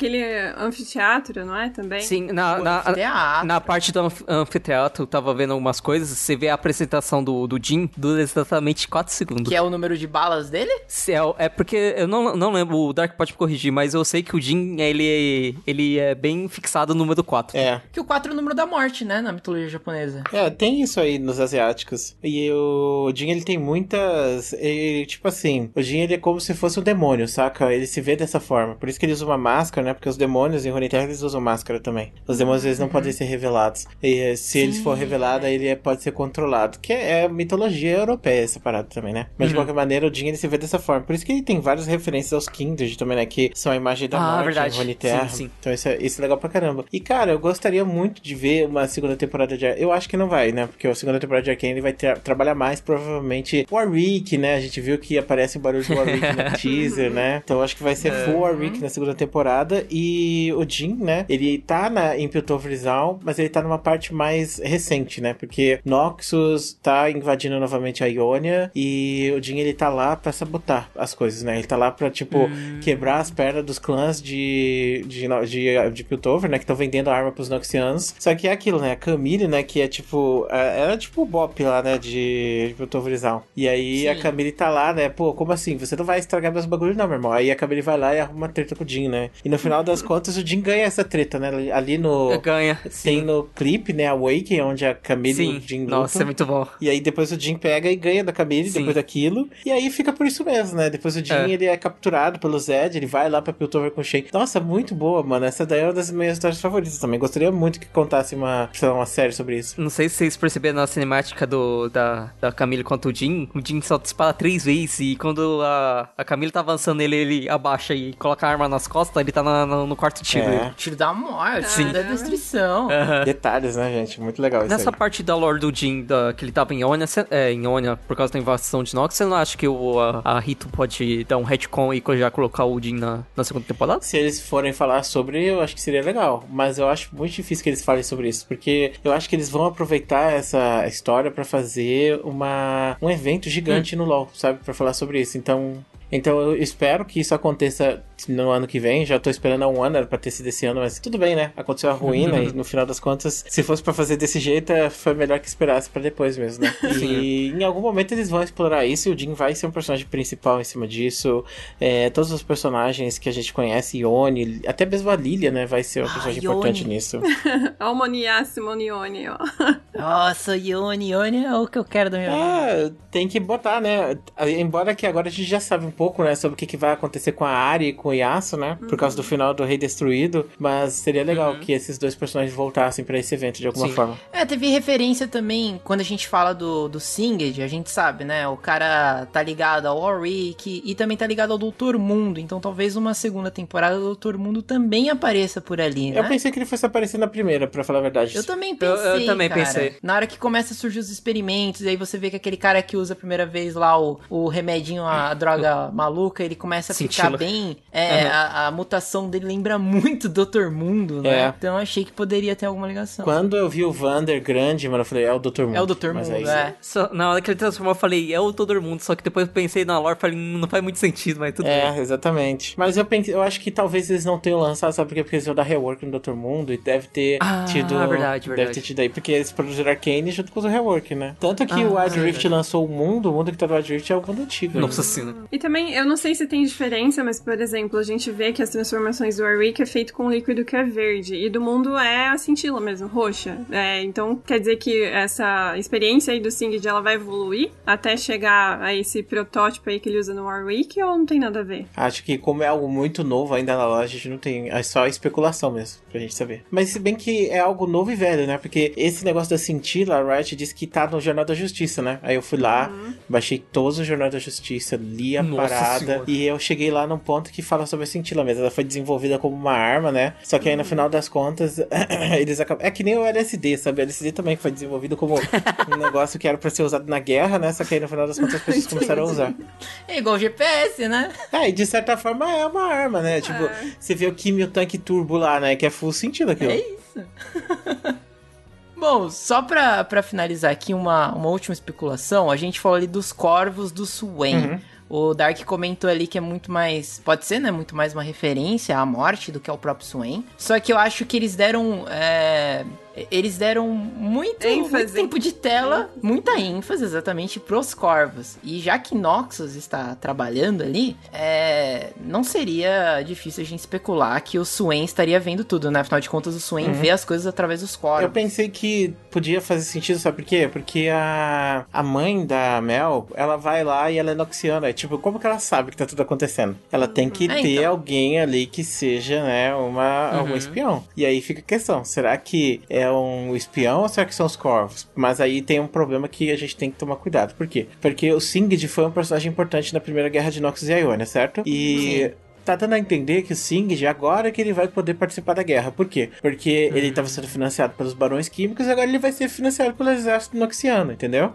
C: anfiteatro, não é? Também?
D: Sim, na,
B: O
D: na,
B: anfiteatro.
D: na parte do anf- anfiteatro, eu tava vendo algumas coisas, você vê a apresentação do, do Jin, dura exatamente 4 segundos.
B: Que é o número de balas dele?
D: Se É, é porque eu não, não lembro, o Dark pode me corrigir, mas eu sei que o Jin, ele, ele é bem fixado no número 4.
F: É.
B: Que o 4 é o número da morte, né? Na mitologia japonesa.
F: É, tem isso aí nos asiáticos. E o Jin, ele tem muitas. Ele, tipo assim, o Jin, ele é como se fosse um demônio, saca? Ele se vê dessa forma. Por isso que ele usa uma máscara, né? Porque os demônios em Runeterra eles usam máscara também. Os demônios eles não podem ser revelados. E eh, se eles for revelado, ele é- pode ser controlado. Que é, é mitologia europeia essa parada também, né? Mas de qualquer maneira, o Jin ele se vê dessa forma. Por isso que ele tem várias referências aos Kindred também, né? Que são a imagem da
D: Ah,
F: morte
D: verdade.
F: em Runeterra.
D: Sim, sim.
F: Então isso é, isso é legal pra caramba. E cara, eu gostaria muito de ver uma segunda temporada de Eu acho que não vai, né? Porque a segunda temporada de Arcane vai ter- trabalhar mais, provavelmente, Warwick, né? A gente viu que aparece o barulho do Warwick no teaser, né? Então eu acho que vai ser full Warwick na segunda temporada. E o Jin, né? Ele tá na, em Piltover Zaun, mas ele tá numa parte mais recente, né? Porque Noxus tá invadindo novamente a Ionia e o Jin, ele tá lá pra sabotar as coisas, né? Ele tá lá pra, tipo, quebrar as pernas dos clãs de, de, de, de Piltover, né? Que estão vendendo arma pros Noxianos. Só que é aquilo, né? A Camille, né? Que é tipo. é- Ela é tipo o Bop lá, né? De, de Piltover Zaun. E aí a
B: Sim.
F: Camille tá lá, né? Pô, como assim? Você não vai estragar meus bagulhos, não, meu irmão. Aí a Camille vai lá e arruma uma treta com o Jin, né? E no final das contas, o Jin ganha essa treta, né? Ali no.
D: Ganha.
F: Tem no clipe, né? Awaken, onde a Camille e
D: Sim,
F: o Jin lutam.
D: nossa, é muito bom.
F: E aí depois o Jin pega e ganha da Camille
D: Sim.
F: depois daquilo. E aí fica por isso mesmo, né? Depois o Jin,
D: É.
F: ele é capturado pelo Zed, ele vai lá pra Piltover com o Shen. Nossa, muito boa, mano. Essa daí é uma das minhas histórias favoritas também. Gostaria muito que contasse uma, sei lá, uma série sobre isso.
D: Não sei se vocês perceberam na cinemática do, da, da Camille contra o Jin, o Jin só dispara três vezes e quando a, a Camille tá avançando ele, ele abaixa e coloca a arma nas costas, ele tá na- na- no quarto tiro.
F: É.
B: Tiro da morte,
C: Sim.
B: tiro da destruição.
F: Detalhes, né, gente? Muito legal isso
D: Nessa
F: aí.
D: parte da lore do Jin, da, que ele tava em Ionia, cê- é, em Ionia por causa da invasão de Nox, você não acha que o, a, a Rito pode dar um retcon e já colocar o Jin na, na segunda temporada?
F: Se eles forem falar sobre, eu acho que seria legal. Mas eu acho muito difícil que eles falem sobre isso. Porque eu acho que eles vão aproveitar essa história pra fazer uma, um evento gigante no LoL, sabe? Pra falar sobre isso. Então. Então eu espero que isso aconteça no ano que vem. Já tô esperando há um ano, era pra ter sido esse ano, mas tudo bem, né? Aconteceu a ruína e no final das contas, se fosse pra fazer desse jeito, é, foi melhor que esperasse pra depois mesmo, né? E em algum momento eles vão explorar isso e o Jin vai ser um personagem principal em cima disso. É, todos os personagens que a gente conhece, Ione, até mesmo a Lilia, né? Vai ser uma
B: Ah,
F: personagem
B: Ione.
F: importante nisso.
C: Olha o Moniá Simonione, ó.
B: Nossa, Yone, Yone é o que eu quero da minha vida.
F: É, tem que botar, né? Embora que agora a gente já sabe um pouco, né, sobre o que, que vai acontecer com a Ari e com o Yasuo, né? Por causa do final do Rei Destruído. Mas seria legal que esses dois personagens voltassem pra esse evento de alguma
D: Sim.
F: forma.
B: É, teve referência também, quando a gente fala do, do Singed, a gente sabe, né? O cara tá ligado ao Warwick e também tá ligado ao Doutor Mundo. Então talvez uma segunda temporada do Doutor Mundo também apareça por ali, né?
F: Eu pensei que ele fosse aparecer na primeira, pra falar a verdade.
B: Eu também
D: Eu-
B: pensei.
D: eu também
B: cara.
D: pensei.
B: Na hora que começa a surgir os experimentos, e aí você vê que aquele cara que usa a primeira vez lá o, o remedinho, a droga maluca, ele começa a ficar bem. É,
D: Aham.
B: a, a mutação dele lembra muito Dr. Mundo, né?
F: É.
B: Então eu achei que poderia ter alguma ligação.
F: Quando eu vi o Vander grande, mano, eu falei, é o Dr. Mundo.
B: É o Dr.
F: Mas
B: Mundo,
F: aí-
B: é.
D: Só- na hora que ele transformou, eu falei, é o todo mundo, só que depois eu pensei na lore e falei, "Hum, não faz muito sentido, mas tudo bem.
F: É, exatamente. Mas eu pensei, eu acho que talvez eles não tenham lançado, sabe por quê? Porque eles iam dar rework no Dr. Mundo e deve ter
D: Ah,
F: tido.
D: verdade,
F: Deve
D: verdade.
F: ter tido aí, porque eles produziram Arcane junto com o rework, né? Tanto que
D: Ah,
F: o Wild
D: é
F: Rift lançou o mundo, o mundo que tá no Wild Rift é o mundo antigo.
D: Nossa
F: né?
D: senhora.
C: E também também, eu não sei se tem diferença, mas, por exemplo, a gente vê que as transformações do Warwick é feito com um líquido que é verde, e do mundo é a cintila mesmo, roxa. É, então, quer dizer que essa experiência aí do Singed, ela vai evoluir até chegar a esse protótipo aí que ele usa no Warwick, ou não tem nada a ver?
F: Acho que como é algo muito novo ainda na loja, a gente não tem. É só especulação mesmo, pra gente saber. Mas se bem que é algo novo e velho, né? Porque esse negócio da cintila, a Riot disse que tá no Jornal da Justiça, né? Aí eu fui lá, baixei todos os Jornais da Justiça, li a
D: Nossa
F: parada e eu cheguei lá num ponto que fala sobre a cintila mesmo. Ela foi desenvolvida como uma arma, né? Só que aí no final das contas, eles acabam. É que nem o LSD, sabe? O LSD também foi desenvolvido como um negócio que era pra ser usado na guerra, né? Só que aí no final das contas as pessoas começaram a usar.
B: É igual GPS, né?
F: É, e de certa forma é uma arma, né? Tipo, você vê o Kimi o tanque turbo lá, né? Que é full sentido aquilo.
B: É isso. Bom, só pra, pra finalizar aqui uma, uma última especulação, a gente falou ali dos corvos do Swain.
F: Uhum.
B: O Dark comentou ali que é muito mais. Pode ser, né? Muito mais uma referência à morte do que ao próprio Swain. Só que eu acho que eles deram. é, Eles deram muito, muito tempo de tela, muita ênfase exatamente pros corvos. E já que Noxus está trabalhando ali, é, não seria difícil a gente especular que o Swain estaria vendo tudo, né? Afinal de contas, o Swain
F: Uhum.
B: vê as coisas através dos corvos.
F: Eu pensei que podia fazer sentido, sabe por quê? Porque a, a mãe da Mel, ela vai lá e ela é noxiana. É tipo, como que ela sabe que tá tudo acontecendo? Ela tem que
B: É,
F: ter
B: então.
F: alguém ali que seja, né, uma,
B: Uhum.
F: um espião. E aí fica a questão, será que é um espião ou será que são os corvos? Mas aí tem um problema que a gente tem que tomar cuidado. Por quê? Porque o Singed foi um personagem importante na primeira guerra de Noxus e Ionia, certo? E... Tá dando a entender que o Singed agora que ele vai poder participar da guerra. Por quê? Porque ele estava sendo financiado pelos barões químicos e agora ele vai ser financiado pelo exército noxiano, entendeu?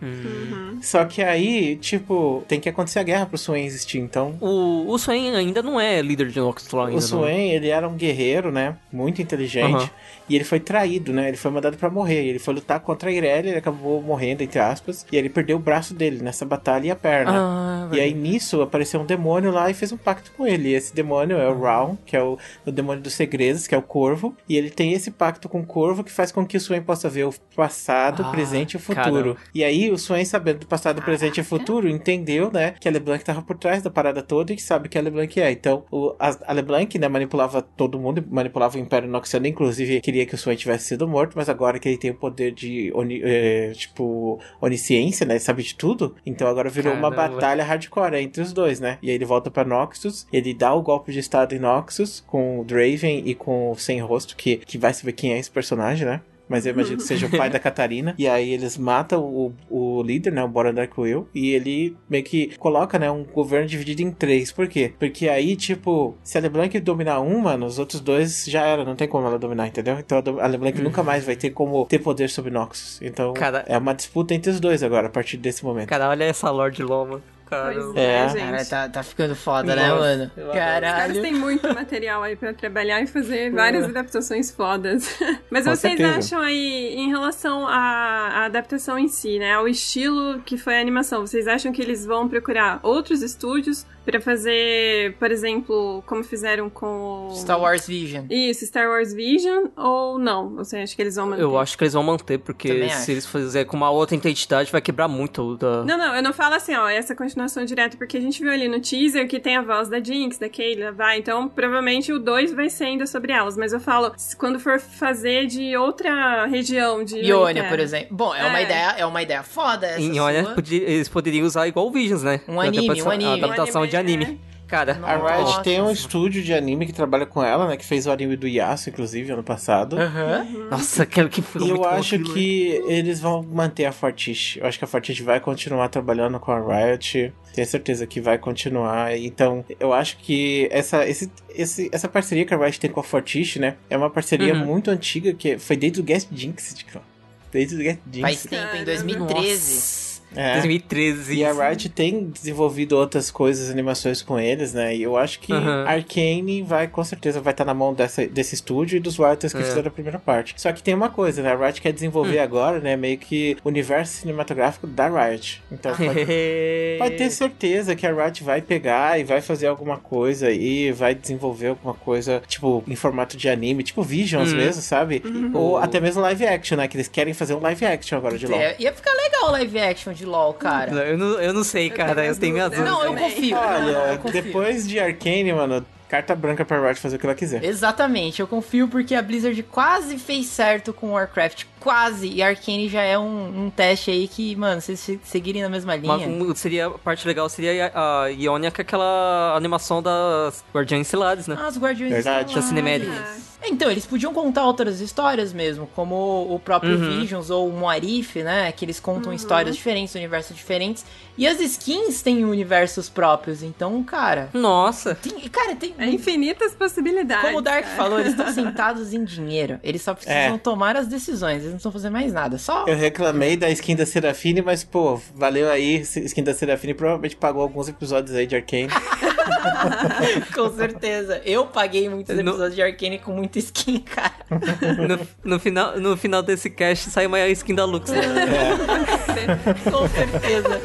F: Só que aí, tipo, tem que acontecer a guerra pro Swain existir. Então,
D: O, o Swain ainda não é líder de Noxtlaw ainda,
F: o Swain, ele era um guerreiro, né? Muito inteligente.
D: Aham.
F: E ele foi traído, né? Ele foi mandado pra morrer. Ele foi lutar contra a Irelia, ele acabou morrendo, entre aspas. E ele perdeu o braço dele nessa batalha e a perna.
D: Ah,
F: E aí nisso apareceu um demônio lá e fez um pacto com ele. E esse demônio é o Raun, que é o, o demônio dos segredos, que é o corvo. E ele tem esse pacto com o corvo que faz com que o Swain possa ver o passado, o
D: Ah,
F: presente e o futuro.
D: caramba.
F: E aí o Swain, sabendo do passado, presente e futuro, entendeu, né, que a LeBlanc tava por trás da parada toda e que sabe que a LeBlanc é. Então, o, a, a LeBlanc, né, manipulava todo mundo, manipulava o Império Noxiano, inclusive queria que o Swain tivesse sido morto, mas agora que ele tem o poder de, oni, eh, tipo, onisciência, né, sabe de tudo, então agora virou uma
D: Caramba.
F: batalha hardcore entre os dois, né? E aí ele volta pra Noxus, ele dá o golpe de estado em Noxus com o Draven e com o Sem Rosto, que, que vai saber quem é esse personagem, né? Mas eu imagino que seja o pai da Catarina. E aí eles matam o, o líder, né? O Boran Darkwill. E ele meio que coloca, né? Um governo dividido em três. Por quê? Porque aí, tipo, se a LeBlanc dominar um, mano, os outros dois já era. Não tem como ela dominar, entendeu? Então a LeBlanc nunca mais vai ter como ter poder sobre Noxus. Então
D: Cara-
F: é uma disputa entre os dois agora, a partir desse momento.
D: Cara, olha essa Lord Loma. Caramba.
C: Pois é,
F: É.
C: gente.
B: Cara, tá, tá ficando foda, né,
D: Nossa,
B: mano?
D: eu adoro.
C: Os caras
B: Caralho.
C: têm muito material aí pra trabalhar e fazer várias adaptações fodas. Mas
F: Com
C: vocês
F: certeza.
C: acham aí, em relação à, à adaptação em si, né? Ao estilo que foi a animação, vocês acham que eles vão procurar outros estúdios pra fazer, por exemplo, como fizeram com o...
B: Star Wars Vision.
C: Isso, Star Wars Vision ou não? Você acha que eles vão manter?
D: Eu acho que eles vão manter, porque
B: Também
D: se
B: acho.
D: eles fizerem com uma outra identidade, vai quebrar muito o da.
C: Não, não, eu não falo assim, ó, essa continuação direta, porque a gente viu ali no teaser que tem a voz da Jinx, da Kayla, vai, então provavelmente o 2 vai ser ainda sobre elas, mas eu falo, quando for fazer de outra região de
B: Ionia,
C: Ionia,
B: por exemplo. Bom, é, uma
C: É.
B: ideia, é uma ideia foda essa
D: podia- eles poderiam usar igual o Visions, né?
B: Um anime, um anime.
D: Adaptação
C: Um
D: de
C: anime,
D: anime. Cara,
F: A Riot
B: Nossa.
F: tem um estúdio de anime que trabalha com ela, né? Que fez o anime do Yasuo, inclusive, ano passado.
B: Aham.
D: nossa, aquele que foi
F: E eu
D: bom
F: acho
D: né?
F: que eles vão manter a Fortiche. Eu acho que a Fortiche vai continuar trabalhando com a Riot. Tenho certeza que vai continuar. Então, eu acho que essa, esse, esse- essa parceria que a Riot tem com a Fortiche, né? É uma parceria
D: Uhum.
F: muito antiga, que foi desde o Guest Jinx, tipo. Desde o Guest Jinx.
B: Faz tempo, em
C: Caramba.
B: 2013.
D: Nossa.
F: É.
D: 2013.
F: E a Riot tem desenvolvido outras coisas, animações com eles, né? E eu acho que
D: Aham.
F: Arcane vai, com certeza, vai estar na mão dessa, desse estúdio e dos writers que
D: É.
F: fizeram a primeira parte. Só que tem uma coisa, né? A Riot quer desenvolver agora, né? Meio que o universo cinematográfico da Riot. Então pode, pode ter certeza que a Riot vai pegar e vai fazer alguma coisa e vai desenvolver alguma coisa, tipo, em formato de anime, tipo Visions
D: Uhum.
F: mesmo, sabe? Ou até mesmo live action, né? Que eles querem fazer um live action agora de LoL.
B: É, ia ficar legal o live action de de LoL, cara.
D: Eu não, eu não sei, cara. Eu tenho minhas dúvidas.
B: Não, eu confio.
F: Olha,
B: eu confio.
F: depois de Arcane, mano, carta branca pra Riot fazer o que ela quiser.
B: Exatamente, eu confio porque a Blizzard quase fez certo com Warcraft, quase, e Arcane já é um, um teste aí que, mano, se vocês seguirem na mesma linha...
D: Uma, seria, a parte legal seria a, a Ionia com aquela animação das Guardiões Estilares, né?
B: Ah, os Guardiões
F: Verdade.
D: Da Cinemática.
B: Então, eles podiam contar outras histórias mesmo, como o próprio
D: Uhum.
B: Visions ou o Moarif, né? Que eles contam histórias diferentes, universos diferentes. E as skins têm universos próprios, então, cara.
D: Nossa!
B: Tem, cara, tem.
C: É infinitas possibilidades.
B: Como o Dark
C: cara.
B: falou, eles estão sentados em dinheiro. Eles só precisam
F: É.
B: tomar as decisões, eles não precisam fazer mais nada. Só.
F: Eu reclamei da skin da Serafine, mas, pô, valeu aí. Skin da Serafine provavelmente pagou alguns episódios aí de Arcane.
B: com certeza. Eu paguei muitos
D: No-
B: episódios de Arcane com muita skin, cara.
D: No, no final, no final desse cast sai uma skin da Lux. né?
B: com certeza.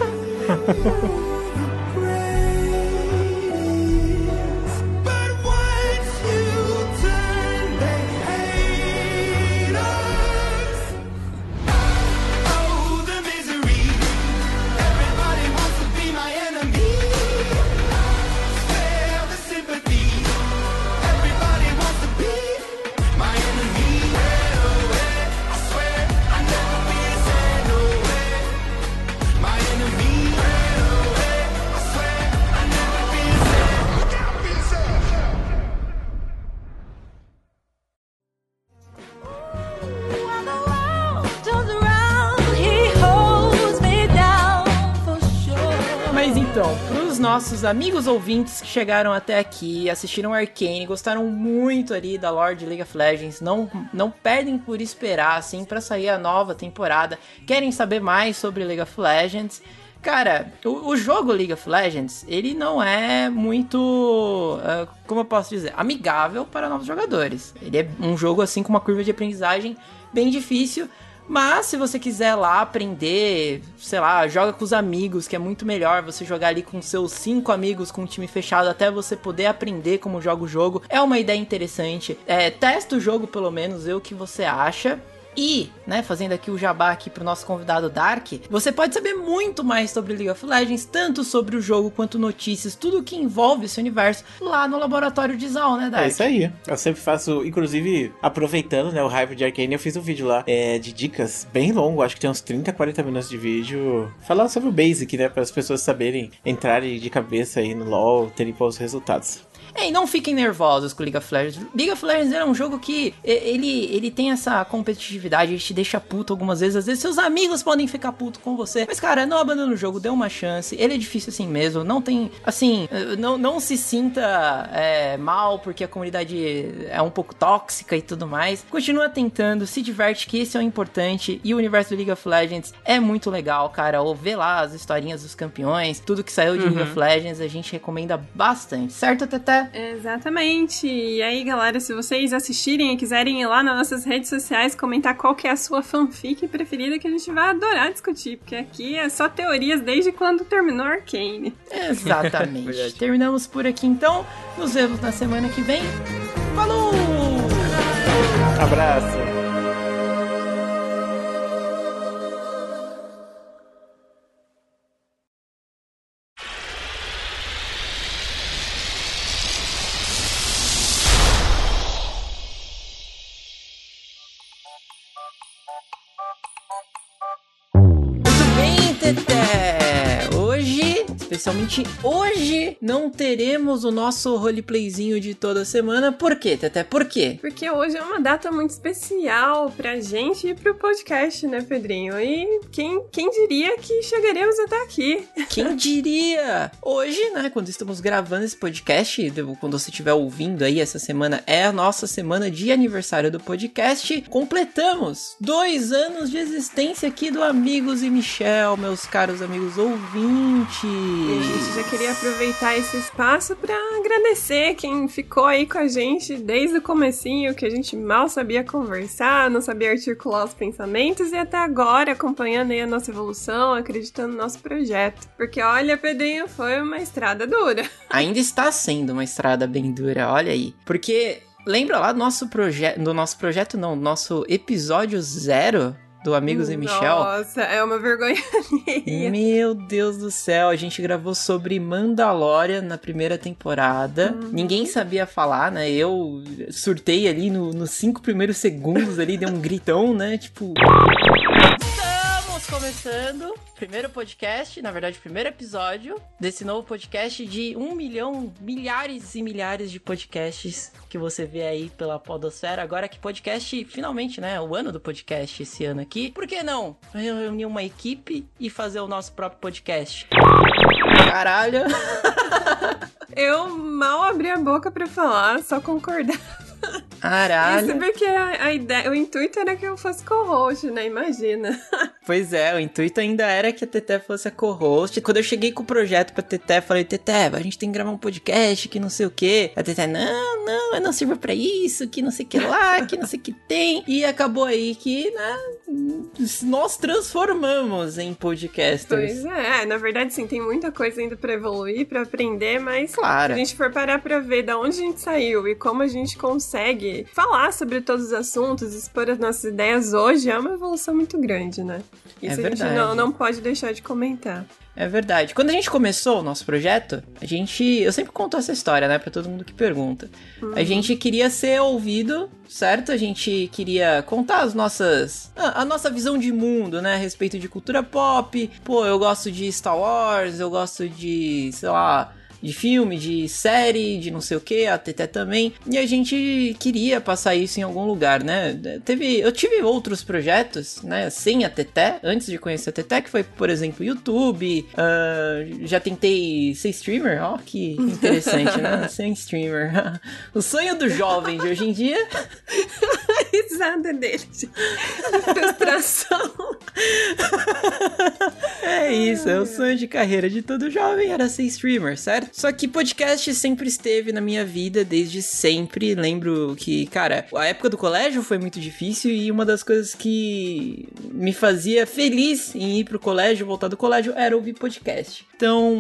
B: Nossos amigos ouvintes que chegaram até aqui, assistiram Arcane, gostaram muito ali da lore de League of Legends, não, não perdem por esperar, assim, pra sair a nova temporada, querem saber mais sobre League of Legends. Cara, o, o jogo League of Legends, ele não é muito, ah, como eu posso dizer, amigável para novos jogadores. Ele é um jogo, assim, com uma curva de aprendizagem bem difícil, mas se você quiser lá aprender, sei lá, joga com os amigos, que é muito melhor você jogar ali com seus cinco amigos com um time fechado até você poder aprender como joga o jogo. É uma ideia interessante. É, testa o jogo pelo menos, vê o que você acha. E, né, fazendo aqui o jabá aqui pro nosso convidado Dark, você pode saber muito mais sobre League of Legends, tanto sobre o jogo quanto notícias, tudo que envolve esse universo lá no laboratório de Zal, né, Dark?
F: É isso aí. Eu sempre faço, inclusive, aproveitando, né, o hype de Arcane, eu fiz um vídeo lá é, de dicas bem longo, acho que tem uns 30, 40 minutos de vídeo, falando sobre o Basic, né, para as pessoas saberem entrarem de cabeça aí no LoL, terem bons resultados.
B: E não fiquem nervosos com League of Legends. League of Legends é um jogo que ele, ele tem essa competitividade, ele te deixa puto algumas vezes. Às vezes seus amigos podem ficar puto com você. Mas, cara, não abandona o jogo, dê uma chance. Ele é difícil assim mesmo. Não tem, assim, não, não se sinta é, mal porque a comunidade é um pouco tóxica e tudo mais. Continua tentando, se diverte, que esse é o importante. E o universo do League of Legends é muito legal, cara. Ou vê lá as historinhas dos campeões, tudo que saiu de League of Legends, a gente recomenda bastante. Certo, Teté?
C: Exatamente. E aí, galera, se vocês assistirem e quiserem ir lá nas nossas redes sociais comentar qual que é a sua fanfic preferida, que a gente vai adorar discutir, porque aqui é só teorias desde quando terminou Arcane.
B: Exatamente. Terminamos por aqui então. Nos vemos na semana que vem. Falou!
F: Abraço!
B: Hoje, especialmente hoje, não teremos o nosso roleplayzinho de toda semana. Por quê, Teté? Por quê?
C: Porque hoje é uma data muito especial pra gente e pro podcast, né, Pedrinho? E quem, quem diria que chegaremos até aqui?
B: Quem diria? Hoje, né, quando estamos gravando esse podcast, quando você estiver ouvindo aí essa semana, é a nossa semana de aniversário do podcast. Completamos dois anos de existência aqui do Amigos e Michel, meus caros amigos ouvintes.
C: A gente já queria aproveitar esse espaço pra agradecer quem ficou aí com a gente desde o comecinho, que a gente mal sabia conversar, não sabia articular os pensamentos e até agora acompanhando aí a nossa evolução, acreditando no nosso projeto. Porque olha, Pedrinho, foi uma estrada dura.
B: Ainda está sendo uma estrada bem dura, olha aí. Porque lembra lá do nosso projeto, do nosso projeto não, do nosso episódio zero? Do Amigos e Michel.
C: Nossa, é uma vergonha.
B: Meu Deus do céu, a gente gravou sobre Mandalorian na primeira temporada.
C: Uhum.
B: Ninguém sabia falar, né? Eu surtei ali no- nos cinco primeiros segundos ali, dei um gritão, né? Tipo. Estamos começando primeiro podcast, na verdade, o primeiro episódio desse novo podcast de um milhão, milhares e milhares de podcasts que você vê aí pela Podosfera. Agora que podcast, finalmente, né? O ano do podcast esse ano aqui. Por que não reunir uma equipe e fazer o nosso próprio podcast? Caralho!
C: Eu mal abri a boca pra falar, só concordar.
B: Caralho!
C: Isso porque a, a ideia, o intuito era que eu fosse co-host, né? Imagina.
B: Pois é, o intuito ainda era que a Teté fosse a co-host. Quando eu cheguei com o projeto pra Teté, falei, Teté, a gente tem que gravar um podcast, que não sei o quê. A Teté, não, não, eu não sirvo pra isso, que não sei o que lá, que não sei o que tem. E acabou aí que, né, nós transformamos em podcasters.
C: Pois é, na verdade, sim, tem muita coisa ainda pra evoluir, pra aprender, mas
B: Claro.
C: se a gente for parar pra ver da onde a gente saiu e como a gente consegue falar sobre todos os assuntos, expor as nossas ideias hoje, é uma evolução muito grande, né? Isso a gente
B: verdade.
C: não, não pode deixar de comentar.
B: É verdade. Quando a gente começou o nosso projeto, a gente. Eu sempre conto essa história, né? Pra todo mundo que pergunta. A gente queria ser ouvido, certo? A gente queria contar as nossas. A, a nossa visão de mundo, né? A respeito de cultura pop. Pô, eu gosto de Star Wars, eu gosto de, sei lá. De filme, de série, de não sei o que, a Teté também. E a gente queria passar isso em algum lugar, né? Teve, eu tive outros projetos, né? Sem a Teté, antes de conhecer a Teté, que foi, por exemplo, YouTube. ah, já tentei ser streamer, ó, que interessante, né? Ser streamer. o sonho do jovem de hoje em dia.
C: A risada dele de frustração.
B: É isso, é o sonho de carreira de todo jovem era ser streamer, certo? Só que podcast sempre esteve na minha vida desde sempre. Lembro que, cara, a época do colégio foi muito difícil e uma das coisas que me fazia feliz em ir pro colégio, voltar do colégio, era ouvir podcast. Então,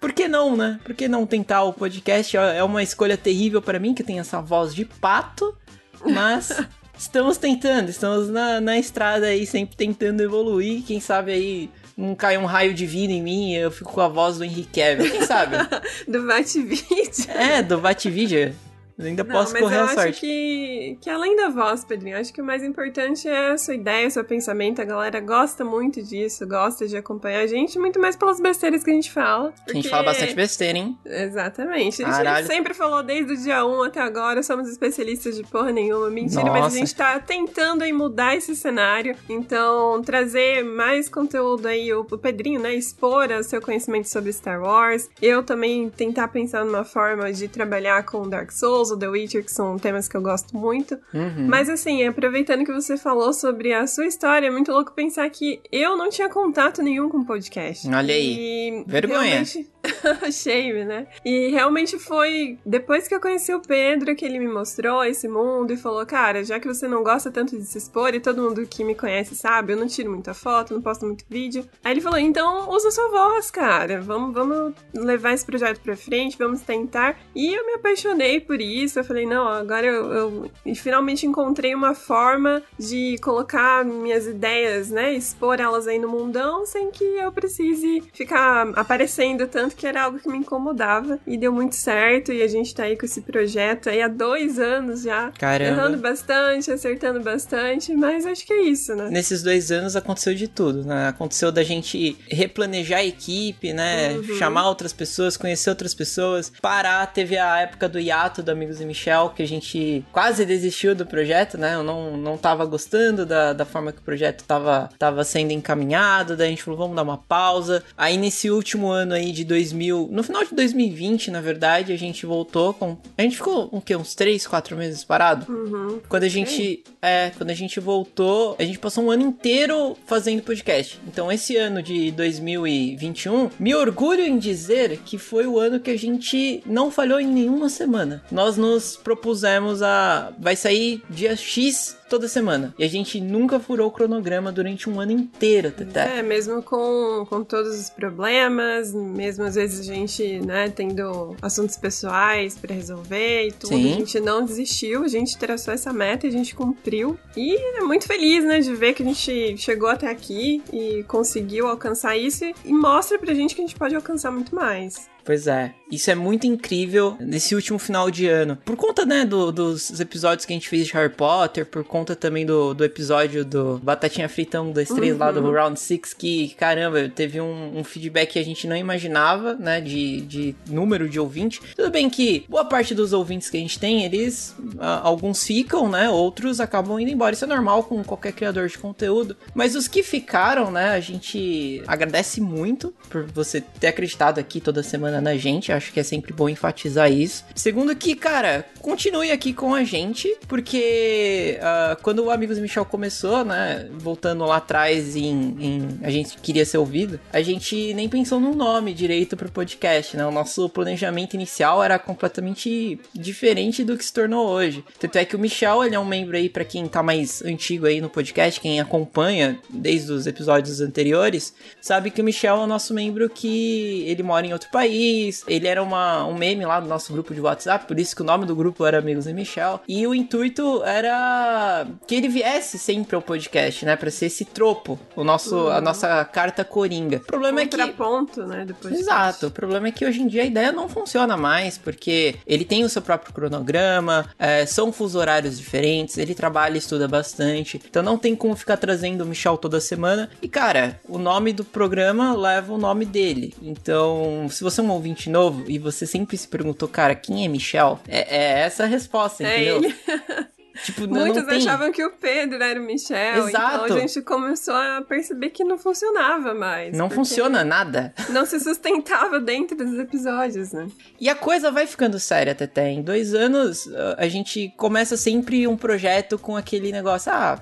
B: por que não, né? Por que não tentar o podcast? É uma escolha terrível para mim, que tem essa voz de pato, mas. Estamos tentando, estamos na, na estrada aí, sempre tentando evoluir. Quem sabe aí não cai um raio divino em mim e eu fico com a voz do Henrique Cavill. Quem sabe?
C: Do Bate-Vídeo.
B: é, do Bate-Vídeo. Eu ainda
C: Não,
B: posso
C: mas
B: correr
C: eu
B: a
C: acho
B: sorte.
C: que, que além da voz, Pedrinho, acho que o mais importante é a sua ideia, o seu pensamento. A galera gosta muito disso, gosta de acompanhar a gente, muito mais pelas besteiras que a gente fala.
B: A gente
C: porque-
B: fala bastante besteira, hein?
C: Exatamente. A gente
B: Caralho.
C: sempre falou desde o dia 1 até agora, somos especialistas de porra nenhuma. Mentira, mas a
B: Nossa.
C: gente tá tentando aí mudar esse cenário. Então, trazer mais conteúdo aí, o, o Pedrinho, né? Expor o seu conhecimento sobre Star Wars. Eu também tentar pensar numa forma de trabalhar com Dark Souls ou The Witcher, que são temas que eu gosto muito.
B: Uhum.
C: Mas assim, aproveitando que você falou sobre a sua história, é muito louco pensar que eu não tinha contato nenhum com podcast.
B: Olha aí.
C: E
B: Vergonha.
C: realmente- Shame, né? E realmente foi depois que eu conheci o Pedro que ele me mostrou esse mundo e falou: Cara, já que você não gosta tanto de se expor e todo mundo que me conhece sabe, eu não tiro muita foto, não posto muito vídeo. Aí ele falou: Então usa sua voz, cara. Vamos, vamos levar esse projeto pra frente, vamos tentar. E eu me apaixonei por isso. Eu falei: Não, agora eu, eu finalmente encontrei uma forma de colocar minhas ideias, né? Expor elas aí no mundão sem que eu precise ficar aparecendo tanto que era algo que me incomodava. E deu muito certo. E a gente tá aí com esse projeto aí há dois anos já.
B: Caramba.
C: Errando bastante, acertando bastante. Mas acho que é isso, né?
B: Nesses dois anos aconteceu de tudo, né? Aconteceu da gente replanejar a equipe, né?
C: Uhum.
B: Chamar outras pessoas, conhecer outras pessoas, parar. Teve a época do hiato do Amigos e Michel, que a gente quase desistiu do projeto, né? Eu não, não tava gostando da, da forma que o projeto tava, tava sendo encaminhado. Daí a gente falou, vamos dar uma pausa. Aí nesse último ano aí de 2000, no final de 2020, na verdade, a gente voltou com. A gente ficou o quê? Uns 3, 4 meses parado?
C: Uhum.
B: Quando a gente. É, quando a gente voltou, a gente passou um ano inteiro fazendo podcast. Então, esse ano de 2021, me orgulho em dizer que foi o ano que a gente não falhou em nenhuma semana. Nós nos propusemos a. Vai sair dia X toda semana. E a gente nunca furou o cronograma durante um ano inteiro, Teté.
C: É, mesmo com, com todos os problemas, mesmo às vezes a gente, né, tendo assuntos pessoais pra resolver e tudo,
B: Sim.
C: a gente não desistiu, a gente traçou essa meta e a gente cumpriu. E é muito feliz, né, de ver que a gente chegou até aqui e conseguiu alcançar isso e mostra pra gente que a gente pode alcançar muito mais.
B: Pois é, isso é muito incrível nesse último final de ano. Por conta, né, do- dos episódios que a gente fez de Harry Potter, por conta também do, do episódio do Batatinha Frita 1, 2, 3 lá do
C: Uhum.
B: Round 6, que, caramba, teve um, um feedback que a gente não imaginava, né, de, de número de ouvinte. Tudo bem que boa parte dos ouvintes que a gente tem, eles, ah, alguns ficam, né, outros acabam indo embora. Isso é normal com qualquer criador de conteúdo. Mas os que ficaram, né, a gente agradece muito por você ter acreditado aqui toda semana na gente. Acho que é sempre bom enfatizar isso. Segundo que, cara, continue aqui com a gente, porque ah, quando o Amigos Michel começou, né, voltando lá atrás em, em a gente queria ser ouvido, a gente nem pensou num nome direito pro podcast, né? O nosso planejamento inicial era completamente diferente do que se tornou hoje. Tanto é que o Michel, ele é um membro aí, pra quem tá mais antigo aí no podcast, quem acompanha desde os episódios anteriores, sabe que o Michel é o nosso membro que ele mora em outro país, ele era uma, um meme lá do nosso grupo de WhatsApp, por isso que o nome do grupo era Amigos e Michel, e o intuito era que ele viesse sempre ao podcast, né, pra ser esse tropo, o nosso, a nossa carta coringa. O problema é que...
C: Contraponto, né, podcast.
B: Exato, o problema é que hoje em dia a ideia não funciona mais, porque ele tem o seu próprio cronograma, é, são fusos horários diferentes, ele trabalha e estuda bastante, então não tem como ficar trazendo o Michel toda semana. E cara, o nome do programa leva o nome dele. Então, se você é um ouvinte novo e você sempre se perguntou, cara, quem é Michel? É, é essa a resposta,
C: É
B: entendeu?
C: ele.
B: Tipo, não,
C: Muitos
B: não
C: achavam que o Pedro era o Michel.
B: Exato.
C: Então a gente começou a perceber que não funcionava mais.
B: Não funciona nada.
C: Não se sustentava dentro dos episódios, né?
B: E a coisa vai ficando séria, Teté. Em dois anos, a gente começa sempre um projeto com aquele negócio, ah.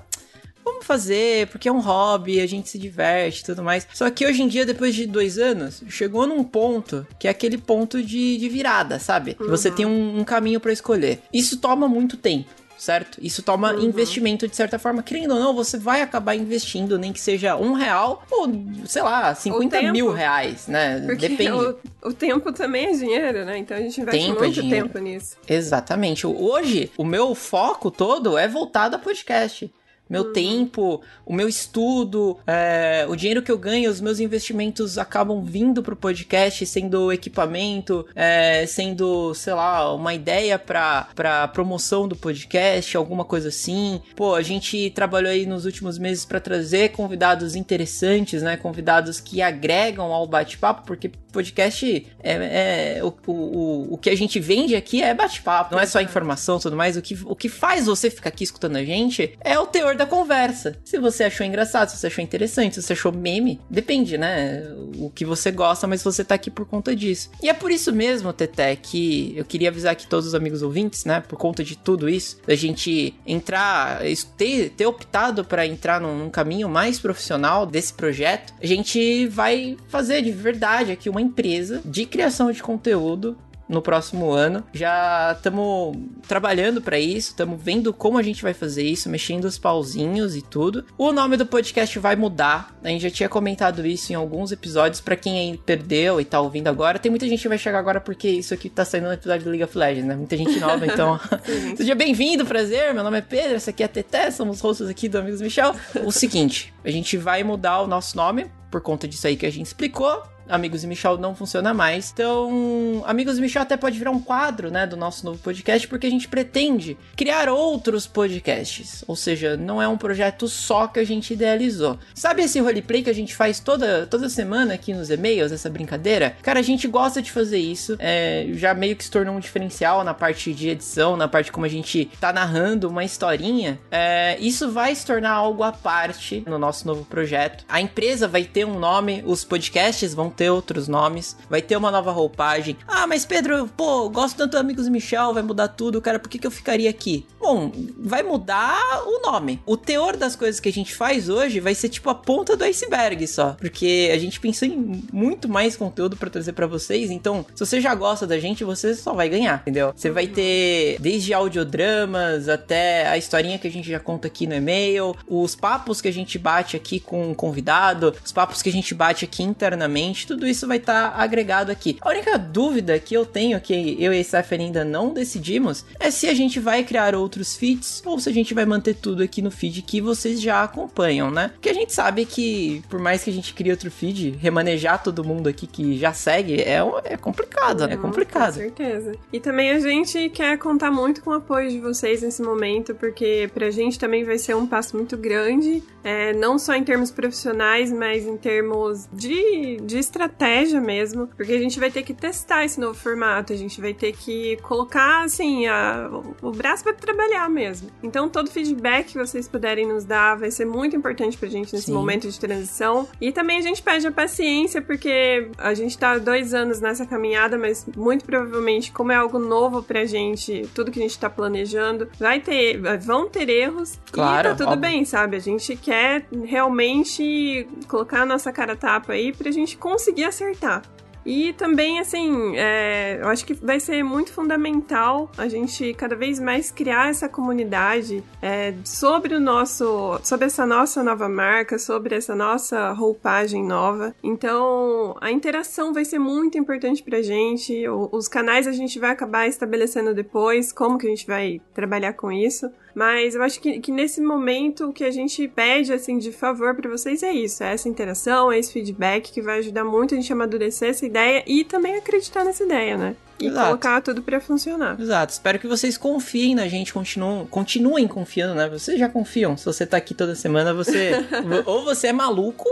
B: Vamos fazer, porque é um hobby, a gente se diverte e tudo mais. Só que hoje em dia, depois de dois anos, chegou num ponto que é aquele ponto de, de virada, sabe? Que você tem um, um caminho pra escolher. Isso toma muito tempo. Certo? Isso toma investimento de certa forma. Querendo ou não, você vai acabar investindo, nem que seja um real ou, sei lá, 50
C: tempo.
B: mil reais, né?
C: Porque
B: Depende.
C: o, o tempo também é dinheiro, né? Então a gente investe
B: Tempo é
C: muito
B: dinheiro.
C: tempo nisso.
B: Exatamente. Hoje, o meu foco todo é voltado a podcast. Meu tempo, o meu estudo, é, o dinheiro que eu ganho, os meus investimentos acabam vindo pro podcast, sendo equipamento, é, sendo, sei lá, uma ideia pra, pra promoção do podcast, alguma coisa assim. Pô, a gente trabalhou aí nos últimos meses pra trazer convidados interessantes, né? Convidados que agregam ao bate-papo, porque podcast é, é o, o, o, que a gente vende aqui é bate-papo, não é só informação tudo mais. O que, o que faz você ficar aqui escutando a gente é o teor da conversa. Se você achou engraçado, se você achou interessante, se você achou meme, depende, né? O que você gosta, mas você tá aqui por conta disso. E é por isso mesmo, Teté, que eu queria avisar aqui todos os amigos ouvintes, né? Por conta de tudo isso, da gente entrar, ter, ter optado para entrar num, num caminho mais profissional desse projeto, a gente vai fazer de verdade aqui uma empresa de criação de conteúdo no próximo ano. Já estamos trabalhando para isso, estamos vendo como a gente vai fazer isso, mexendo os pauzinhos e tudo. O nome do podcast vai mudar. A gente já tinha comentado isso em alguns episódios para quem aí perdeu e tá ouvindo agora. Tem muita gente que vai chegar agora porque isso aqui tá saindo no episódio do League of Legends, né? Muita gente nova, então. Seja bem-vindo, prazer. Meu nome é Pedro, essa aqui é a Teté, somos hosts aqui do Amigos Michel. O seguinte, a gente vai mudar o nosso nome por conta disso aí que a gente explicou. Amigos e Michel não funciona mais. Então, Amigos e Michel até pode virar um quadro, né, do nosso novo podcast, porque a gente pretende criar outros podcasts. Ou seja, não é um projeto só que a gente idealizou. Sabe esse roleplay que a gente faz toda, toda semana aqui nos e-mails, essa brincadeira? Cara, a gente gosta de fazer isso. É, já meio que se tornou um diferencial na parte de edição, na parte como a gente tá narrando uma historinha. É, isso vai se tornar algo à parte no nosso novo projeto. A empresa vai ter um nome, os podcasts vão ter ter outros nomes, vai ter uma nova roupagem. Ah, mas Pedro, pô, gosto tanto do Amigos Michel, vai mudar tudo, cara, por que, que eu ficaria aqui? Bom, vai mudar o nome. O teor das coisas que a gente faz hoje vai ser tipo a ponta do iceberg só, porque a gente pensou em muito mais conteúdo para trazer para vocês, então se você já gosta da gente, você só vai ganhar, entendeu? Você vai ter desde audiodramas até a historinha que a gente já conta aqui no e-mail, os papos que a gente bate aqui com o convidado, os papos que a gente bate aqui internamente, tudo isso vai estar tá agregado aqui. A única dúvida que eu tenho, que eu e a Stephanie ainda não decidimos, é se a gente vai criar outros feeds ou se a gente vai manter tudo aqui no feed que vocês já acompanham, né? Porque a gente sabe que, por mais que a gente crie outro feed, remanejar todo mundo aqui que já segue é, é complicado, é complicado.
C: Com certeza. E também a gente quer contar muito com o apoio de vocês nesse momento, porque pra gente também vai ser um passo muito grande, é, não só em termos profissionais, mas em termos de, de estratégia mesmo, porque a gente vai ter que testar esse novo formato, a gente vai ter que colocar, assim, a, o braço para trabalhar mesmo. Então, todo feedback que vocês puderem nos dar vai ser muito importante pra gente nesse Sim. momento de transição. E também a gente pede a paciência, porque a gente tá dois anos nessa caminhada, mas muito provavelmente, como é algo novo pra gente, tudo que a gente tá planejando, vai ter, vão ter erros.
B: Claro,
C: e tá tudo óbvio. bem, sabe? A gente quer realmente colocar a nossa cara tapa aí pra gente conseguir acertar. E também, assim, é, eu acho que vai ser muito fundamental a gente cada vez mais criar essa comunidade é, sobre o nosso, sobre essa nossa nova marca, sobre essa nossa roupagem nova. Então, a interação vai ser muito importante pra gente. os canais a gente vai acabar estabelecendo depois, como que a gente vai trabalhar com isso. Mas eu acho que, que nesse momento o que a gente pede, assim, de favor para vocês é isso: é essa interação, é esse feedback que vai ajudar muito a gente a amadurecer essa ideia e também acreditar nessa ideia, né? E Exato. colocar tudo para funcionar.
B: Exato. Espero que vocês confiem na gente, continuem, continuem confiando, né? Vocês já confiam. Se você tá aqui toda semana, você. ou você é maluco,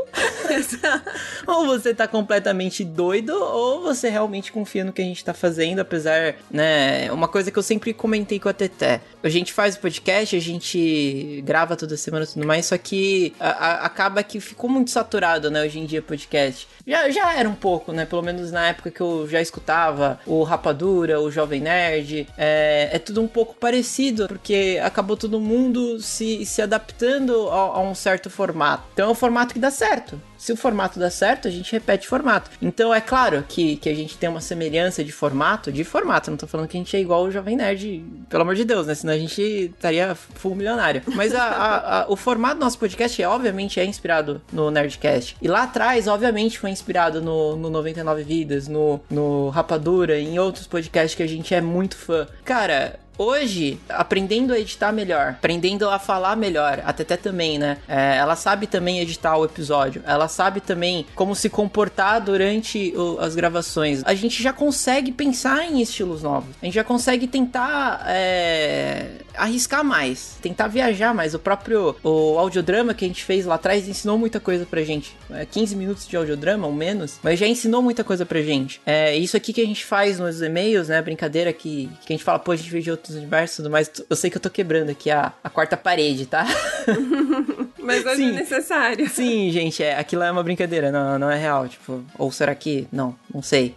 B: ou você tá completamente doido, ou você realmente confia no que a gente tá fazendo, apesar, né? Uma coisa que eu sempre comentei com a Teté. A gente faz o podcast, a gente grava toda semana e tudo mais, só que a, a, acaba que ficou muito saturado, né? Hoje em dia, podcast. Já, já era um pouco, né? Pelo menos na época que eu já escutava o Rapadura, o Jovem Nerd. É, é tudo um pouco parecido, porque acabou todo mundo se, se adaptando a, a um certo formato. Então é um formato que dá certo. Se o formato dá certo, a gente repete o formato. Então é claro que, que a gente tem uma semelhança de formato, de formato. Não tô falando que a gente é igual o Jovem Nerd, pelo amor de Deus, né? Senão a gente estaria full milionário. Mas a, a, a, o formato do nosso podcast, é, obviamente, é inspirado no Nerdcast. E lá atrás, obviamente, foi inspirado no, no 99 Vidas, no, no Rapadura, em outros podcasts que a gente é muito fã. Cara, hoje, aprendendo a editar melhor, aprendendo a falar melhor, a Teté também, né? É, ela sabe também editar o episódio, ela sabe também como se comportar durante o, as gravações. A gente já consegue pensar em estilos novos, a gente já consegue tentar é, arriscar mais, tentar viajar mais. O próprio o audiodrama que a gente fez lá atrás ensinou muita coisa pra gente. É, 15 minutos de audiodrama ou menos, mas já ensinou muita coisa pra gente. É isso aqui que a gente faz nos e-mails, né? Brincadeira que, que a gente fala, pô, a gente veio de outros universos e tudo mais. Eu sei que eu tô quebrando aqui a, a quarta parede, tá?
C: Mas hoje sim, é necessário.
B: Sim, gente, é, aquilo é uma brincadeira, não, não é real. Tipo, ou será que. Não, não sei.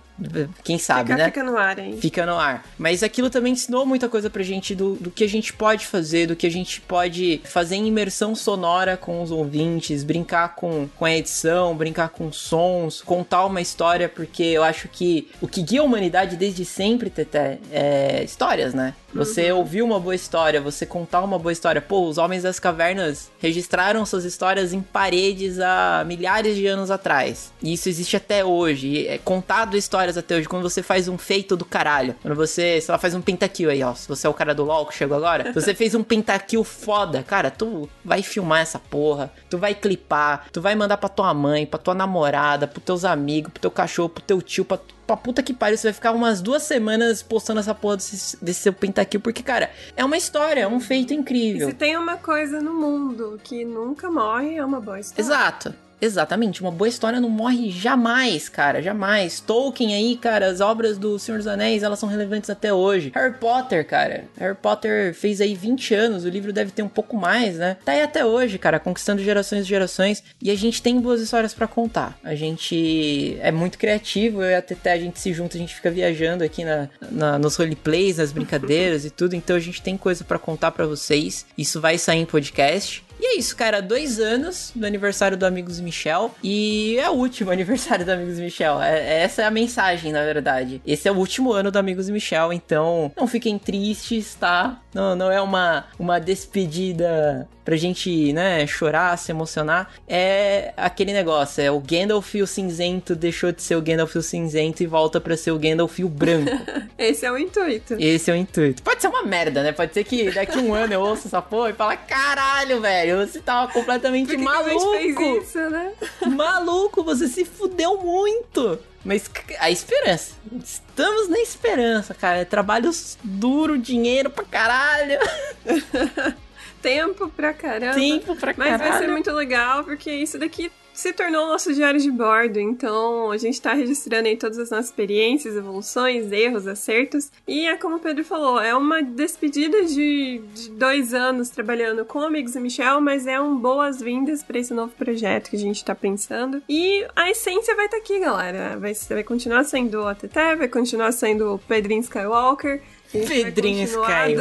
B: Quem sabe,
C: fica,
B: né?
C: Fica no ar, hein?
B: Fica no ar. Mas aquilo também ensinou muita coisa pra gente do, do que a gente pode fazer, do que a gente pode fazer em imersão sonora com os ouvintes, brincar com, com a edição, brincar com sons, contar uma história, porque eu acho que o que guia a humanidade desde sempre, Teté, é histórias, né? Você uhum. ouvir uma boa história, você contar uma boa história. Pô, os Homens das Cavernas registraram suas histórias em paredes há milhares de anos atrás. E isso existe até hoje. É contado histórias até hoje. Quando você faz um feito do caralho. Quando você, sei lá, faz um pentakill aí, ó. Se você é o cara do LoL que chegou agora. você fez um pentakill foda. Cara, tu vai filmar essa porra. Tu vai clipar. Tu vai mandar pra tua mãe, pra tua namorada, pros teus amigos, pro teu cachorro, pro teu tio, pra pra puta que pariu, você vai ficar umas duas semanas postando essa porra desse, desse seu pentakill, porque, cara, é uma história, é um feito incrível.
C: E se tem uma coisa no mundo que nunca morre, é uma boa história.
B: Exato. Exatamente, uma boa história não morre jamais, cara, jamais. Tolkien aí, cara, as obras do Senhor dos Anéis, elas são relevantes até hoje. Harry Potter, cara, Harry Potter fez aí 20 anos, o livro deve ter um pouco mais, né? Tá aí até hoje, cara, conquistando gerações e gerações. E a gente tem boas histórias para contar. A gente é muito criativo, eu e a Teté, a gente se junta, a gente fica viajando aqui na, na nos roleplays, nas brincadeiras e tudo, então a gente tem coisa para contar para vocês. Isso vai sair em podcast. E é isso, cara. Dois anos do aniversário do Amigos Michel. E é o último aniversário do Amigos Michel. É, essa é a mensagem, na verdade. Esse é o último ano do Amigos Michel. Então, não fiquem tristes, tá? Não, não é uma, uma despedida pra gente, né, chorar, se emocionar. É aquele negócio, é o Gandalf o cinzento deixou de ser o Gandalf o cinzento e volta pra ser o Gandalf o branco.
C: Esse é o intuito.
B: Esse é o intuito. Pode ser uma merda, né? Pode ser que daqui um ano eu ouço essa porra e fala, caralho, velho, você tava completamente
C: Por que
B: maluco.
C: Fez isso, né?
B: maluco, você se fudeu muito. Mas a esperança. Estamos na esperança, cara. É trabalho duro, dinheiro pra caralho.
C: Tempo pra caramba.
B: Tempo pra
C: Mas
B: caralho.
C: vai ser muito legal, porque isso daqui se tornou o nosso diário de bordo. Então, a gente tá registrando aí todas as nossas experiências, evoluções, erros, acertos. E é como o Pedro falou, é uma despedida de, de dois anos trabalhando com Amigos e Michel, mas é um boas-vindas para esse novo projeto que a gente tá pensando. E a essência vai estar tá aqui, galera. Vai, vai continuar sendo a Teté, vai continuar sendo o Pedrinho Skywalker.
B: Pedrinho Skywalker.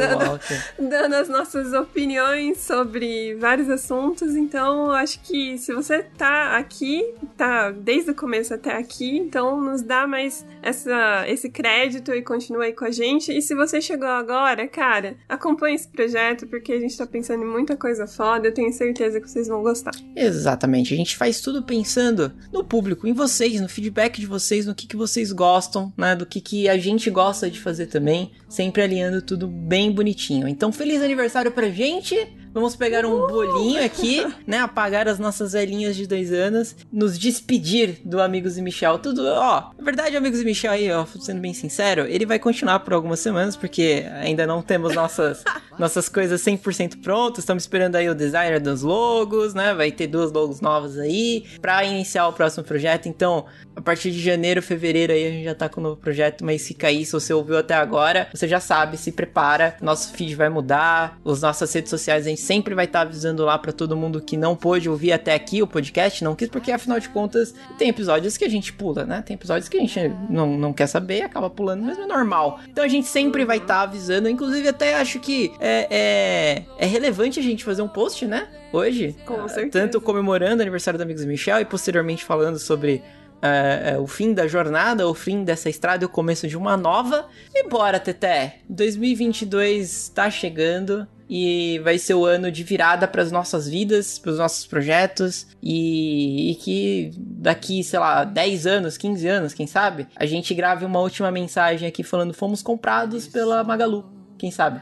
C: Dando, dando, as nossas opiniões sobre vários assuntos. Então, acho que se você tá aqui, tá desde o começo até aqui, então nos dá mais essa, esse crédito e continua aí com a gente. E se você chegou agora, cara, acompanhe esse projeto, porque a gente tá pensando em muita coisa foda. Eu tenho certeza que vocês vão gostar.
B: Exatamente. A gente faz tudo pensando no público, em vocês, no feedback de vocês, no que, que vocês gostam, né? Do que, que a gente gosta de fazer também sempre alinhando tudo bem bonitinho. Então, feliz aniversário pra gente! Vamos pegar um bolinho aqui, né? Apagar as nossas velhinhas de dois anos, nos despedir do Amigos e Michel. Tudo, ó. Na verdade, Amigos e Michel aí, ó, sendo bem sincero, ele vai continuar por algumas semanas, porque ainda não temos nossas, nossas coisas 100% prontas. Estamos esperando aí o designer dos logos, né? Vai ter duas logos novas aí para iniciar o próximo projeto. Então, a partir de janeiro, fevereiro aí a gente já tá com o um novo projeto, mas fica aí, se você ouviu até agora, você já sabe, se prepara, nosso feed vai mudar, as nossas redes sociais a gente sempre vai estar tá avisando lá para todo mundo que não pôde ouvir até aqui o podcast, não quis, porque afinal de contas tem episódios que a gente pula, né? Tem episódios que a gente não, não quer saber e acaba pulando, mas é normal. Então a gente sempre vai estar tá avisando, inclusive até acho que é, é, é relevante a gente fazer um post, né? Hoje.
C: Com certeza.
B: Tanto comemorando o aniversário do Amigos Michel e posteriormente falando sobre Uh, uh, o fim da jornada, o fim dessa estrada e o começo de uma nova. E bora, Teté! 2022 tá chegando e vai ser o ano de virada para as nossas vidas, para os nossos projetos e, e, que daqui, sei lá, 10 anos, 15 anos, quem sabe, a gente grave uma última mensagem aqui falando fomos comprados pela Magalu. Quem sabe?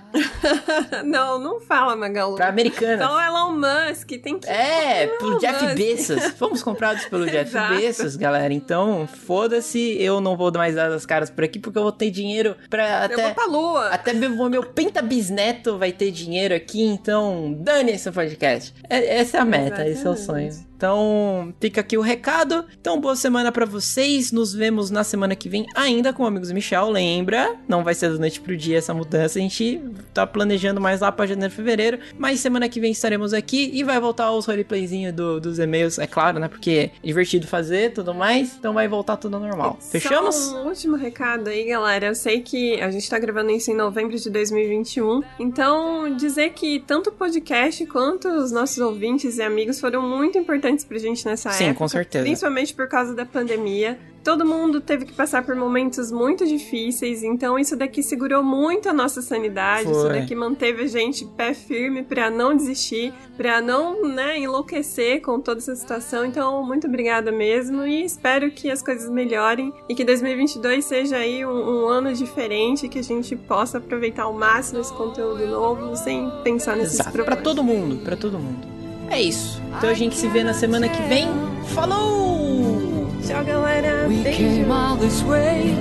C: não, não fala, Magalu.
B: Pra americana.
C: Só Elon Musk, tem que.
B: É, pelo Jeff Musk. Bezos. Fomos comprados pelo Jeff Bezos, galera. Então, foda-se, eu não vou mais dar as caras por aqui, porque eu vou ter dinheiro pra até.
C: Eu vou pra lua.
B: Até meu, meu pentabisneto vai ter dinheiro aqui, então dane esse podcast. É, essa é a meta, Exatamente. esse é o sonho. Então, fica aqui o recado. Então, boa semana para vocês. Nos vemos na semana que vem ainda com Amigos Michel. Lembra? Não vai ser da noite pro dia essa mudança. A gente tá planejando mais lá pra janeiro, fevereiro. Mas semana que vem estaremos aqui e vai voltar os roleplayzinhos do, dos e-mails, é claro, né? Porque é divertido fazer tudo mais. Então vai voltar tudo normal. Fechamos?
C: Só um último recado aí, galera. Eu sei que a gente tá gravando isso em novembro de 2021. Então, dizer que tanto o podcast quanto os nossos ouvintes e amigos foram muito importantes importantes pra gente nessa
B: Sim,
C: época.
B: com certeza.
C: Principalmente por causa da pandemia. Todo mundo teve que passar por momentos muito difíceis, então isso daqui segurou muito a nossa sanidade,
B: Foi.
C: isso daqui manteve a gente pé firme para não desistir, para não, né, enlouquecer com toda essa situação. Então, muito obrigada mesmo e espero que as coisas melhorem e que 2022 seja aí um, um ano diferente, que a gente possa aproveitar ao máximo esse conteúdo novo sem pensar nesses
B: Exato.
C: problemas.
B: Pra todo mundo, pra todo mundo. É isso. Então a gente se vê na semana que vem. Falou!
C: Tchau, galera.
L: We
C: Beijo.
L: came all this way,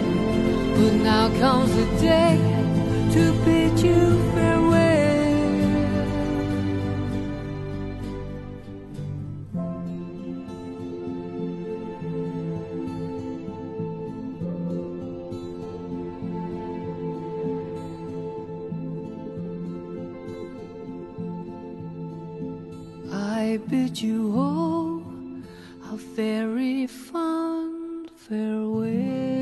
L: but now comes the day to bid you farewell. Bid you all a very fond farewell.